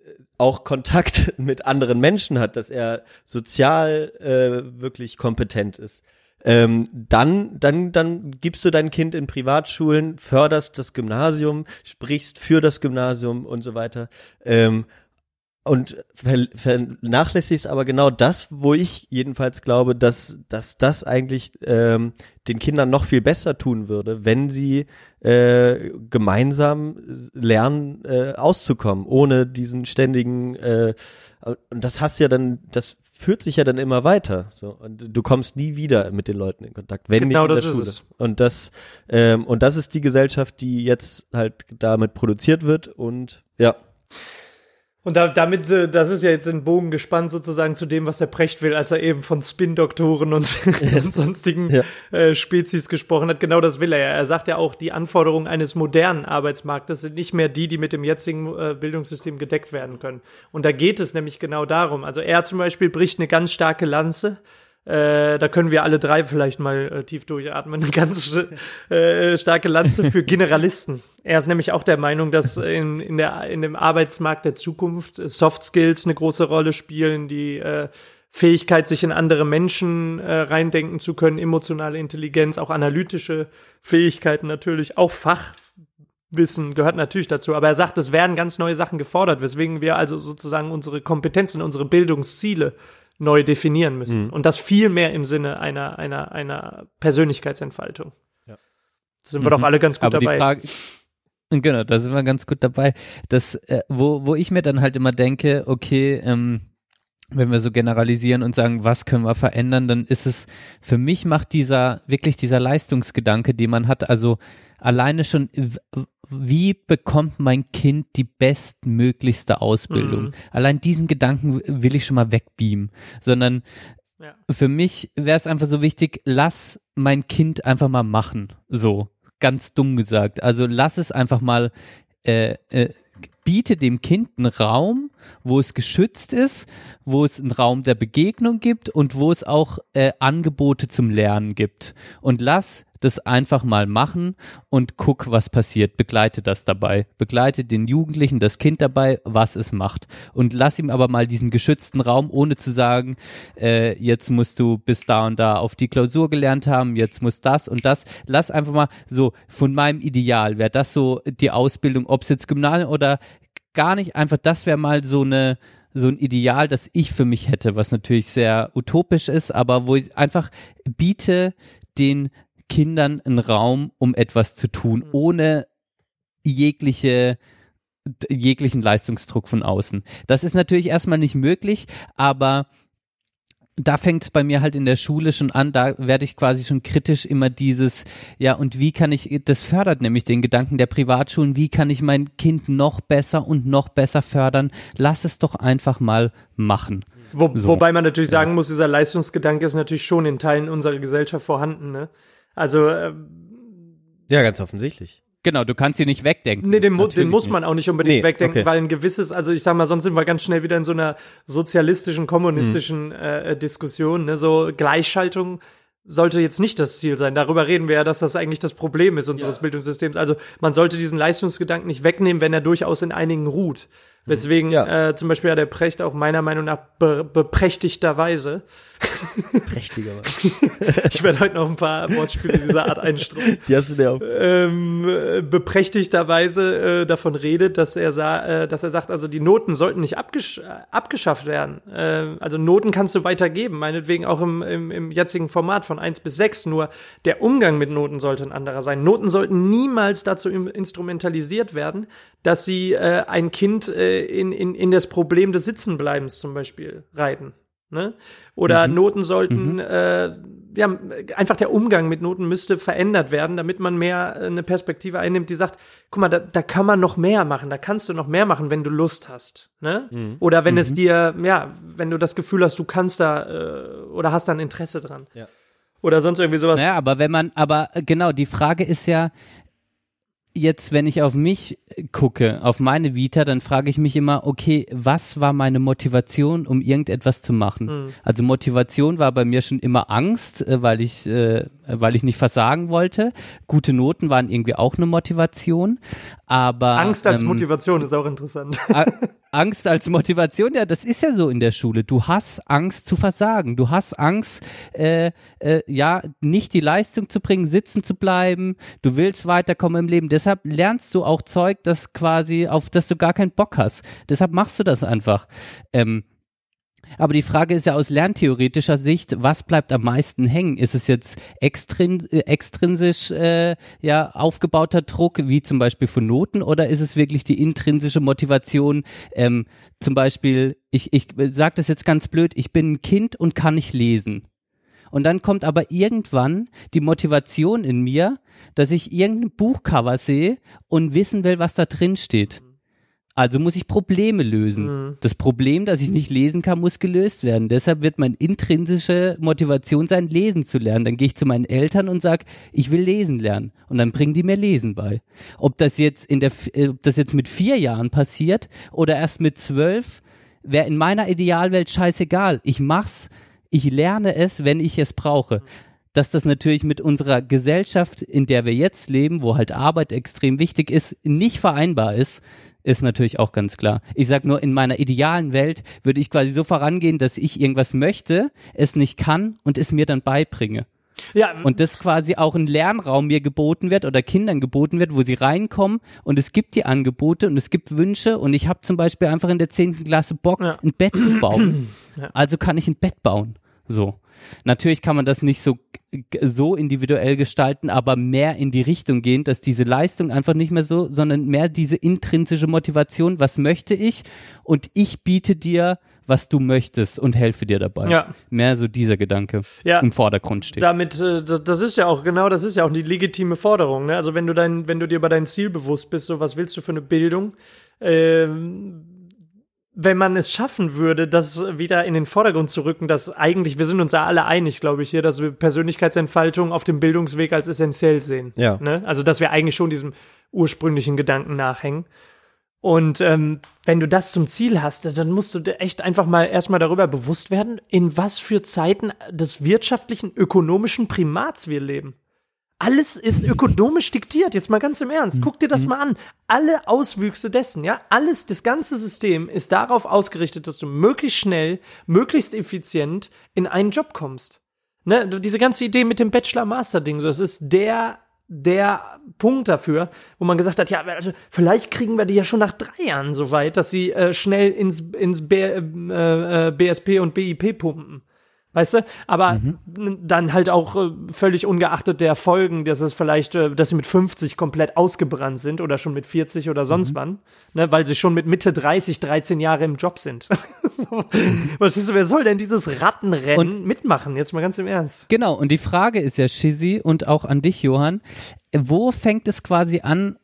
äh, auch Kontakt [laughs] mit anderen Menschen hat, dass er sozial äh, wirklich kompetent ist, ähm, dann, dann, dann gibst du dein Kind in Privatschulen, förderst das Gymnasium, sprichst für das Gymnasium und so weiter. Ähm, und ver vernachlässigst aber genau das, wo ich jedenfalls glaube, dass, dass das eigentlich ähm, den Kindern noch viel besser tun würde, wenn sie äh, gemeinsam lernen, äh, auszukommen, ohne diesen ständigen äh, und das hast ja dann, das führt sich ja dann immer weiter. So und du kommst nie wieder mit den Leuten in Kontakt, wenn Genau, nicht in das der ist Schule. es. Und das ähm, und das ist die Gesellschaft, die jetzt halt damit produziert wird und ja. Und da, damit, äh, das ist ja jetzt ein Bogen gespannt sozusagen zu dem, was der Precht will, als er eben von Spin-Doktoren und, [laughs] und sonstigen Ja. äh, Spezies gesprochen hat. Genau das will er ja. Er sagt ja auch, die Anforderungen eines modernen Arbeitsmarktes sind nicht mehr die, die mit dem jetzigen äh, Bildungssystem gedeckt werden können. Und da geht es nämlich genau darum. Also er zum Beispiel bricht eine ganz starke Lanze. Äh, da können wir alle drei vielleicht mal äh, tief durchatmen. [laughs] Eine ganz äh, starke Lanze für Generalisten. Er ist nämlich auch der Meinung, dass in, in, der, in dem Arbeitsmarkt der Zukunft äh, Soft Skills eine große Rolle spielen, die äh, Fähigkeit, sich in andere Menschen reindenken zu können, emotionale Intelligenz, auch analytische Fähigkeiten natürlich, auch Fachwissen gehört natürlich dazu. Aber er sagt, es werden ganz neue Sachen gefordert, weswegen wir also sozusagen unsere Kompetenzen, unsere Bildungsziele neu definieren müssen. Und das viel mehr im Sinne einer, einer, einer Persönlichkeitsentfaltung. Ja. Sind wir doch alle ganz gut Aber dabei. die Frage, [laughs] genau, da sind wir ganz gut dabei. Das, äh, wo, wo ich mir dann halt immer denke, okay, ähm, wenn wir so generalisieren und sagen, was können wir verändern, dann ist es, für mich macht dieser, wirklich dieser Leistungsgedanke, den man hat, also alleine schon, wie bekommt mein Kind die bestmöglichste Ausbildung? Mhm. Allein diesen Gedanken will ich schon mal wegbeamen, sondern Ja. für mich wäre es einfach so wichtig, lass mein Kind einfach mal machen. So, ganz dumm gesagt. Also lass es einfach mal, äh, äh, biete dem Kind einen Raum, wo es geschützt ist, wo es einen Raum der Begegnung gibt und wo es auch äh, Angebote zum Lernen gibt. Und lass das einfach mal machen und guck, was passiert. Begleite das dabei. Begleite den Jugendlichen, das Kind dabei, was es macht. Und lass ihm aber mal diesen geschützten Raum, ohne zu sagen, äh, jetzt musst du bis da und da auf die Klausur gelernt haben, jetzt muss das und das. Lass einfach mal so von meinem Ideal, wäre das so die Ausbildung, ob es jetzt Gymnasium oder gar nicht, einfach das wäre mal so eine so ein Ideal, das ich für mich hätte, was natürlich sehr utopisch ist, aber wo ich einfach biete den Kindern einen Raum, um etwas zu tun, ohne jegliche jeglichen Leistungsdruck von außen. Das ist natürlich erstmal nicht möglich, aber da fängt es bei mir halt in der Schule schon an, da werde ich quasi schon kritisch immer dieses, ja, und wie kann ich, das fördert nämlich den Gedanken der Privatschulen, wie kann ich mein Kind noch besser und noch besser fördern? Lass es doch einfach mal machen. Wo, So. Wobei man natürlich sagen muss, dieser Leistungsgedanke ist natürlich schon in Teilen unserer Gesellschaft vorhanden. Ne? Also äh, Ja, ganz offensichtlich. Genau, du kannst sie nicht wegdenken. Nee, den, mu den muss nicht. man auch nicht unbedingt Nee, wegdenken, okay. weil ein gewisses, also ich sag mal, sonst sind wir ganz schnell wieder in so einer sozialistischen, kommunistischen äh, Diskussion. Ne? So Gleichschaltung sollte jetzt nicht das Ziel sein. Darüber reden wir ja, dass das eigentlich das Problem ist unseres Bildungssystems. Also man sollte diesen Leistungsgedanken nicht wegnehmen, wenn er durchaus in einigen ruht. Weswegen Ja. äh, zum Beispiel ja der Precht auch meiner Meinung nach be beprächtigterweise, [laughs] Prächtiger Mann. [laughs] ich werde heute noch ein paar Wortspiele dieser Art einstreuen, Die hast du dir auf. ähm, äh, beprächtigterweise äh, davon redet, dass er, sa äh, dass er sagt, also die Noten sollten nicht abgesch äh, abgeschafft werden. Äh, also Noten kannst du weitergeben, meinetwegen auch im, im, im jetzigen Format von 1 bis 6, nur der Umgang mit Noten sollte ein anderer sein. Noten sollten niemals dazu instrumentalisiert werden, dass sie äh, ein Kind äh, in, in, in das Problem des Sitzenbleibens zum Beispiel reiten. Ne? Oder Noten sollten, äh, ja, einfach der Umgang mit Noten müsste verändert werden, damit man mehr äh, eine Perspektive einnimmt, die sagt, guck mal, da, da kann man noch mehr machen, da kannst du noch mehr machen, wenn du Lust hast. Ne? Oder wenn es dir, ja, wenn du das Gefühl hast, du kannst da äh, oder hast da ein Interesse dran. Ja. Oder sonst irgendwie sowas. Naja, aber wenn man, aber äh, genau, die Frage ist ja, jetzt, wenn ich auf mich äh, gucke, auf meine Vita, dann frage ich mich immer, okay, was war meine Motivation, um irgendetwas zu machen? Also Motivation war bei mir schon immer Angst, äh, weil ich, äh, weil ich nicht versagen wollte. Gute Noten waren irgendwie auch eine Motivation, aber Angst als ähm, Motivation ist auch interessant. [laughs] Angst als Motivation, ja, das ist ja so in der Schule. Du hast Angst zu versagen. Du hast Angst, äh, äh, ja, nicht die Leistung zu bringen, sitzen zu bleiben. Du willst weiterkommen im Leben. Deshalb lernst du auch Zeug, das quasi, auf das du gar keinen Bock hast. Deshalb machst du das einfach. Ähm, aber die Frage ist ja aus lerntheoretischer Sicht, was bleibt am meisten hängen? Ist es jetzt extrin äh, extrinsisch äh, ja aufgebauter Druck, wie zum Beispiel von Noten, oder ist es wirklich die intrinsische Motivation? Ähm, zum Beispiel, ich, ich sage das jetzt ganz blöd, ich bin ein Kind und kann nicht lesen. Und dann kommt aber irgendwann die Motivation in mir, dass ich irgendein Buchcover sehe und wissen will, was da drin steht. Also muss ich Probleme lösen. Das Problem, dass ich nicht lesen kann, muss gelöst werden. Deshalb wird meine intrinsische Motivation sein, lesen zu lernen. Dann gehe ich zu meinen Eltern und sage, ich will lesen lernen. Und dann bringen die mir Lesen bei. Ob das jetzt in der, äh, ob das jetzt mit vier Jahren passiert oder erst mit zwölf, wäre in meiner Idealwelt scheißegal. Ich mach's, ich lerne es, wenn ich es brauche. Dass das natürlich mit unserer Gesellschaft, in der wir jetzt leben, wo halt Arbeit extrem wichtig ist, nicht vereinbar ist, ist natürlich auch ganz klar. Ich sag nur, in meiner idealen Welt würde ich quasi so vorangehen, dass ich irgendwas möchte, es nicht kann und es mir dann beibringe. Ja, Und das quasi auch ein Lernraum mir geboten wird oder Kindern geboten wird, wo sie reinkommen und es gibt die Angebote und es gibt Wünsche und ich habe zum Beispiel einfach in der zehnten Klasse Bock, Ja. ein Bett zu bauen. [clears throat] Also kann ich ein Bett bauen. So. Natürlich kann man das nicht so, so individuell gestalten, aber mehr in die Richtung gehen, dass diese Leistung einfach nicht mehr so, sondern mehr diese intrinsische Motivation, was möchte ich und ich biete dir, was du möchtest und helfe dir dabei. Ja. Mehr so dieser Gedanke Ja. im Vordergrund steht. damit, äh, das, das ist ja auch, genau, das ist ja auch die legitime Forderung, ne? Also wenn du dein, wenn du dir über dein Ziel bewusst bist, so was willst du für eine Bildung, ähm, wenn man es schaffen würde, das wieder in den Vordergrund zu rücken, dass eigentlich, wir sind uns ja alle einig, glaube ich, hier, dass wir Persönlichkeitsentfaltung auf dem Bildungsweg als essentiell sehen. Ja. Ne? Also, dass wir eigentlich schon diesem ursprünglichen Gedanken nachhängen. Und ähm, wenn du das zum Ziel hast, dann musst du dir echt einfach mal erstmal darüber bewusst werden, in was für Zeiten des wirtschaftlichen, ökonomischen Primats wir leben. Alles ist ökonomisch diktiert, jetzt mal ganz im Ernst. Guck dir das mal an. Alle Auswüchse dessen, ja, alles, das ganze System ist darauf ausgerichtet, dass du möglichst schnell, möglichst effizient in einen Job kommst. Ne, diese ganze Idee mit dem Bachelor-Master-Ding, so, das ist der, der Punkt dafür, wo man gesagt hat, ja, also vielleicht kriegen wir die ja schon nach drei Jahren so weit, dass sie äh, schnell ins, ins B, äh, äh, BSP und BIP pumpen. Weißt du? Aber n- dann halt auch äh, völlig ungeachtet der Folgen, dass es vielleicht, äh, dass sie mit 50 komplett ausgebrannt sind oder schon mit 40 oder sonst wann, ne, weil sie schon mit Mitte 30, 13 Jahre im Job sind. [laughs] Was ist, wer soll denn dieses Rattenrennen mitmachen? Jetzt mal ganz im Ernst. Genau, und die Frage ist ja, Shizzy, und auch an dich, Johann, wo fängt es quasi an,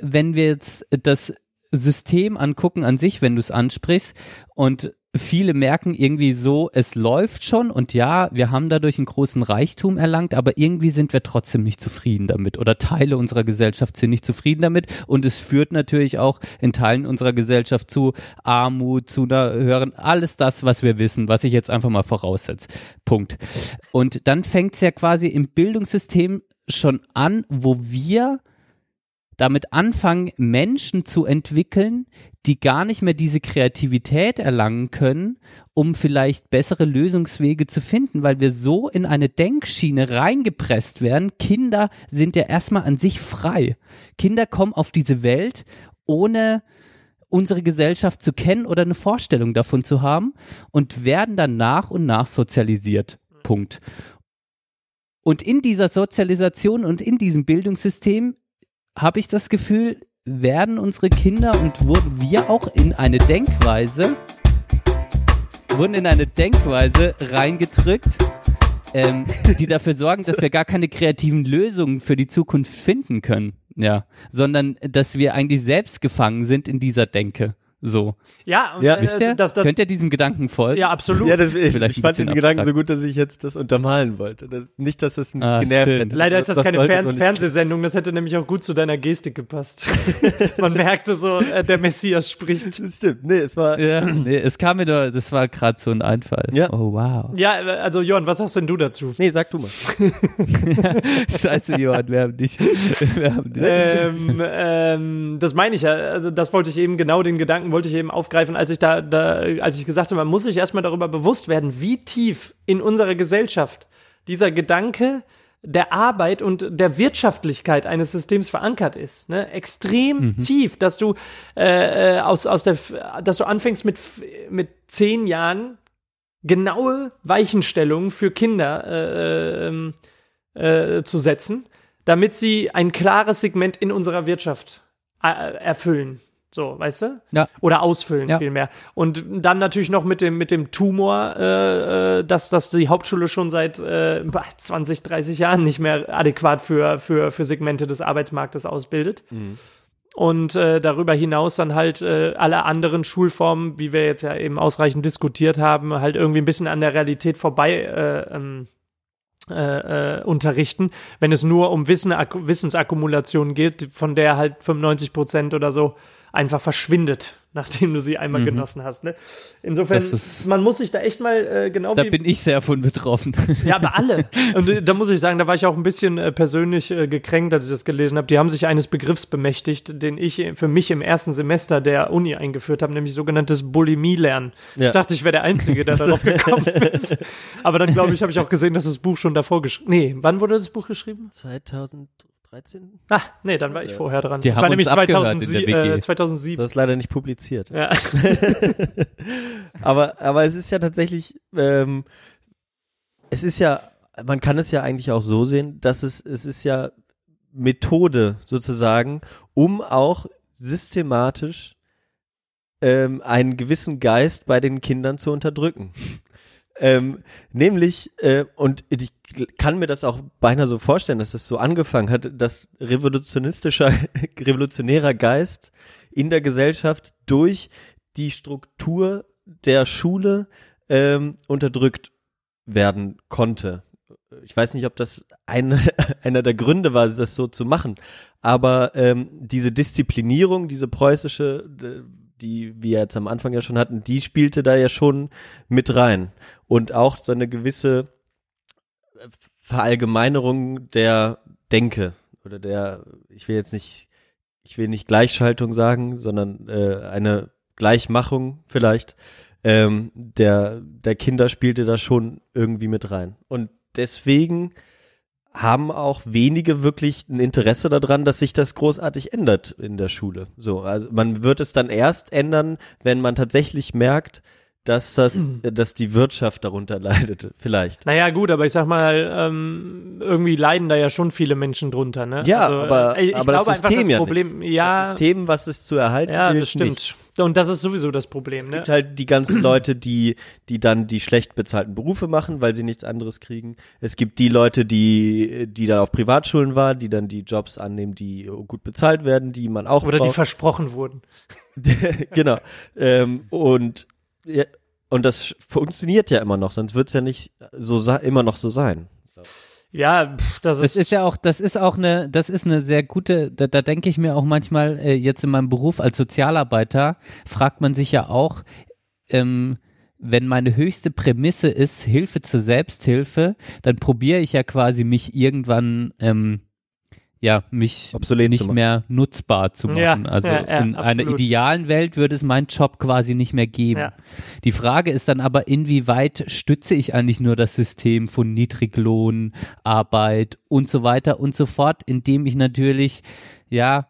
wenn wir jetzt das System angucken an sich, wenn du es ansprichst, und viele merken irgendwie so, es läuft schon und ja, wir haben dadurch einen großen Reichtum erlangt, aber irgendwie sind wir trotzdem nicht zufrieden damit oder Teile unserer Gesellschaft sind nicht zufrieden damit und es führt natürlich auch in Teilen unserer Gesellschaft zu Armut, zu einer höheren, alles das, was wir wissen, was ich jetzt einfach mal voraussetze. Punkt. Und dann fängt es ja quasi im Bildungssystem schon an, wo wir damit anfangen, Menschen zu entwickeln, die gar nicht mehr diese Kreativität erlangen können, um vielleicht bessere Lösungswege zu finden, weil wir so in eine Denkschiene reingepresst werden. Kinder sind ja erstmal an sich frei. Kinder kommen auf diese Welt ohne unsere Gesellschaft zu kennen oder eine Vorstellung davon zu haben und werden dann nach und nach sozialisiert. Punkt. Und in dieser Sozialisation und in diesem Bildungssystem habe ich das Gefühl, werden unsere Kinder und wurden wir auch in eine Denkweise, wurden in eine Denkweise reingedrückt, ähm, die dafür sorgen, dass wir gar keine kreativen Lösungen für die Zukunft finden können. Ja, sondern dass wir eigentlich selbst gefangen sind in dieser Denke. So. Ja, und, Ja. äh, Wisst ihr? das, das, Könnt ihr diesem Gedanken folgen? ja, absolut. Ja, das, ich, Vielleicht ich fand den Gedanken so gut, dass ich jetzt das untermalen wollte. Das, nicht, dass das mich Ah, genervt schön. hätte. Leider ist das, keine Fern Fernsehsendung, das hätte nämlich auch gut zu deiner Gestik gepasst. [laughs] Man merkte so, äh, der Messias spricht. Das stimmt. Nee, es war. Ja, nee, es kam mir nur, das war gerade so ein Einfall. Ja. Oh wow. Ja, also Jon, was sagst denn du dazu? Nee, sag du mal. [laughs] Scheiße, Johann, wir haben dich. Wir haben dich. ähm, ähm, das meine ich ja. Also das wollte ich eben genau den Gedanken wollte ich eben aufgreifen, als ich da, da als ich gesagt habe, man muss sich erstmal darüber bewusst werden, wie tief in unserer Gesellschaft dieser Gedanke der Arbeit und der Wirtschaftlichkeit eines Systems verankert ist, ne? extrem tief, dass du äh, äh, aus aus der, dass du anfängst mit mit zehn Jahren genaue Weichenstellungen für Kinder äh, ähm, äh, zu setzen, damit sie ein klares Segment in unserer Wirtschaft äh, erfüllen. So, weißt du? Ja. Oder ausfüllen Ja. vielmehr. Und dann natürlich noch mit dem, mit dem Tumor, äh, äh, dass, dass die Hauptschule schon seit äh, 20, 30 Jahren nicht mehr adäquat für, für, für Segmente des Arbeitsmarktes ausbildet. und äh, darüber hinaus dann halt äh, alle anderen Schulformen, wie wir jetzt ja eben ausreichend diskutiert haben, halt irgendwie ein bisschen an der Realität vorbei äh, ähm, äh, äh, unterrichten, wenn es nur um Wissen, Ak Wissensakkumulation geht, von der halt 95 Prozent oder so einfach verschwindet, [laughs] nachdem du sie einmal Mhm. genossen hast. Ne? Insofern, ist- man muss sich da echt mal äh, genau Da wie bin ich sehr von betroffen. [laughs] ja, aber alle. [laughs] Und äh, da muss ich sagen, da war ich auch ein bisschen äh, persönlich äh, gekränkt, als ich das gelesen habe. Die haben sich eines Begriffs bemächtigt, den ich äh, für mich im ersten Semester der Uni eingeführt habe, nämlich sogenanntes Bulimie-Lernen. Ja. Ich dachte, ich wäre der Einzige, der darauf gekommen ist. Aber dann, glaube ich, habe ich auch gesehen, dass das Buch schon davor geschrieben Nee, wann wurde das Buch geschrieben? 2013? Ah, nee, dann war ich vorher dran. Die ich haben war nämlich uns abgehört in 2007, der WG. äh, 2007. Das ist leider nicht publiziert. Ja. [laughs] aber, aber es ist ja tatsächlich, ähm, es ist ja, man kann es ja eigentlich auch so sehen, dass es, es ist ja Methode sozusagen, um auch systematisch ähm, einen gewissen Geist bei den Kindern zu unterdrücken. Ähm, nämlich, äh, und ich kann mir das auch beinahe so vorstellen, dass das so angefangen hat, dass revolutionistischer, [laughs] revolutionärer Geist in der Gesellschaft durch die Struktur der Schule ähm, unterdrückt werden konnte. Ich weiß nicht, ob das ein, [laughs] einer der Gründe war, das so zu machen, aber ähm, diese Disziplinierung, diese preußische, äh, die wir jetzt am Anfang ja schon hatten, die spielte da ja schon mit rein. Und auch so eine gewisse Verallgemeinerung der Denke oder der, ich will jetzt nicht, ich will nicht Gleichschaltung sagen, sondern äh, eine Gleichmachung vielleicht ähm, der, der Kinder spielte da schon irgendwie mit rein. Und deswegen haben auch wenige wirklich ein Interesse daran, dass sich das großartig ändert in der Schule. So, also man wird es dann erst ändern, wenn man tatsächlich merkt, dass das, dass die Wirtschaft darunter leidet, vielleicht. Naja, gut, aber ich sag mal, ähm, irgendwie leiden da ja schon viele Menschen drunter, ne? Ja, Also, aber, äh, ich aber das glaube einfach, System das ja Problem, nicht. ja, Das System, was es zu erhalten ja, das stimmt. Nicht. Und das ist sowieso das Problem, Es ne? gibt halt die ganzen Leute, die, die dann die schlecht bezahlten Berufe machen, weil sie nichts anderes kriegen. Es gibt die Leute, die, die dann auf Privatschulen waren, die dann die Jobs annehmen, die gut bezahlt werden, die man auch Oder die braucht. versprochen wurden. [laughs] genau. Ähm, und, ja, und das funktioniert ja immer noch, sonst wird's ja nicht so immer noch so sein. Ja, das ist, Das ist ja auch, das ist auch eine, das ist eine sehr gute, da, da denke ich mir auch manchmal, äh, jetzt in meinem Beruf als Sozialarbeiter, fragt man sich ja auch, ähm, wenn meine höchste Prämisse ist Hilfe zur Selbsthilfe, dann probiere ich ja quasi mich irgendwann, ähm, ja, mich Obsolet nicht mehr nutzbar zu machen. Ja, also ja, ja, in einer absolut. idealen Welt würde es meinen Job quasi nicht mehr geben. Ja. Die Frage ist dann aber, inwieweit stütze ich eigentlich nur das System von Niedriglohn, Arbeit und so weiter und so fort, indem ich natürlich, ja,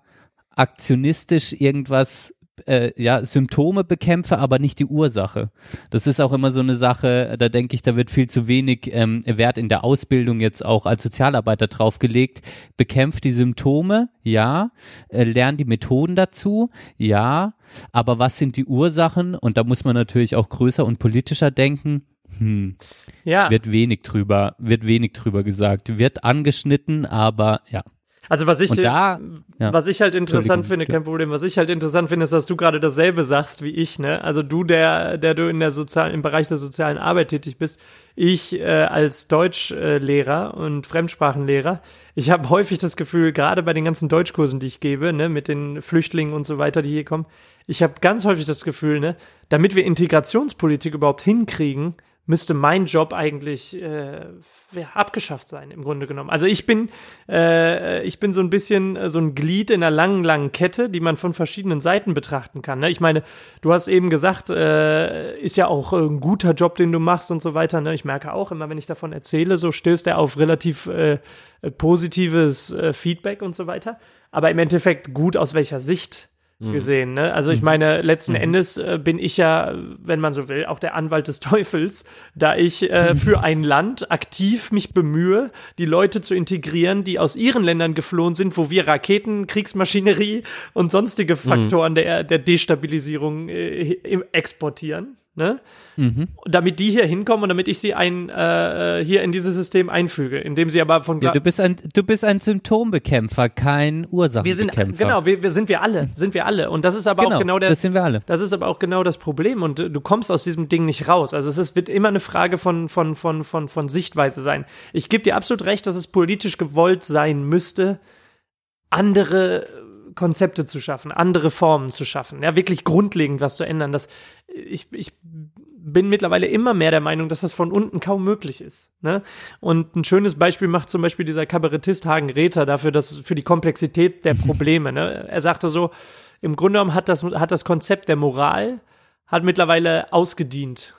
aktionistisch irgendwas, äh, ja, Symptome bekämpfe, aber nicht die Ursache. Das ist auch immer so eine Sache, da denke ich, da wird viel zu wenig ähm, Wert in der Ausbildung jetzt auch als Sozialarbeiter draufgelegt. Bekämpft die Symptome, ja, äh, lernt die Methoden dazu, ja, aber was sind die Ursachen? Und da muss man natürlich auch größer und politischer denken. Hm, ja. wird wenig drüber, wird wenig drüber gesagt, wird angeschnitten, aber ja. Also was ich, da- ja. was ich halt interessant finde, kein Problem, was ich halt interessant finde, ist, dass du gerade dasselbe sagst wie ich, ne? Also du, der, der du in der sozialen, im Bereich der sozialen Arbeit tätig bist, ich äh, als Deutschlehrer und Fremdsprachenlehrer, ich habe häufig das Gefühl, gerade bei den ganzen Deutschkursen, die ich gebe, ne, mit den Flüchtlingen und so weiter, die hier kommen, ich habe ganz häufig das Gefühl, ne, damit wir Integrationspolitik überhaupt hinkriegen, müsste mein Job eigentlich äh, abgeschafft sein, im Grunde genommen. Also ich bin, äh, ich bin so ein bisschen äh, so ein Glied in einer langen, langen Kette, die man von verschiedenen Seiten betrachten kann. Ne? Ich meine, du hast eben gesagt, äh, ist ja auch äh, ein guter Job, den du machst und so weiter. Ne? Ich merke auch immer, wenn ich davon erzähle, so stößt er auf relativ äh, positives äh, Feedback und so weiter. Aber im Endeffekt gut aus welcher Sicht gesehen. Ne? Also ich meine, letzten Endes äh, bin ich ja, wenn man so will, auch der Anwalt des [laughs] Teufels, da ich äh, für ein Land aktiv mich bemühe, die Leute zu integrieren, die aus ihren Ländern geflohen sind, wo wir Raketen, Kriegsmaschinerie und sonstige Faktoren der, der Destabilisierung äh, exportieren. Ne? Mhm. Damit die hier hinkommen und damit ich sie ein, äh, hier in dieses System einfüge, indem sie aber von Ja, du bist ein, du bist ein Symptombekämpfer, kein wir sind Ursachenbekämpfer. genau, wir, wir sind wir alle, sind wir alle und das ist aber Genau, auch genau der das sind wir alle. Das ist aber auch genau das Problem und äh, du kommst aus diesem Ding nicht raus. Also es ist, wird immer eine Frage von von von von von Sichtweise sein. Ich gebe dir absolut recht, dass es politisch gewollt sein müsste, andere Konzepte zu schaffen, andere Formen zu schaffen, ja, wirklich grundlegend was zu ändern. Das, ich, ich bin mittlerweile immer mehr der Meinung, dass das von unten kaum möglich ist. Ne? Und ein schönes Beispiel macht zum Beispiel dieser Kabarettist Hagen Räther dafür, dass für die Komplexität der [laughs] Probleme. Ne? Er sagte so, im Grunde genommen hat das, hat das Konzept der Moral hat mittlerweile ausgedient.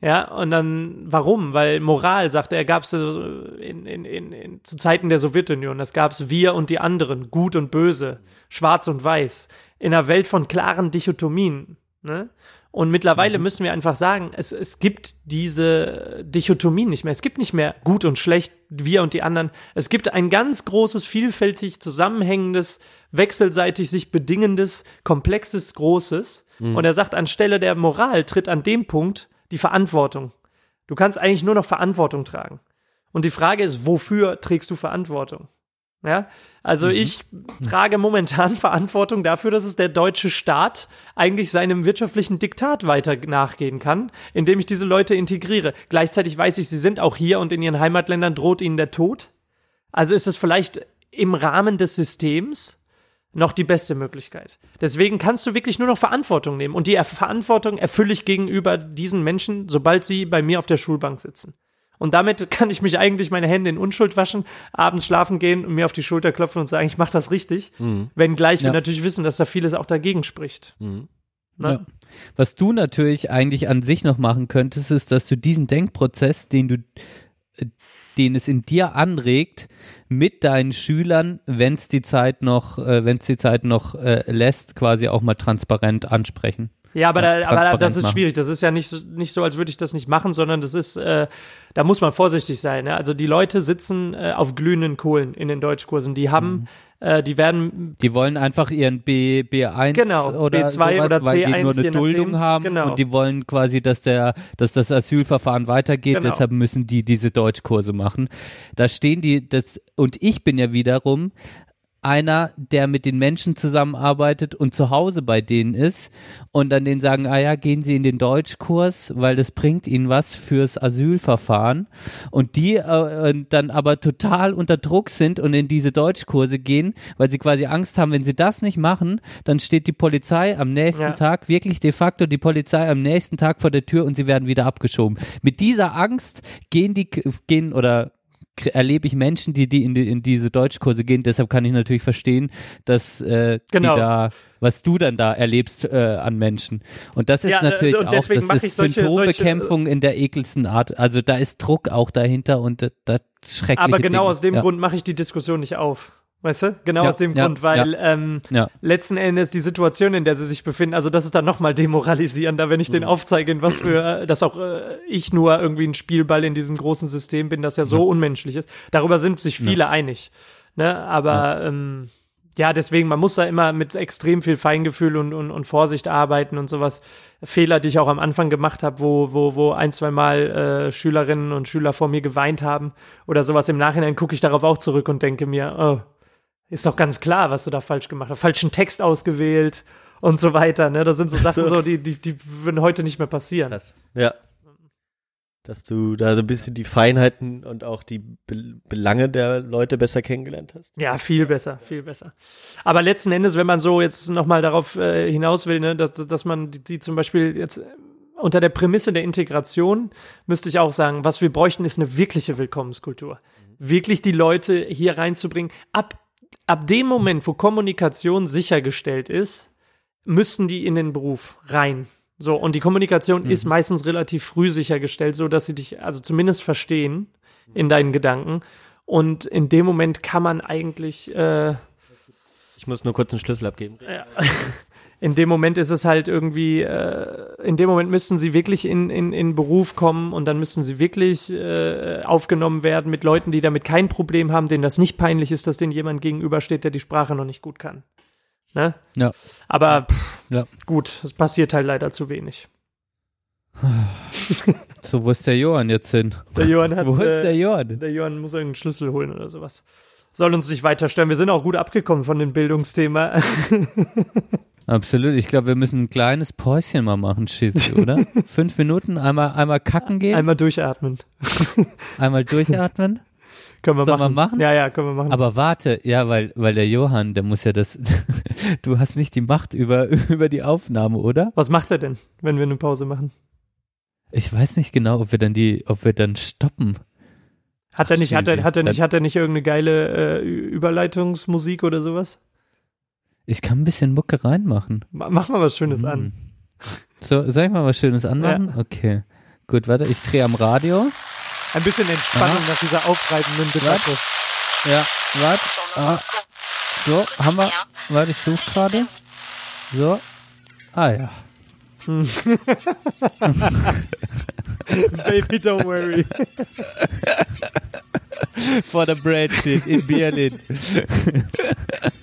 Ja, und dann, warum? Weil Moral, sagte er, gab es in, in, in, in, zu Zeiten der Sowjetunion, das gab es wir und die anderen, gut und böse, schwarz und weiß, in einer Welt von klaren Dichotomien. Ne? Und mittlerweile müssen wir einfach sagen, es, es gibt diese Dichotomien nicht mehr. Es gibt nicht mehr gut und schlecht, wir und die anderen. Es gibt ein ganz großes, vielfältig zusammenhängendes, wechselseitig sich bedingendes, komplexes, großes. Und er sagt, anstelle der Moral tritt an dem Punkt die Verantwortung. Du kannst eigentlich nur noch Verantwortung tragen. Und die Frage ist, wofür trägst du Verantwortung? Ja, also ich trage momentan [laughs] Verantwortung dafür, dass es der deutsche Staat eigentlich seinem wirtschaftlichen Diktat weiter nachgehen kann, indem ich diese Leute integriere. Gleichzeitig weiß ich, sie sind auch hier und in ihren Heimatländern droht ihnen der Tod. Also ist es vielleicht im Rahmen des Systems noch die beste Möglichkeit. Deswegen kannst du wirklich nur noch Verantwortung nehmen. Und die Er- Verantwortung erfülle ich gegenüber diesen Menschen, sobald sie bei mir auf der Schulbank sitzen. Und damit [laughs] kann ich mich eigentlich meine Hände in Unschuld waschen, abends schlafen gehen und mir auf die Schulter klopfen und sagen, ich mache das richtig. Wenngleich wir Ja. natürlich wissen, dass da vieles auch dagegen spricht. Ne? Ja. Was du natürlich eigentlich an sich noch machen könntest, ist, dass du diesen Denkprozess, den du, äh, den es in dir anregt, mit deinen Schülern, wenn es die Zeit noch, äh, wenn es die Zeit noch äh, lässt, quasi auch mal transparent ansprechen. Ja, aber, da, aber das ist machen. schwierig. Das ist ja nicht, so- nicht so, als würde ich das nicht machen, sondern das ist, äh, da muss man vorsichtig sein. Ne? Also die Leute sitzen äh, auf glühenden Kohlen in den Deutschkursen. Die haben, Mhm. äh, die werden Die wollen einfach ihren B, B1 Genau, oder B2 sowas, oder weil die C1, nur eine. Duldung haben Genau. und die wollen quasi, dass der, dass das Asylverfahren weitergeht, Genau. deshalb müssen die diese Deutschkurse machen. Da stehen die, das, und ich bin ja wiederum einer, der mit den Menschen zusammenarbeitet und zu Hause bei denen ist und dann denen sagen, ah ja, gehen Sie in den Deutschkurs, weil das bringt Ihnen was fürs Asylverfahren und die äh, dann aber total unter Druck sind und in diese Deutschkurse gehen, weil sie quasi Angst haben, wenn sie das nicht machen, dann steht die Polizei am nächsten Ja. Tag, wirklich de facto die Polizei am nächsten Tag vor der Tür und sie werden wieder abgeschoben. Mit dieser Angst gehen die, gehen oder erlebe ich Menschen, die, die in, die in diese Deutschkurse gehen. Deshalb kann ich natürlich verstehen, dass äh, Genau. die da, was du dann da erlebst äh, an Menschen. Und das ist Ja, äh, natürlich auch, das ist solche- Symptombekämpfung in der ekelsten Art. Also da ist Druck auch dahinter und das, das schreckliche Aber genau Dinge. aus dem ja. Grund mache ich die Diskussion nicht auf. Weißt du? Genau Ja, aus dem ja, Grund, weil ähm, Ja. letzten Endes die Situation, in der sie sich befinden, also das ist dann nochmal demoralisierender, wenn ich Mhm. den aufzeige, in was für, äh, dass auch äh, ich nur irgendwie ein Spielball in diesem großen System bin, das ja so unmenschlich ist. Darüber sind sich viele einig. Ne? Aber ähm, ja, deswegen, man muss da immer mit extrem viel Feingefühl und, und, und Vorsicht arbeiten und sowas. Fehler, die ich auch am Anfang gemacht habe, wo, wo, wo ein, zwei Mal äh, Schülerinnen und Schüler vor mir geweint haben oder sowas. Im Nachhinein gucke ich darauf auch zurück und denke mir, oh, ist doch ganz klar, was du da falsch gemacht hast. Falschen Text ausgewählt und so weiter. Ne? Das sind so Sachen, So. so, die, die, die würden heute nicht mehr passieren. Krass. Ja. Dass du da so ein bisschen die Feinheiten und auch die Be Belange der Leute besser kennengelernt hast. Ja, viel besser, viel besser. Aber letzten Endes, wenn man so jetzt nochmal darauf äh, hinaus will, ne, dass, dass man die, die zum Beispiel jetzt äh, unter der Prämisse der Integration müsste ich auch sagen, was wir bräuchten, ist eine wirkliche Willkommenskultur. Wirklich die Leute hier reinzubringen. Ab, ab dem Moment, wo Kommunikation sichergestellt ist, müssten die in den Beruf rein. So, und die Kommunikation ist meistens relativ früh sichergestellt, so dass sie dich also zumindest verstehen in deinen Gedanken. Und in dem Moment kann man eigentlich, äh, Ich muss nur kurz einen Schlüssel abgeben. [laughs] in dem Moment ist es halt irgendwie, äh, in dem Moment müssen sie wirklich in, in, in Beruf kommen und dann müssen sie wirklich äh, aufgenommen werden mit Leuten, die damit kein Problem haben, denen das nicht peinlich ist, dass denen jemand gegenübersteht, der die Sprache noch nicht gut kann. Ne? Ja. Aber pff, Ja. gut, es passiert halt leider zu wenig. [sighs] So, wo ist der Johann jetzt hin? Der Johann hat, [laughs] Wo ist äh, der Johann? Der Johann muss irgendeinen Schlüssel holen oder sowas. Soll uns nicht weiter stören. Wir sind auch gut abgekommen von dem Bildungsthema. [laughs] Absolut. Ich glaube, wir müssen ein kleines Päuschen mal machen, Schizzy, oder? [laughs] Fünf Minuten, einmal, einmal kacken gehen, Einmal durchatmen. [laughs] einmal durchatmen. Können wir Sollen wir machen. machen? Ja, ja, können wir machen. Aber warte, ja, weil, weil der Johann, der muss ja das, [laughs] du hast nicht die Macht über, über die Aufnahme, oder? Was macht er denn, wenn wir eine Pause machen? Ich weiß nicht genau, ob wir dann die, ob wir dann stoppen. Hat er Ach, nicht, hat er, hat er nicht, hat er nicht irgendeine geile äh, Überleitungsmusik oder sowas? Ich kann ein bisschen Mucke reinmachen. Ma- Mach mal was Schönes Hm. an. So, soll ich mal was Schönes anmachen? Okay. Gut, warte, ich drehe am Radio. Ein bisschen Entspannung Aha. nach dieser aufreibenden Debatte. Ja, warte. Ah. So, haben wir. Warte, ich suche gerade. So. Ah ja. [laughs] Baby, don't worry. [laughs] For the bread shit in Berlin. [laughs]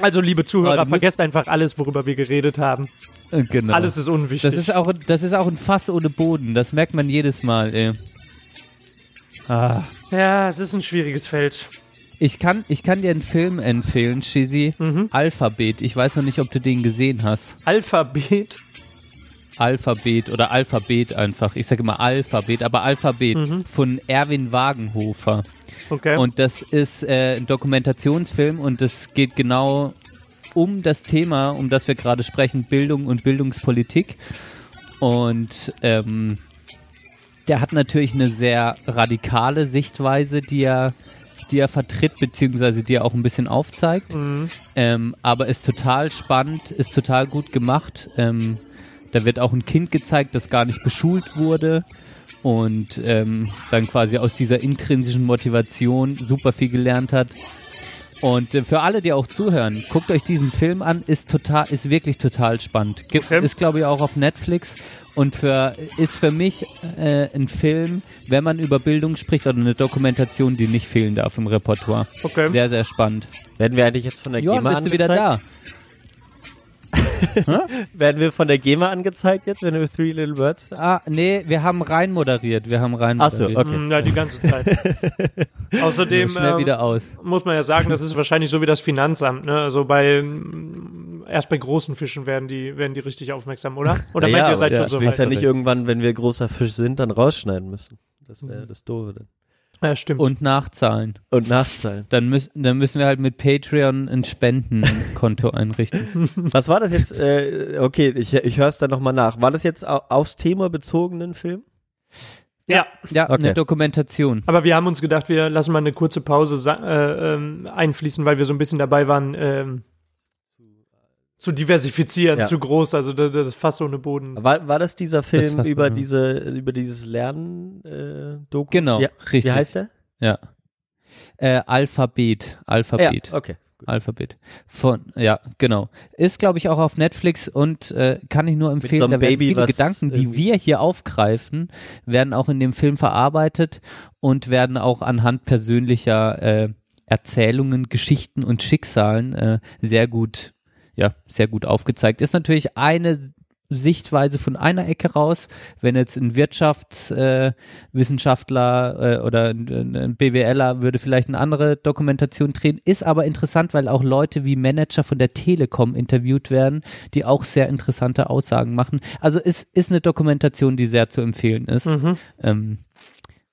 Also, liebe Zuhörer, vergesst einfach alles, worüber wir geredet haben. genau. Alles ist unwichtig. das ist auch, das ist auch ein Fass ohne Boden. Das merkt man jedes Mal, ey. Ah. ja, es ist ein schwieriges Feld. Ich kann, ich kann dir einen Film empfehlen, Shizzy. Mhm. Alphabet. Ich weiß noch nicht, ob du den gesehen hast. Alphabet. Alphabet oder Alphabet einfach. Ich sage immer Alphabet, aber Alphabet Mhm. von Erwin Wagenhofer. Okay. Und das ist äh, ein Dokumentationsfilm und es geht genau um das Thema, um das wir gerade sprechen, Bildung und Bildungspolitik. Und ähm, der hat natürlich eine sehr radikale Sichtweise, die er, die er vertritt, beziehungsweise die er auch ein bisschen aufzeigt. Mhm. Ähm, aber ist total spannend, ist total gut gemacht. Ähm, da wird auch ein Kind gezeigt, das gar nicht beschult wurde und ähm, dann quasi aus dieser intrinsischen Motivation super viel gelernt hat. Und äh, für alle, die auch zuhören, guckt euch diesen Film an, ist total, ist wirklich total spannend. Gibt, Okay. Ist glaube ich auch auf Netflix und für ist für mich äh, ein Film, wenn man über Bildung spricht oder eine Dokumentation, die nicht fehlen darf im Repertoire. Okay. Sehr, sehr spannend. Werden wir eigentlich jetzt von der Johann, GEMA bist du wieder da? [laughs] Werden wir von der GEMA angezeigt jetzt, wenn wir Three Little Birds? Ah, nee, wir haben rein moderiert. Wir haben rein Ach so, moderiert. okay. Mm, Ja, die ganze Zeit. [laughs] Außerdem ähm, wieder aus. muss man ja sagen, das ist wahrscheinlich so wie das Finanzamt. Ne? Also bei erst bei großen Fischen werden die werden die richtig aufmerksam, oder? Oder ja, meint ihr seid aber schon so ich will's ja weit? nicht irgendwann, wenn wir großer Fisch sind, dann rausschneiden müssen. Das wäre das Doofe dann. Ja, stimmt. Und nachzahlen. Und nachzahlen. Dann müssen, dann müssen wir halt mit Patreon ein Spendenkonto [laughs] einrichten. Was war das jetzt? Äh, okay, ich, ich höre es dann nochmal nach. War das jetzt au- aufs Thema bezogenen Film? ja, Ja, Okay. eine Dokumentation. aber wir haben uns gedacht, wir lassen mal eine kurze Pause sa- äh, ähm, einfließen, weil wir so ein bisschen dabei waren, ähm, zu diversifizieren, Ja. zu groß, also das, das Fass ohne Boden. War, war das dieser Film du, über diese über dieses Lernen äh, Doku? Genau, ja. richtig. Wie heißt der? Ja. Äh, Alphabet. Alphabet. Ja, okay. Alphabet. Von, ja, genau. Ist, glaube ich, auch auf Netflix und äh, kann ich nur empfehlen, so da werden Baby, viele Gedanken, die wir hier aufgreifen, werden auch in dem Film verarbeitet und werden auch anhand persönlicher äh, Erzählungen, Geschichten und Schicksalen äh, sehr gut, ja, sehr gut aufgezeigt. Ist natürlich eine Sichtweise von einer Ecke raus. Wenn jetzt ein Wirtschaftswissenschaftler äh, äh, oder ein, ein BWLer würde vielleicht eine andere Dokumentation drehen, ist aber interessant, weil auch Leute wie Manager von der Telekom interviewt werden, die auch sehr interessante Aussagen machen. Also es ist eine Dokumentation, die sehr zu empfehlen ist. Mhm. Ähm,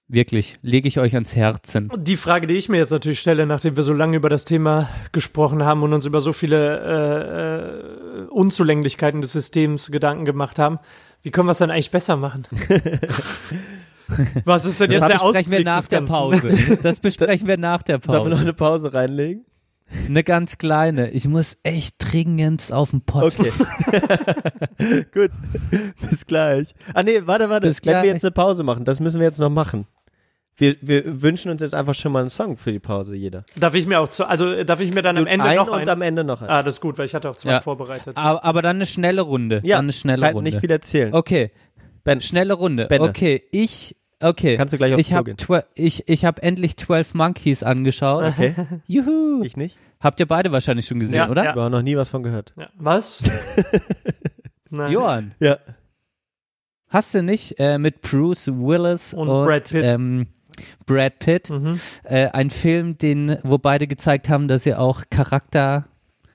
wirklich, lege ich euch ans Herzen. Die Frage, die ich mir jetzt natürlich stelle, nachdem wir so lange über das Thema gesprochen haben und uns über so viele äh, äh, Unzulänglichkeiten des Systems Gedanken gemacht haben, wie können wir es dann eigentlich besser machen? [laughs] Was ist denn jetzt Das der besprechen wir Ausblick nach der? Pause. Das besprechen wir nach der Sollen wir noch Pause. eine Pause reinlegen? Eine ganz kleine. Ich muss echt dringend auf den Pott. Okay. [laughs] [laughs] Gut. Bis gleich. Ah nee, warte, warte. Bis Wenn wir gleich. jetzt eine Pause machen, das müssen wir jetzt noch machen. Wir, wir wünschen uns jetzt einfach schon mal einen Song für die Pause, jeder. Darf ich mir auch zu, also darf ich mir dann am Ende einen noch und einen? am Ende noch einen. Ah, das ist gut, weil ich hatte auch zwei Ja. vorbereitet. Aber, aber dann eine schnelle Runde. ja, dann eine schnelle kann Runde. nicht viel erzählen. Okay, Ben, schnelle Runde. Benne. Okay, ich okay. Kannst du gleich aufs ich Klo hab gehen. twe- ich ich habe endlich 12 Monkeys angeschaut. Okay. [laughs] Juhu. ich nicht. Habt ihr beide wahrscheinlich schon gesehen, Ja, oder? ja. Aber noch nie was von gehört. Ja. Was? [laughs] Nein. Johann, Ja. Hast du nicht? Äh, mit Bruce Willis Und und, Brad Pitt. Ähm, Brad Pitt. Äh, ein Film, den, wo beide gezeigt haben, dass sie auch Charakter,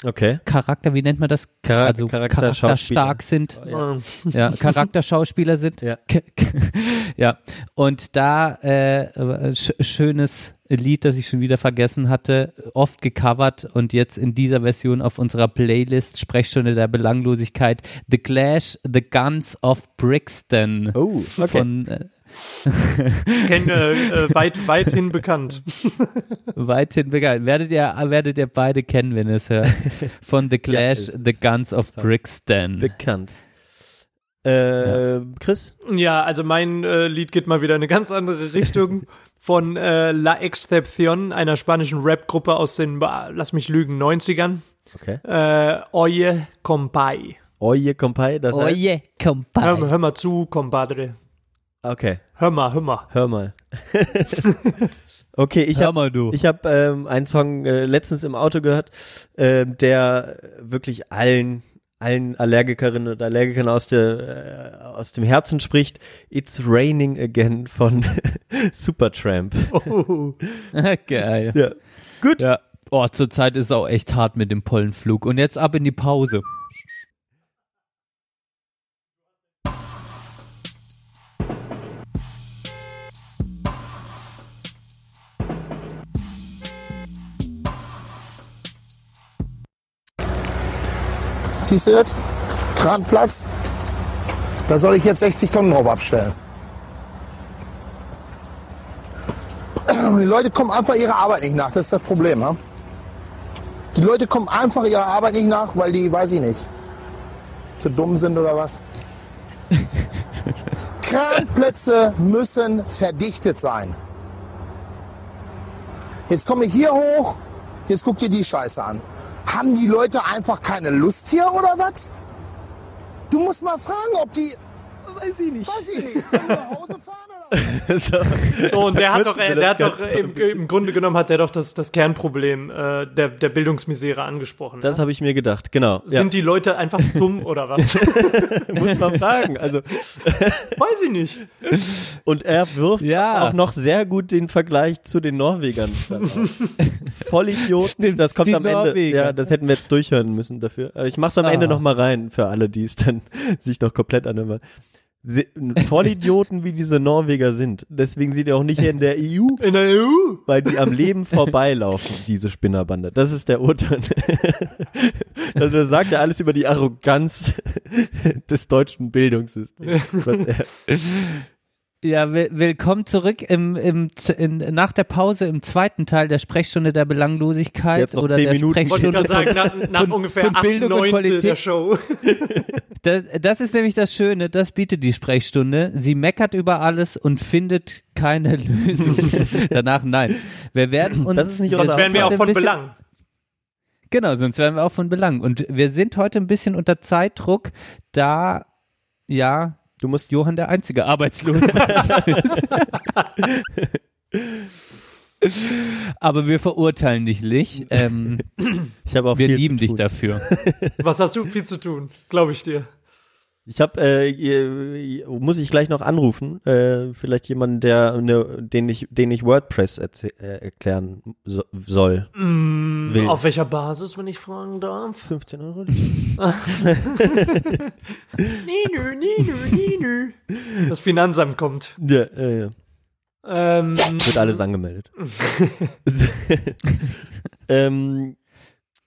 Okay. Charakter, wie nennt man das? Chara- also Charakterschauspieler. charakterstark sind. Ähm, Ja, Charakterschauspieler sind. Ja. [laughs] ja. Und da äh, sch schönes Lied, das ich schon wieder vergessen hatte, oft gecovert und jetzt in dieser Version auf unserer Playlist Sprechstunde der Belanglosigkeit The Clash, The Guns of Brixton. Oh, okay. Von äh, [laughs] kenn, äh, weit, weithin bekannt. [laughs] weithin bekannt. Werdet ihr, werdet ihr beide kennen, wenn ihr es hört. [laughs] Von The Clash, ist- The Guns of Brixton. Bekannt. Äh, Chris? Ja, also mein äh, Lied geht mal wieder in eine ganz andere Richtung. Von äh, La Excepción, einer spanischen Rap-Gruppe aus den, lass mich lügen, 90ern. Okay. Äh, Oye, compay. Oye, Compay, das heißt? Oye, Hör, compadre. hör mal zu, compadre. Okay, Hör mal, hör mal. hör mal. [laughs] okay, ich Hör habe mal du. ich hab, ähm, einen Song äh, letztens im Auto gehört, ähm, der wirklich allen allen Allergikerinnen und Allergikern aus der äh, aus dem Herzen spricht. It's Raining Again von [laughs] Supertramp. Oh. [laughs] Geil. Ja. Gut. Ja. Oh, zurzeit ist auch echt hart mit dem Pollenflug. Und jetzt ab in die Pause. Siehst du das? Kranplatz. Da soll ich jetzt 60 Tonnen drauf abstellen. [clears throat] Die Leute kommen einfach ihrer Arbeit nicht nach. Das ist das Problem. Ja? Die Leute kommen einfach ihrer Arbeit nicht nach, weil die, weiß ich nicht, zu dumm sind oder was. [laughs] Kranplätze müssen verdichtet sein. Jetzt komme ich hier hoch, jetzt guck dir die Scheiße an. Haben die Leute einfach keine Lust hier oder was? Du musst mal fragen, ob die. Weiß ich nicht. Weiß ich nicht. Sollen wir nach Hause fahren? [laughs] so. So, und der hat doch, der hat doch im, im Grunde genommen hat der doch das, das Kernproblem äh, der, der Bildungsmisere angesprochen. Das ne? habe ich mir gedacht, genau. Ja. Sind die Leute einfach dumm oder was? [laughs] Muss man fragen. Also [laughs] Weiß ich nicht. Und er wirft Ja. auch noch sehr gut den Vergleich zu den Norwegern. Vollidioten. Stimmt, das kommt am Ende. Norweger. Ja, das hätten wir jetzt durchhören müssen dafür. Aber ich mach's am Ende Ah. noch mal rein für alle, die es dann sich noch komplett anhören. Vollidioten wie diese Norweger sind. Deswegen sind die auch nicht in der EU, [laughs] In der EU? weil die am Leben vorbeilaufen, diese Spinnerbande. Das ist der Urteil. [laughs] Also das sagt ja alles über die Arroganz [laughs] des deutschen Bildungssystems. Ja, will, willkommen zurück im, im, in, nach der Pause im zweiten Teil der Sprechstunde der Belanglosigkeit Jetzt noch oder zehn der Minuten. Sprechstunde sagen, nach, [laughs] nach von- ungefähr von 8 Bildung und Qualität. der Show. [laughs] Das, das ist nämlich das Schöne, das bietet die Sprechstunde. Sie meckert über alles und findet keine [laughs] Lösung. Danach nein. Wir werden uns. Das ist nicht Sonst wären wir auch von bisschen- Belang. Genau, sonst wären wir auch von Belang. Und wir sind heute ein bisschen unter Zeitdruck, da ja du musst Johann der einzige Arbeitslose. Aber wir verurteilen dich nicht. Ähm, Ich habe auch wir viel lieben zu dich dafür. Was hast du viel zu tun? Glaube ich dir. Ich habe, äh, muss ich gleich noch anrufen, äh, vielleicht jemanden, der, ne, den ich, den ich WordPress äh, erklären so, soll. Will. Auf welcher Basis, wenn ich fragen darf? 15 Euro. Ninü, ninü, ninü. Das Finanzamt kommt. ja, äh, ja. Ähm, Wird alles angemeldet. [laughs] [laughs] ähm,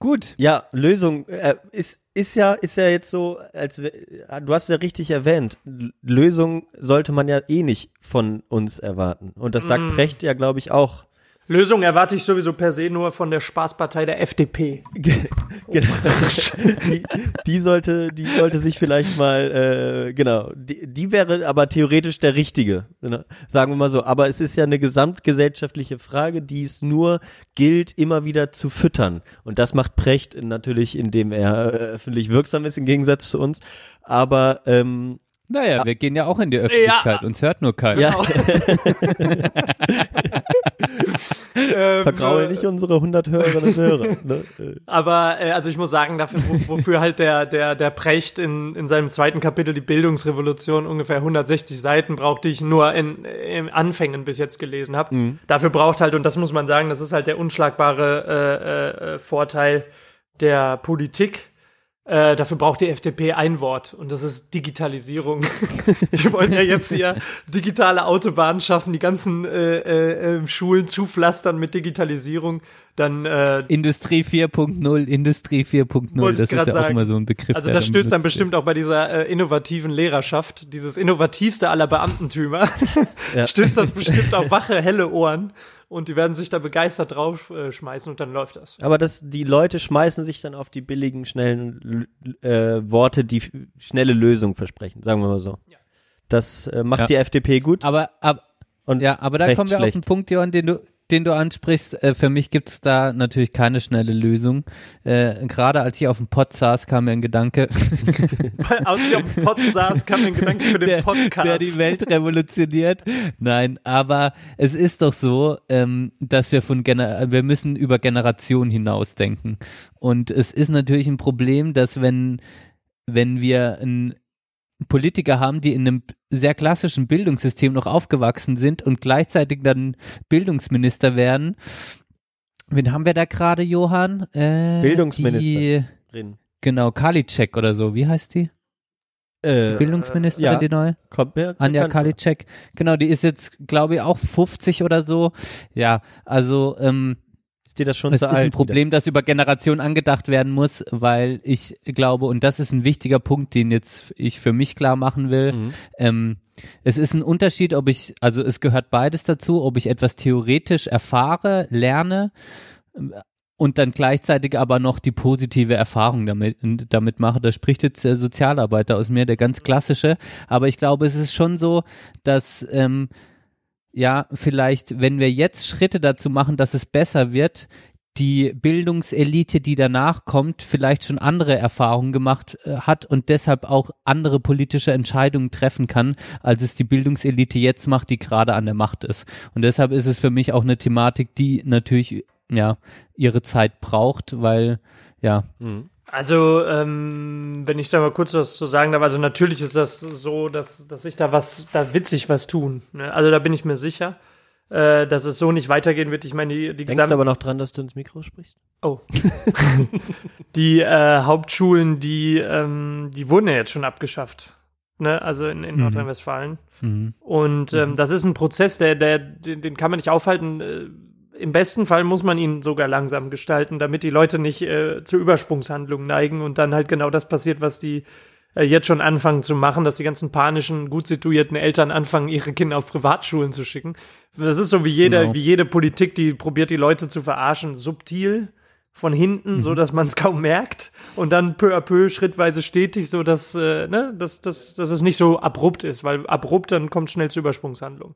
Gut. ja, Lösung äh, ist ist ja ist ja jetzt so, als du hast ja richtig erwähnt. Lösung sollte man ja eh nicht von uns erwarten. Und das sagt Precht ja, glaube ich, auch. Lösung erwarte ich sowieso per se nur von der Spaßpartei der FDP. Ge- [laughs] genau. die, die sollte, die sollte sich vielleicht mal, äh, genau, die, die wäre aber theoretisch der richtige, ne? sagen wir mal so. Aber es ist ja eine gesamtgesellschaftliche Frage, die es nur gilt, immer wieder zu füttern. Und das macht Precht natürlich, indem er äh, öffentlich wirksam ist im Gegensatz zu uns. Aber ähm, Naja, wir gehen ja auch in die Öffentlichkeit, Ja. uns hört nur keiner. Ja, [laughs] Ähm, vergraue äh, nicht unsere 100 Hörerinnen und Hörer. Ne? [laughs] Aber äh, also ich muss sagen, dafür, wo, wofür halt der der der Precht in in seinem zweiten Kapitel die Bildungsrevolution ungefähr 160 Seiten braucht, die ich nur in, in Anfängen bis jetzt gelesen habe. Dafür braucht halt und das muss man sagen, das ist halt der unschlagbare äh, äh, äh, Vorteil der Politik. Äh, dafür braucht die FDP ein Wort und das ist Digitalisierung. [laughs] Wir wollen ja jetzt hier digitale Autobahnen schaffen, die ganzen äh, äh, äh, Schulen zupflastern mit Digitalisierung. Dann äh, Industrie 4.0, Industrie 4.0, Wollte das ist ja grad auch sagen. immer so ein Begriff. Also das stößt dann bestimmt auch bei dieser äh, innovativen Lehrerschaft, dieses innovativste aller Beamtentümer, Ja. [laughs] stößt das bestimmt auf wache, helle Ohren und die werden sich da begeistert drauf äh, schmeißen und dann läuft das. Aber das, die Leute schmeißen sich dann auf die billigen, schnellen äh, Worte, die f- schnelle Lösung versprechen, sagen wir mal so. Das äh, macht Ja. die FDP gut. Aber, aber Und ja, aber da kommen wir auf schlecht. den Punkt, Johann, den du, den du ansprichst. Äh, für mich gibt's da natürlich keine schnelle Lösung. Äh, Gerade als ich auf dem Pod saß, kam mir ein Gedanke, [laughs] Aus wie auf dem Pod saß, kam ein Gedanke für den der, Podcast. der die Welt revolutioniert. Nein, aber es ist doch so, ähm, dass wir von Gener wir müssen über Generationen hinausdenken. Und es ist natürlich ein Problem, dass wenn wenn wir einen Politiker haben, die in einem sehr klassischen Bildungssystem noch aufgewachsen sind und gleichzeitig dann Bildungsminister werden. Wen haben wir da gerade, Johann? Äh, Bildungsminister. Die, genau, Karliczek oder so. Wie heißt die? Äh, Bildungsministerin, ja. die neue? kommt mir Anja. Karliczek, genau, die ist jetzt, glaube ich, auch 50 oder so. Ja, also ähm, Ist dir das schon es zu ist ein alt? Problem, das über Generationen angedacht werden muss, weil ich glaube, und das ist ein wichtiger Punkt, den jetzt ich für mich klar machen will, Mhm. ähm, es ist ein Unterschied, ob ich, also es gehört beides dazu, ob ich etwas theoretisch erfahre, lerne ähm, und dann gleichzeitig aber noch die positive Erfahrung damit, damit mache. Da spricht jetzt der Sozialarbeiter aus mir, der ganz klassische. Aber ich glaube, es ist schon so, dass ähm, ja, vielleicht, wenn wir jetzt Schritte dazu machen, dass es besser wird, die Bildungselite, die danach kommt, vielleicht schon andere Erfahrungen gemacht äh, hat und deshalb auch andere politische Entscheidungen treffen kann, als es die Bildungselite jetzt macht, die gerade an der Macht ist. Und deshalb ist es für mich auch eine Thematik, die natürlich ja ihre Zeit braucht, weil ja Also, ähm, wenn ich da mal kurz was zu sagen darf, also natürlich ist das so, dass, dass ich da was, da witzig was tun. Ne? Also da bin ich mir sicher, äh, dass es so nicht weitergehen wird. Ich meine, die, die Denkst du aber noch dran, dass du ins Mikro sprichst? oh. [laughs] die äh, Hauptschulen, die, ähm, die wurden ja jetzt schon abgeschafft. Ne? Also in, in Mhm. Nordrhein-Westfalen. mhm. Und ähm, das ist ein Prozess, der, der, den, den kann man nicht aufhalten. Äh, Im besten Fall muss man ihn sogar langsam gestalten, damit die Leute nicht äh, zu Übersprungshandlungen neigen und dann halt genau das passiert, was die äh, jetzt schon anfangen zu machen, dass die ganzen panischen, gut situierten Eltern anfangen, ihre Kinder auf Privatschulen zu schicken. Das ist so wie jede, Genau. wie jede Politik, die probiert, die Leute zu verarschen, subtil von hinten, so dass man es [laughs] kaum merkt und dann peu à peu schrittweise stetig, so dass, äh, ne, dass, dass, dass es nicht so abrupt ist, weil abrupt dann kommt schnell zu Übersprungshandlungen.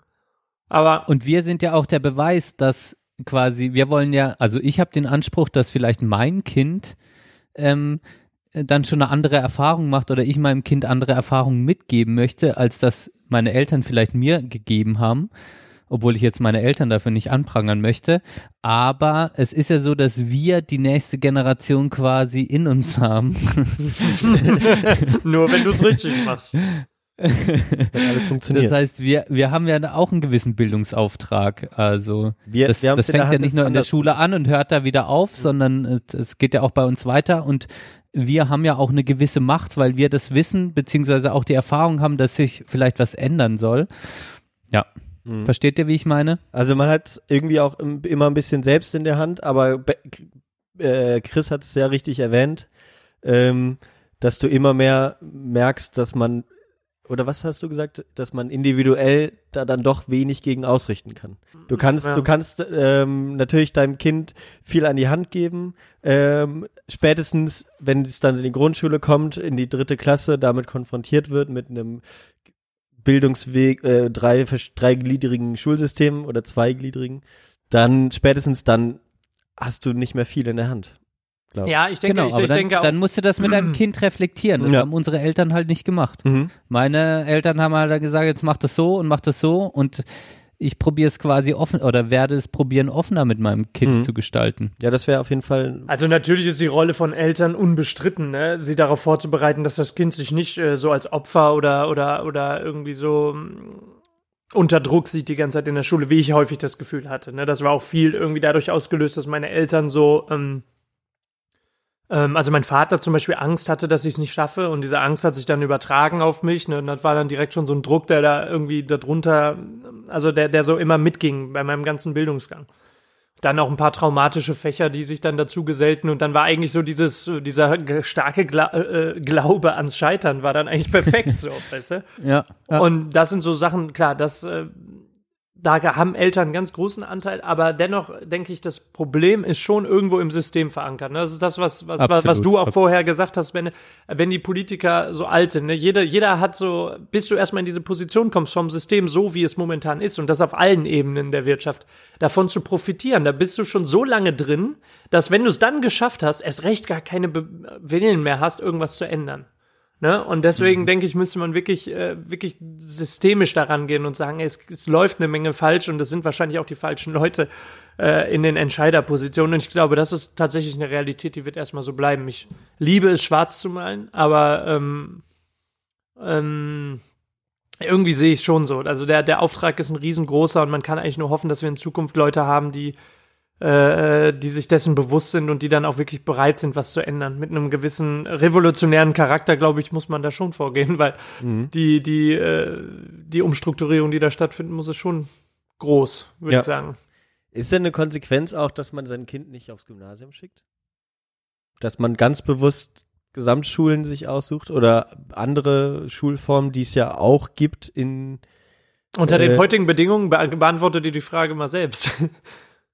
Aber Und wir sind ja auch der Beweis, dass quasi, wir wollen ja, also ich habe den Anspruch, dass vielleicht mein Kind ähm, dann schon eine andere Erfahrung macht oder ich meinem Kind andere Erfahrungen mitgeben möchte, als das meine Eltern vielleicht mir gegeben haben, obwohl ich jetzt meine Eltern dafür nicht anprangern möchte. Aber es ist ja so, dass wir die nächste Generation quasi in uns haben. [laughs] nur wenn du es richtig machst. Wenn alles funktioniert. Das heißt, wir, wir haben ja auch einen gewissen Bildungsauftrag. Also Wir- das, wir das fängt ja nicht es nur in der Schule an und hört da wieder auf, sondern äh, es geht ja auch bei uns weiter und wir haben ja auch eine gewisse Macht, weil wir das wissen, beziehungsweise auch die Erfahrung haben, dass sich vielleicht was ändern soll. Ja. Mhm. Versteht ihr, wie ich meine? Also man hat irgendwie auch im- immer ein bisschen selbst in der Hand, aber Be äh, Chris hat es sehr richtig erwähnt, ähm, dass du immer mehr merkst, dass man, oder was hast du gesagt, dass man individuell da dann doch wenig gegen ausrichten kann. Du kannst, Ja. du kannst ähm, natürlich deinem Kind viel an die Hand geben. Ähm, spätestens, wenn es dann in die Grundschule kommt, in die dritte Klasse, damit konfrontiert wird mit einem Bildungsweg, äh, drei, dreigliedrigen Schulsystem oder zweigliedrigen, dann spätestens dann hast du nicht mehr viel in der Hand. Glaub Ja, ich denke, Genau, ich, aber ich dann, denke auch. dann musst du das mit deinem Kind reflektieren. Das Ja. haben unsere Eltern halt nicht gemacht. Mhm. Meine Eltern haben halt gesagt, jetzt mach das so und mach das so und ich probiere es quasi offen oder werde es probieren, offener mit meinem Kind Mhm. zu gestalten. Ja, das wäre auf jeden Fall. Also natürlich ist die Rolle von Eltern unbestritten, ne? sie darauf vorzubereiten, dass das Kind sich nicht äh, so als Opfer oder oder oder irgendwie so mm, unter Druck sieht die ganze Zeit in der Schule, wie ich häufig das Gefühl hatte. Ne? Das war auch viel irgendwie dadurch ausgelöst, dass meine Eltern so ähm, ähm, also mein Vater zum Beispiel Angst hatte, dass ich es nicht schaffe und diese Angst hat sich dann übertragen auf mich. Ne? Und das war dann direkt schon so ein Druck, der da irgendwie darunter, also der, der so immer mitging bei meinem ganzen Bildungsgang. Dann auch ein paar traumatische Fächer, die sich dann dazu gesellten und dann war eigentlich so dieses, dieser ge- starke Gla äh, Glaube ans Scheitern war dann eigentlich [laughs] perfekt so, weißt du? Ja. ja. Und das sind so Sachen, klar, das, äh, da haben Eltern einen ganz großen Anteil, aber dennoch denke ich, das Problem ist schon irgendwo im System verankert. Ne? Das ist das, was, was, was, was Absolut. du auch vorher gesagt hast, wenn, wenn die Politiker so alt sind. Ne? Jeder, jeder hat so, bis du erstmal in diese Position kommst vom System, so wie es momentan ist, und das auf allen Ebenen der Wirtschaft, davon zu profitieren. Da bist du schon so lange drin, dass wenn du es dann geschafft hast, erst recht gar keine Be Willen mehr hast, irgendwas zu ändern. Ne? Und deswegen denke ich, müsste man wirklich, äh, wirklich systemisch daran gehen und sagen, ey, es, es läuft eine Menge falsch und es sind wahrscheinlich auch die falschen Leute äh, in den Entscheiderpositionen. Und ich glaube, das ist tatsächlich eine Realität, die wird erstmal so bleiben. Ich liebe es, schwarz zu malen, aber ähm, ähm, irgendwie sehe ich es schon so. Also der, der Auftrag ist ein riesengroßer und man kann eigentlich nur hoffen, dass wir in Zukunft Leute haben, die äh, die sich dessen bewusst sind und die dann auch wirklich bereit sind, was zu ändern. Mit einem gewissen revolutionären Charakter, glaube ich, muss man da schon vorgehen, weil Mhm. die, die, äh, die Umstrukturierung, die da stattfinden muss, ist schon groß, würde Ja. ich sagen. Ist denn eine Konsequenz auch, dass man sein Kind nicht aufs Gymnasium schickt? Dass man ganz bewusst Gesamtschulen sich aussucht oder andere Schulformen, die es ja auch gibt in Unter den Äh, heutigen Bedingungen be beantwortet ihr die Frage mal selbst. [laughs]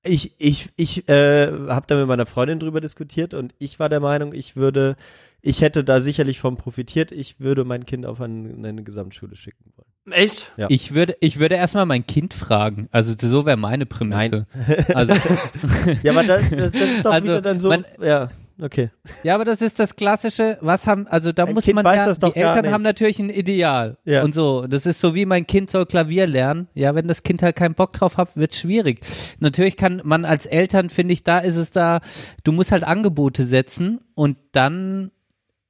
Ich, ich, ich äh, habe da mit meiner Freundin drüber diskutiert und ich war der Meinung, ich würde, ich hätte da sicherlich von profitiert, ich würde mein Kind auf eine, eine Gesamtschule schicken wollen. Echt? Ja. Ich würde, ich würde erstmal mein Kind fragen. Also so wäre meine Prämisse. Also, [laughs] Ja, aber das, das, das ist doch Also, wieder dann so, man- ja, okay. ja, aber das ist das klassische, was haben, also da Ein muss Kind man weiß ja, das doch die Eltern nicht. haben natürlich ein Ideal. Ja. Und so, das ist so wie mein Kind soll Klavier lernen. Ja, wenn das Kind halt keinen Bock drauf hat, wird schwierig. Natürlich kann man als Eltern, finde ich, da ist es da, du musst halt Angebote setzen und dann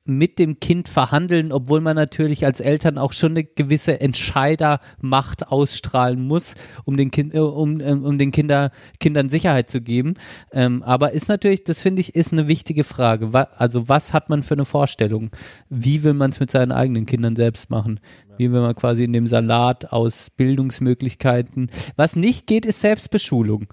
mit dem Kind verhandeln, obwohl man natürlich als Eltern auch schon eine gewisse Entscheidermacht ausstrahlen muss, um den kind, äh, um, ähm, um den Kinder, Kindern Sicherheit zu geben. Ähm, aber ist natürlich, das finde ich, ist eine wichtige Frage. Also was hat man für eine Vorstellung? Wie will man es mit seinen eigenen Kindern selbst machen? Wie will man quasi in dem Salat aus Bildungsmöglichkeiten? Was nicht geht, ist Selbstbeschulung.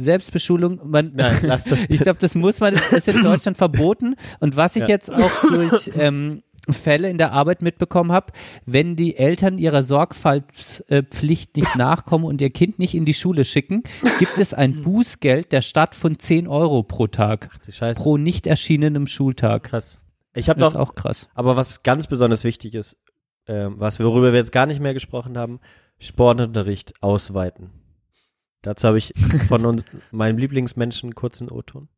Selbstbeschulung, man, Nein, lass das [laughs] ich glaube, das muss man, das ist in Deutschland [laughs] verboten. Und was ich Ja. jetzt auch durch ähm, Fälle in der Arbeit mitbekommen habe, wenn die Eltern ihrer Sorgfaltspflicht nicht nachkommen und ihr Kind nicht in die Schule schicken, gibt es ein Bußgeld der Stadt von 10 Euro pro Tag. du Scheiße. Pro nicht erschienenem Schultag. Krass. Ich habe Das noch, ist auch krass. aber was ganz besonders wichtig ist, ähm, was worüber wir jetzt gar nicht mehr gesprochen haben, Sportunterricht ausweiten. Dazu habe ich von uns, [laughs] meinem Lieblingsmenschen einen kurzen O-Ton.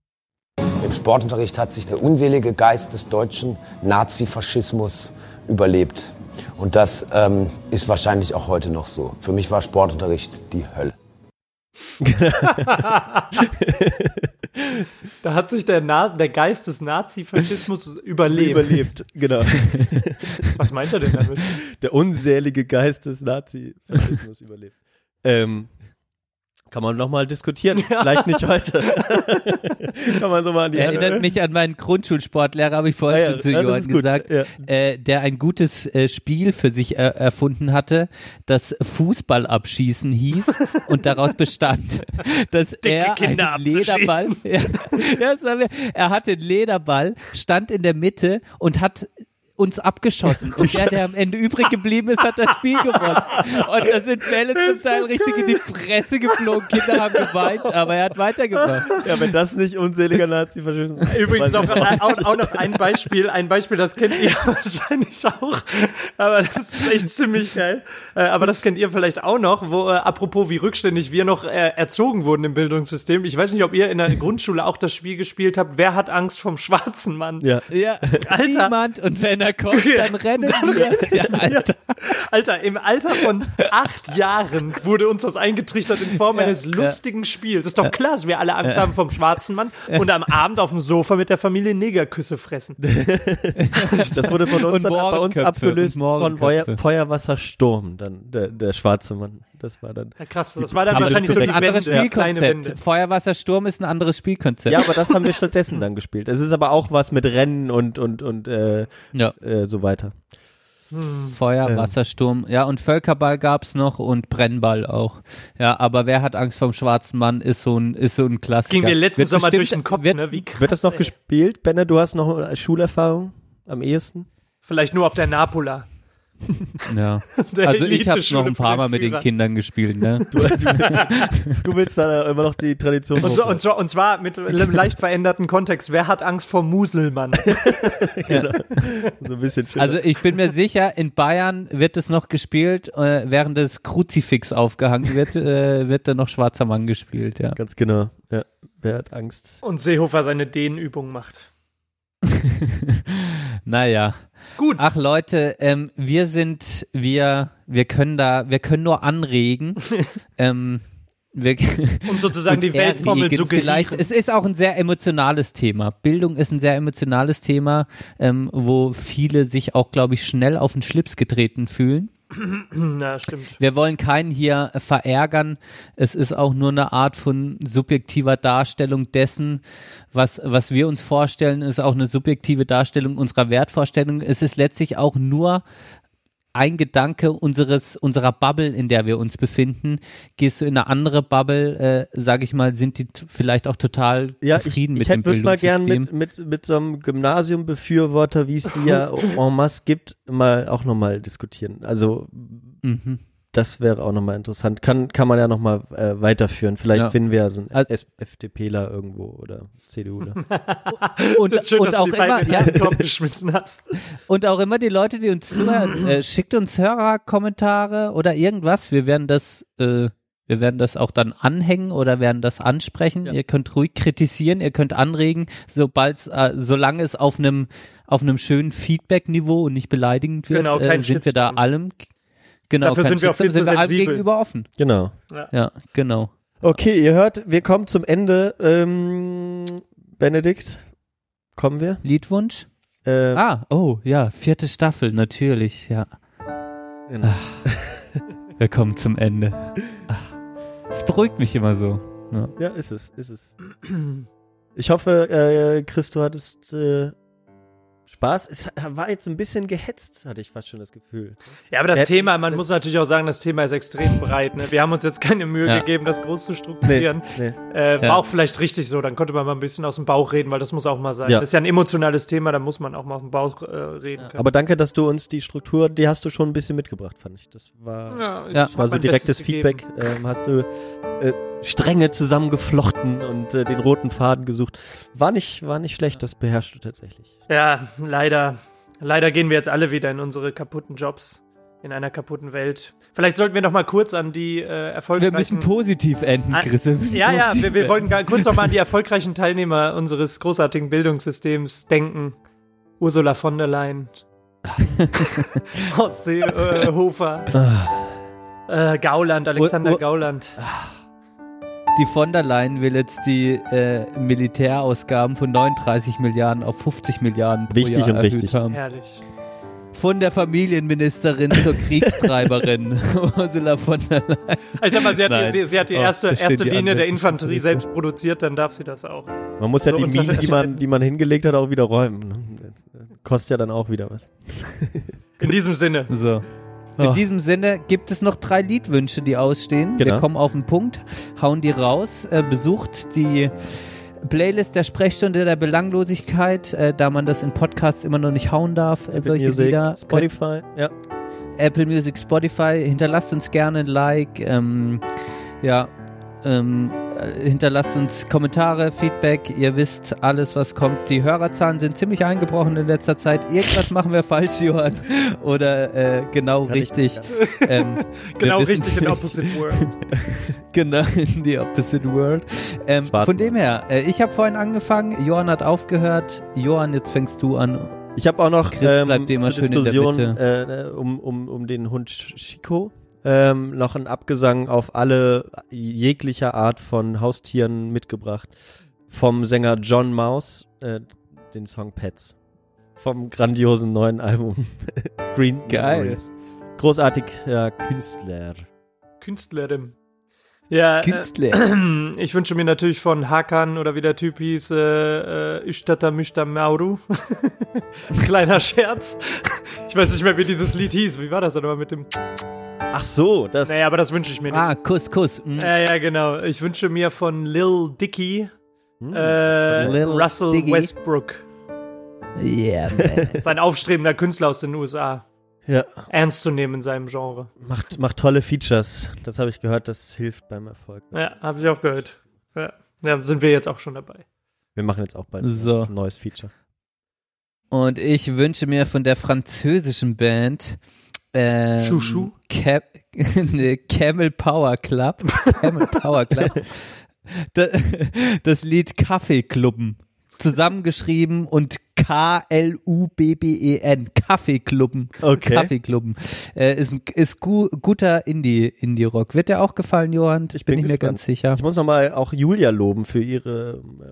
Im Sportunterricht hat sich der unselige Geist des deutschen Nazifaschismus überlebt. Und das ähm, ist wahrscheinlich auch heute noch so. Für mich war Sportunterricht die Hölle. [laughs] Da hat sich der, Na der Geist des Nazifaschismus überlebt. Überlebt, genau. [laughs] Was meint er denn damit? Der unselige Geist des Nazi-Faschismus überlebt. Ähm, kann man nochmal diskutieren. [laughs] Vielleicht nicht heute. [laughs] kann man so mal an die Erinnert mich an meinen Grundschulsportlehrer, habe ich vorhin ja, schon zu ja, Johann gesagt, ja. äh, der ein gutes äh, Spiel für sich äh, erfunden hatte, das Fußballabschießen hieß [laughs] und daraus bestand, dass er Kinder einen Lederball, ja, ja, das haben wir, er hatte einen Lederball, stand in der Mitte und hat uns abgeschossen. Und der, der am Ende übrig geblieben ist, hat das Spiel gewonnen. Und da sind Bälle zum Teil richtig in die Fresse geflogen. Kinder haben geweint, aber er hat weitergemacht. Ja, wenn das nicht unseliger Nazi-Faschismus ist. Übrigens noch, auch, auch noch ein Beispiel, ein Beispiel, das kennt ihr [laughs] wahrscheinlich auch, aber das ist echt ziemlich geil. Äh, aber das kennt ihr vielleicht auch noch, wo, äh, apropos wie rückständig wir noch äh, erzogen wurden im Bildungssystem. Ich weiß nicht, ob ihr in der Grundschule auch das Spiel gespielt habt, wer hat Angst vom schwarzen Mann? Ja. Ja, Alter. niemand. Und wenn er kommt, dann rennen wir. Ja, Alter. Alter, im Alter von acht Jahren wurde uns das eingetrichtert in Form Ja, eines ja. lustigen Spiels. ist doch klar, dass wir alle Angst haben vom schwarzen Mann und am Abend auf dem Sofa mit der Familie Negerküsse fressen. [laughs] Das wurde von uns bei uns abgelöst von Mohrenköpfe. Feuer, Feuerwassersturm, dann der, der schwarze Mann. Das war dann. Ja, krass, das war dann das wahrscheinlich so ein anderes. Spielkonzept. Feuerwassersturm ist ein anderes Spielkonzept. Ja, aber das haben wir stattdessen dann gespielt. Es ist aber auch was mit Rennen und und und äh, Ja. äh, so weiter. Feuer, Ähm. Wassersturm. Ja, und Völkerball gab's noch und Brennball auch. Ja, aber wer hat Angst vom schwarzen Mann ist so ein, ist so ein Klassiker. Ging mir letzten Wird Sommer bestimmt- durch den Kopf, wird, ne? Wie krass, Wird das noch ey. gespielt? Benne, du hast noch Schulerfahrung am ehesten? Vielleicht nur auf der Napola. [laughs] Ja. Der Also ich habe noch ein paar Mal mit den. Kindern gespielt, ne? [laughs] Du willst da immer noch die Tradition. Und, so, und, so, und zwar mit einem leicht veränderten Kontext. Wer hat Angst vor Muselmann? [laughs] so ein bisschen. Also ich bin mir sicher, in Bayern wird es noch gespielt, äh, während das Kruzifix aufgehangen wird, äh, wird da noch Schwarzer Mann gespielt, ja. Ganz genau. Ja. Wer hat Angst? Und Seehofer seine Dehnübung macht. Naja. Gut. Ach Leute, ähm, wir sind, wir, wir können da, wir können nur anregen. [laughs] ähm, wir, [laughs] Um sozusagen die Weltformel zu vielleicht. Es ist auch ein sehr emotionales Thema. Bildung ist ein sehr emotionales Thema, ähm, wo viele sich auch, glaube ich, schnell auf den Schlips getreten fühlen. [clears throat] Na, stimmt. Wir wollen keinen hier äh, verärgern. Es ist auch nur eine Art von subjektiver Darstellung dessen, was, was wir uns vorstellen, ist auch eine subjektive Darstellung unserer Wertvorstellung. Es ist letztlich auch nur ein Gedanke unseres unserer Bubble, in der wir uns befinden. Gehst du in eine andere Bubble, äh, sage ich mal, sind die vielleicht auch total Ja, ich, zufrieden ich mit hätte dem würd mal gern Bildungssystem. mit, mit, mit so einem Gymnasiumbefürworter, wie es sie ja [laughs] en masse gibt, mal auch nochmal diskutieren. Also Mhm. Das wäre auch nochmal interessant. Kann, kann man ja nochmal äh, weiterführen. Vielleicht Ja. finden wir ja so einen Also- FDPler irgendwo oder CDUler. [laughs] Und, schön, auch immer, ja, geschmissen hast. Und auch immer die Leute, die uns zuhören, [clears throat] äh, schickt uns Hörerkommentare oder irgendwas. Wir werden das, äh, wir werden das auch dann anhängen oder werden das ansprechen. Ihr könnt ruhig kritisieren, ihr könnt anregen, sobald, äh, solange es auf einem auf einem schönen Feedback-Niveau und nicht beleidigend wird, Genau, äh, sind wir da Shitstorm. allem genau Dafür sind wir auch viel Shitstorm, sind zu wir allem sensibel. gegenüber offen. genau. Ja, genau. Okay, ihr hört, wir kommen zum Ende. Ähm, Benedikt, kommen wir? Liedwunsch? Äh, Ah, oh ja, vierte Staffel, natürlich, ja. genau. [laughs] Wir kommen zum Ende. Ah, Es beruhigt mich immer so. Ja. Ja, ist es, ist es. Ich hoffe, äh, Chris, du hattest äh, Spaß. Es war jetzt ein bisschen gehetzt, hatte ich fast schon das Gefühl. Ja, aber das Ja, Thema, man das- muss natürlich auch sagen, das Thema ist extrem breit. Ne? Wir haben uns jetzt keine Mühe Ja. gegeben, das groß zu strukturieren. Nee, Äh, war Ja. auch vielleicht richtig so, dann konnte man mal ein bisschen aus dem Bauch reden, weil das muss auch mal sein. Ja. Das ist ja ein emotionales Thema, da muss man auch mal auf dem Bauch äh, reden können. Aber danke, dass du uns die Struktur, die hast du schon ein bisschen mitgebracht, fand ich. Das war, ja, ich Ja. hab war so direktes Bestes Feedback. Ähm, hast du äh, Stränge zusammengeflochten und äh, den roten Faden gesucht. War nicht, war nicht schlecht, das beherrschst du tatsächlich. Ja, leider. Leider gehen wir jetzt alle wieder in unsere kaputten Jobs. In einer kaputten Welt. Vielleicht sollten wir noch mal kurz an die äh, Wir erfolgreichen... müssen positiv enden, Ah, Chris. Wir Ja, ja, wir, wir wollten gar kurz noch mal an die erfolgreichen Teilnehmer unseres großartigen Bildungssystems denken. Ursula von der Leyen. [laughs] Horst Seehofer. äh, Gauland, Alexander Ur- Ur- Gauland. Die von der Leyen will jetzt die äh, Militärausgaben von 39 Milliarden auf 50 Milliarden pro Wichtig Jahr und erhöht richtig. haben. Herrlich. Von der Familienministerin zur Kriegstreiberin [laughs] [laughs] Ursula von der Leyen. Also ich sag mal, sie hat, Nein. die, sie, sie hat die Oh, erste, steht erste die Linie der Infanterie selbst produziert, dann darf sie das auch. Man muss ja So die Minen, die man, die man hingelegt hat, auch wieder räumen. ne? Das, äh, Kostet ja dann auch wieder was. In diesem Sinne. So. In Oh. diesem Sinne gibt es noch drei Liedwünsche, die ausstehen. Wir Genau. kommen auf den Punkt, hauen die raus, äh, besucht die Playlist der Sprechstunde der Belanglosigkeit, äh, da man das in Podcasts immer noch nicht hauen darf, äh, solche Music, Lieder. Spotify, ja. Apple Music, Spotify. Hinterlasst uns gerne ein Like. Ähm, ja, ähm, äh, hinterlasst uns Kommentare, Feedback. Ihr wisst alles, was kommt. Die Hörerzahlen sind ziemlich eingebrochen in letzter Zeit. Irgendwas machen wir falsch, Johann. [laughs] Oder äh, genau richtig. [laughs] Ähm, [laughs] Genau richtig in nicht. Opposite World. genau, in the opposite world. Ähm, von dem her, äh, ich habe vorhin angefangen, Johann hat aufgehört. Johann, jetzt fängst du an. Ich habe auch noch Chris ähm, bleibt dir immer zur schön in der Diskussion Mitte. äh, um, um, um den Hund Chico ähm, noch ein Abgesang auf alle jeglicher Art von Haustieren mitgebracht. Vom Sänger John Mouse, äh, den Song Pets. Vom grandiosen neuen Album [laughs] Screen Geil. Memories. Großartiger Künstler. Künstlerin. Ja, Künstler. Äh, [clears throat] ich wünsche mir natürlich von Hakan oder wie der Typ hieß, äh, äh, Ishtata Mishta Mauru. [laughs] Kleiner Scherz. Ich weiß nicht mehr, wie dieses Lied hieß. Wie war das denn aber mit dem. Ach so, das. Naja, aber das wünsche ich mir nicht. Ah, Kuss, Kuss. Mm. Ja, ja, genau. Ich wünsche mir von Lil Dicky äh, Lil Russell Dicky. Westbrook. Yeah, man. [laughs] Sein aufstrebender Künstler aus den USA. Ja. Ernst zu nehmen in seinem Genre. Macht, macht tolle Features. Das habe ich gehört, das hilft beim Erfolg. Ja, habe ich auch gehört. Ja. ja, sind wir jetzt auch schon dabei. Wir machen jetzt auch bald So. ein neues Feature. Und ich wünsche mir von der französischen Band ähm, Chouchou? Cam [laughs] nee, Camel Power Club. [laughs] Camel Power Club. Da- das Lied Kaffeeklubben. Zusammengeschrieben und K-L-U-B-B-E-N. Kaffeeklubben. Okay. Kaffeeklubben. Äh, ist ein, ist gu guter Indie, Indie-Rock. Wird dir auch gefallen, Johann? Ich bin, nicht mehr gespannt. ganz sicher. Ich muss nochmal auch Julia loben für ihre ähm,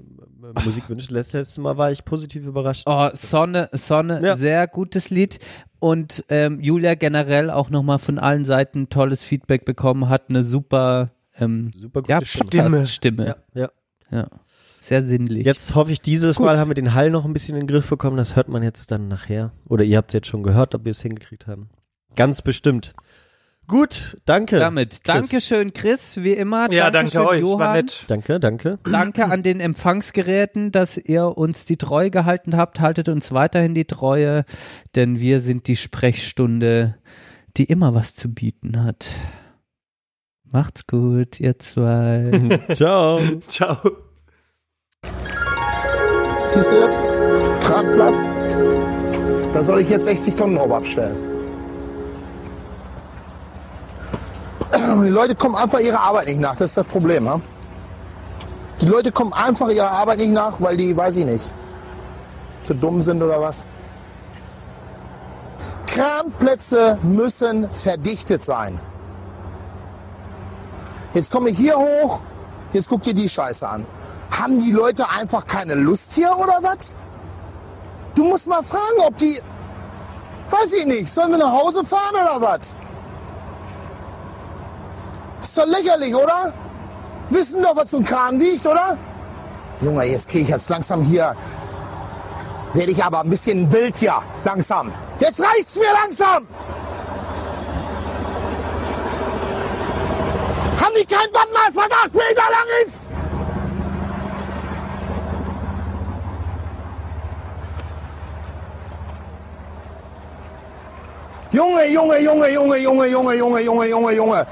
äh, Musikwünsche. Letztes Mal war ich positiv überrascht. Oh, Sonne, Sonne, Ja. sehr gutes Lied. Und ähm, Julia generell auch nochmal von allen Seiten tolles Feedback bekommen, hat eine super, ähm, Super gute ja, Stimme. Podcast-Stimme. Ja, ja. Ja. Sehr sinnlich. Jetzt hoffe ich, dieses Gut. Mal haben wir den Hall noch ein bisschen in den Griff bekommen. Das hört man jetzt dann nachher. Oder ihr habt es jetzt schon gehört, ob wir es hingekriegt haben. Ganz bestimmt. Gut, danke. Damit. Chris. Dankeschön, Chris, wie immer. Ja, Dankeschön, danke euch. Johann. War nett. Danke, danke. Danke an den Empfangsgeräten, dass ihr uns die Treue gehalten habt. Haltet uns weiterhin die Treue, denn wir sind die Sprechstunde, die immer was zu bieten hat. Macht's gut, ihr zwei. [laughs] Ciao. Ciao. Siehst du das? Kranplatz. Da soll ich jetzt 60 Tonnen drauf abstellen. [clears throat] Die Leute kommen einfach ihrer Arbeit nicht nach. Das ist das Problem. Ha? Die Leute kommen einfach ihrer Arbeit nicht nach, weil die, weiß ich nicht, zu dumm sind oder was. Kranplätze müssen verdichtet sein. Jetzt komme ich hier hoch, jetzt guck dir die Scheiße an. Haben die Leute einfach keine Lust hier oder was? Du musst mal fragen, ob die. Weiß ich nicht, sollen wir nach Hause fahren oder was? Ist doch lächerlich, oder? Wissen doch, was so ein Kran wiegt, oder? Junge, jetzt kriege ich jetzt langsam hier. Werde ich aber ein bisschen wild hier, langsam. Jetzt reicht's mir langsam! Haben die kein Bandmaß, was acht Meter lang ist? Junge, Junge, Junge, Junge, Junge, Junge, Junge, Junge, Junge, Junge.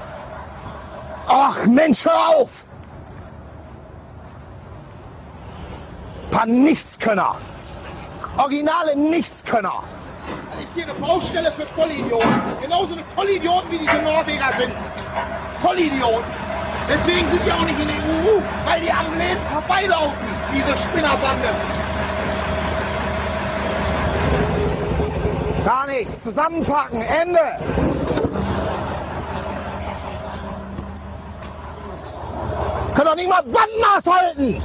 Ach Mensch, hör auf! Paar Nichtskönner. Originale Nichtskönner. Das ist hier eine Baustelle für Vollidioten. Genauso eine Vollidioten wie diese Norweger sind. Vollidioten. Deswegen sind die auch nicht in der EU, weil die am Leben vorbeilaufen, diese Spinnerbande. Gar nichts. Zusammenpacken. Ende. Können doch nicht mal Bandmaß halten.